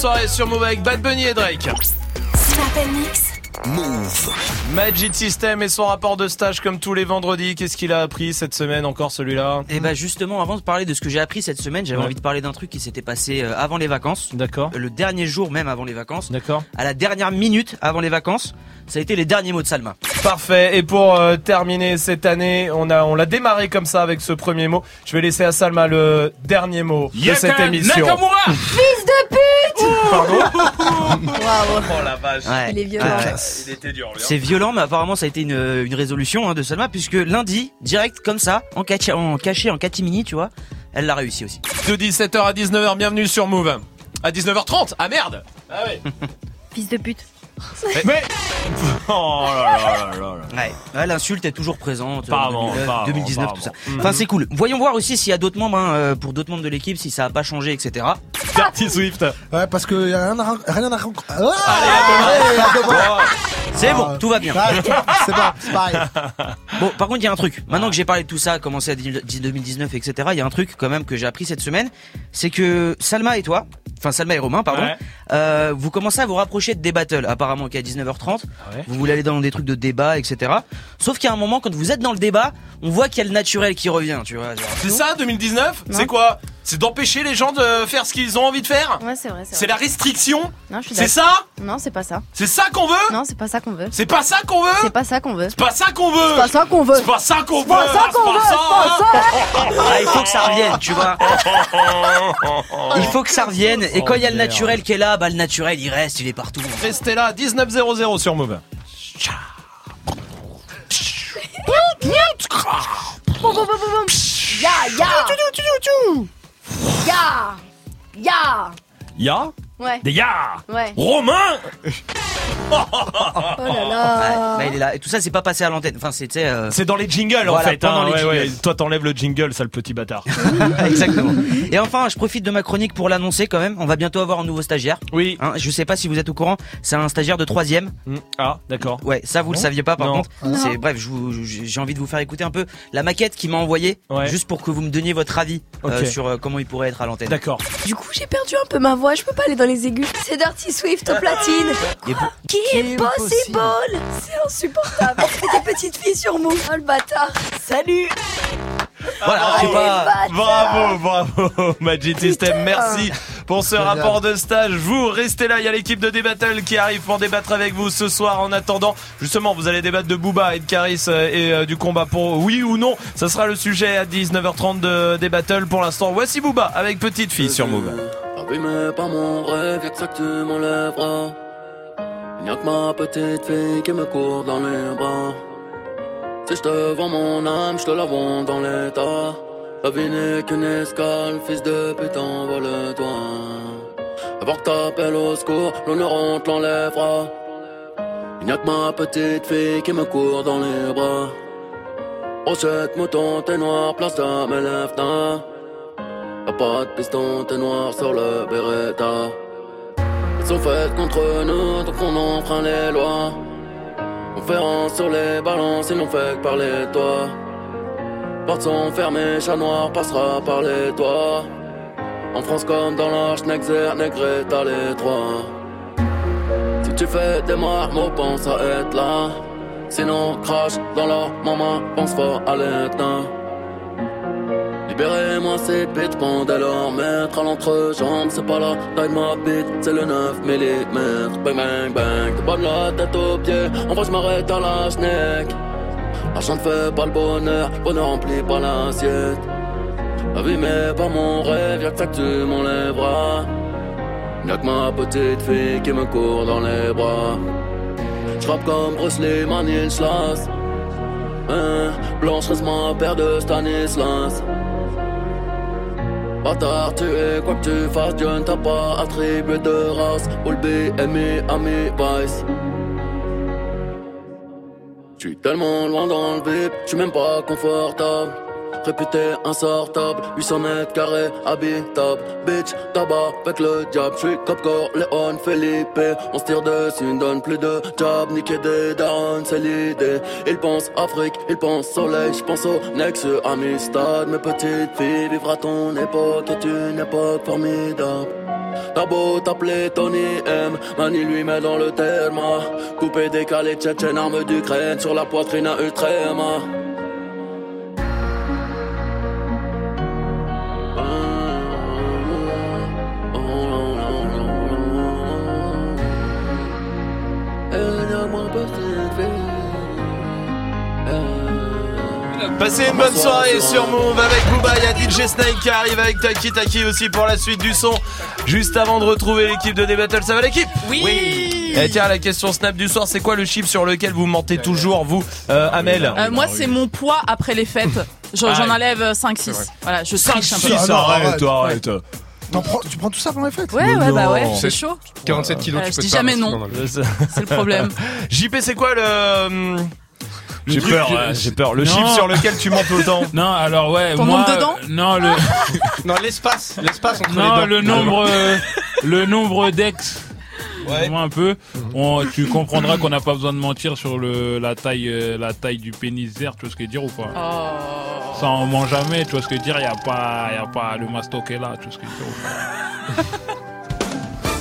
soirée sur Move avec Bad Bunny et Drake. Move. Magic System et son rapport de stage comme tous les vendredis. Qu'est-ce qu'il a appris cette semaine encore celui-là? Et bah justement, avant de parler de ce que j'ai appris cette semaine, j'avais Ouais. envie de parler d'un truc qui s'était passé euh, avant les vacances. D'accord. Le dernier jour même avant les vacances. D'accord. À la dernière minute avant les vacances, ça a été les derniers mots de Salma. Parfait. Et pour euh, terminer cette année, on a on l'a démarré comme ça avec ce premier mot. Je vais laisser à Salma le dernier mot de cette émission. Nakamura Fils de pute Pardon Waouh. Oh la vache. Ouais. Il est violent. Ah, Il était dur. lui, hein. C'est violent, mais apparemment ça a été une, une résolution hein, de Salma, puisque lundi, direct comme ça, en, caché, en caché, en catimini, tu vois, elle l'a réussi aussi. De 17h à 19h, bienvenue sur Move. À 19h30 Ah merde Ah ouais Fils de pute. Mais Oh là là là là là. Ouais, ouais l'insulte est toujours présente. euh, Pas en avant, 2009, pas avant, 2019, pas tout ça. avant. Enfin, c'est cool. Voyons voir aussi s'il y a d'autres membres, hein, euh, pour d'autres membres de l'équipe, si ça a pas changé, etc. Dirty Swift. Ouais, parce que y a rien à, rien à. Ah, à. C'est bon, tout va bien. ah, C'est bon, c'est pareil. Bon, par contre, il y a un truc. Maintenant que j'ai parlé de tout ça, commencé à 2019, etc., il y a un truc quand même que j'ai appris cette semaine, c'est que Salma et toi, enfin Salma et Romain, pardon, Ouais. euh, vous commencez à vous rapprocher de des battles. Apparemment qu'à 19h30, ouais. vous voulez aller dans des trucs de débat, etc. Sauf qu'il y a un moment, quand vous êtes dans le débat, on voit qu'il y a le naturel qui revient, tu vois. C'est ça 2019 C'est quoi? C'est d'empêcher les gens de faire ce qu'ils ont envie de faire Ouais, c'est vrai. C'est la restriction Non, je suis C'est ça Non, c'est pas ça. C'est ça qu'on veut Non, c'est pas ça qu'on veut. C'est pas ça qu'on veut C'est pas ça qu'on veut. C'est pas ça qu'on veut C'est pas ça qu'on veut. C'est pas ça qu'on C'est pas veut ça Ah, c'est qu'on pas veut. ça. C'est pas ça. Ah, il faut que ça revienne, tu vois. Il faut que ça revienne. Et quand il y a le Oh, naturel qui est là, bah le naturel il reste, il est partout. Restez là, 19.00 sur Move. Ya, ya. Ja! Ja! Ja! Ouais. Des ya Ouais. Romain Oh là là. Bah, il est là. Et tout ça c'est pas passé à l'antenne. Enfin c'était. euh, C'est dans les jingles en fait. hein, les ouais, jingles. ouais. Toi t'enlèves le jingle, sale petit bâtard. Exactement. Et enfin, je profite de ma chronique pour l'annoncer quand même. On va bientôt avoir un nouveau stagiaire. Oui. Hein, je sais pas si vous êtes au courant. C'est un stagiaire de troisième. Ah, d'accord. Ouais, ça vous le Non. saviez pas par Non. contre. Non. C'est bref, j'ai envie de vous faire écouter un peu la maquette qu'il m'a envoyée, juste pour que vous me donniez votre avis euh, sur euh, comment il pourrait être à l'antenne. D'accord. Du coup, j'ai perdu un peu ma voix. Je peux pas aller dans les aigus. C'est Dirty Swift au platine. Vous- Qui est possible C'est insupportable. C'est des petites filles sur mou. Oh le bâtard. Salut. Voilà, pas. Bravo, bravo, Magic System, merci pour ce rapport de stage. Vous, restez là, il y a l'équipe de D-Battle qui arrive pour débattre avec vous ce soir. En attendant, justement, vous allez débattre de Booba et de Caris euh, et euh, du combat pour oui ou non. Ça sera le sujet à 19h30 de D-Battle. Pour l'instant, voici Booba avec Petite Fille sur Move. Abîmé par mon rêve, y'a que ça que tu m'enlèveras. Il n'y a que ma petite fille qui me court dans les bras. Si je te vends mon âme, je te la vends dans l'état. La vie n'est qu'une escale, fils de putain, envole-toi. Avant que t'appelles au secours, l'honneur on te l'enlèvera. Il n'y a que ma petite fille qui me court dans les bras. Brochette, mouton, t'es noir, place de mes lèvres, Y'a pas de piston, t'es noir sur le Beretta. Ils sont faites contre nous, donc on enfreint les lois. Conférence sur les balances, ils n'ont fait que parler de toi. Portes sont fermées, chat noir passera par les toits. En France comme dans l'Arche, Nexer, Negré, t'as les trois. Si tu fais des marmots, pense à être là. Sinon, crache dans leur maman, pense fort à l'éteint. Libérez-moi ces bitches, pendant leur maître à l'entrejambe, c'est pas la taille ma bite, c'est le 9 mm. Bang bang bang, t'es pas la tête aux pieds, en vrai je m'arrête à la schneck. L'argent ne fait pas le bonheur, bonheur remplit pas l'assiette. La vie mais pas mon rêve, y'a que ça que tu m'enlèveras. Y'a que ma petite fille qui me court dans les bras. J'rappe comme Bruce Lee, Stanislas. Hein, Blanche reste ma paire de Stanislas. Bâtard, tu es quoi que tu fasses, Dieu ne t'a pas attribué de race. All B, Ami, Ami, Vice. J'suis tellement loin dans le vip, j'suis même pas confortable. Réputé insortable, 800 mètres carrés, habitable. Bitch, tabac avec le diable. J'suis Cop Léon, Felipe. On se tire dessus, ne donne plus de job. Niquer des darons, c'est l'idée. Ils pensent Afrique, ils pensent soleil. J'pense au Nexus, Amistad. Mes petites filles, vivre à ton époque est une époque formidable. T'as beau t'appeler Tony M, Mani lui met dans le terme. Coupé, décalé, tchétchène, arme d'Ukraine sur la poitrine à Ultrema. Passez une bonne soirée sur Move avec Booba, il y a DJ Snake qui arrive avec Taki Taki aussi pour la suite du son. Juste avant de retrouver l'équipe de D-Battle, ça va l'équipe? Oui. Et tiens, la question snap du soir, c'est quoi le chiffre sur lequel vous mentez toujours, vous, euh, Amel? Euh, moi, c'est mon poids après les fêtes. J'en Ah, enlève 5-6. Voilà, je triche un peu. 6, arrête, arrête. Prends- tu prends tout ça pendant les fêtes? Ouais, ouais, bah ouais, c'est chaud. 47 kilos, Euh, tu je peux dis te faire jamais non. C'est le problème. JP, c'est quoi le. J'ai peur, que- ouais, j'ai peur. Le Non. chiffre sur lequel tu le temps. Non, alors ouais, Ton moi, nombre de dents non le, non l'espace, l'espace entre non les dents. le nombre, euh, le nombre d'ex. Moi un peu. On- tu comprendras qu'on n'a pas besoin de mentir sur le la taille, euh, la taille du pénis vert. Tu vois ce que je veux dire ou pas? Oh. Ça on ment jamais. Tu vois ce que je veux dire Y a pas, y a pas le mastoc est là. Tu vois ce que je veux dire ou pas?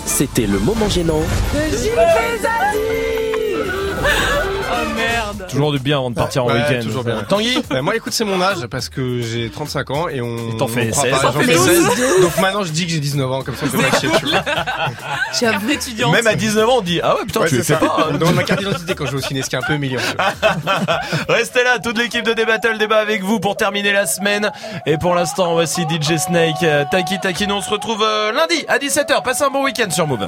C'était le moment gênant Oh merde. Merde. Toujours du bien avant de partir en week-end. toujours bien. Tanguy Bah, Moi, écoute, c'est mon âge parce que j'ai 35 ans et on. t'en fais on croit 16. pas, T'en J'en fais fais 12. 16. Donc maintenant, je dis que j'ai 19 ans, comme ça, on peut pas chier, tu vois. Je suis un vrai étudiant. Même à 19 ans, on dit Ah ouais, putain, Ouais, tu le sais pas. Me demande ma carte d'identité quand je vais au ciné, ce qui est un peu humiliant. Restez là, toute l'équipe de Débattle débat avec vous pour terminer la semaine. Et pour l'instant, voici DJ Snake, euh, Taki Taki. Nous, on se retrouve euh, lundi à 17h. Passez un bon week-end sur Move.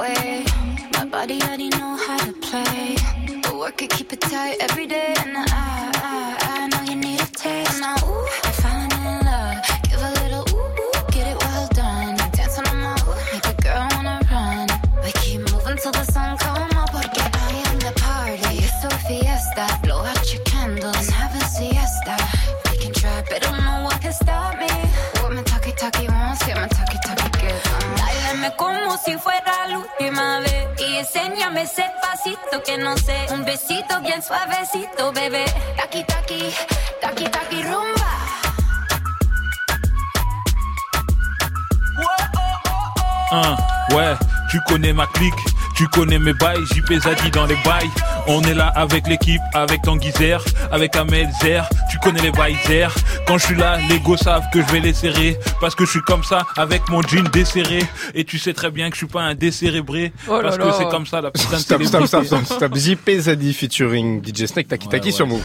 My body already know how to play. But work it, keep it tight every day. And I, I, I know you need a taste. Now, ooh, Como si fuera la última vez y enséñame ese pasito que no sé, un besito bien suavecito, bebé. Taki taki, taki taki rumba. Hein, ouais, tu connais ma clique, tu connais mes bails, JP Zadi dans les bails. On est là avec l'équipe, avec Tanguy Zer, avec Amel Zer, tu connais les bails Zer. Quand je suis là, les go savent que je vais les serrer, parce que je suis comme ça, avec mon jean desserré. Et tu sais très bien que je suis pas un décérébré, Oh là parce que c'est comme ça la putain de Stop, stop, stop, stop, stop. JP Zadi featuring DJ Snake Taki Taki ouais. sur Move.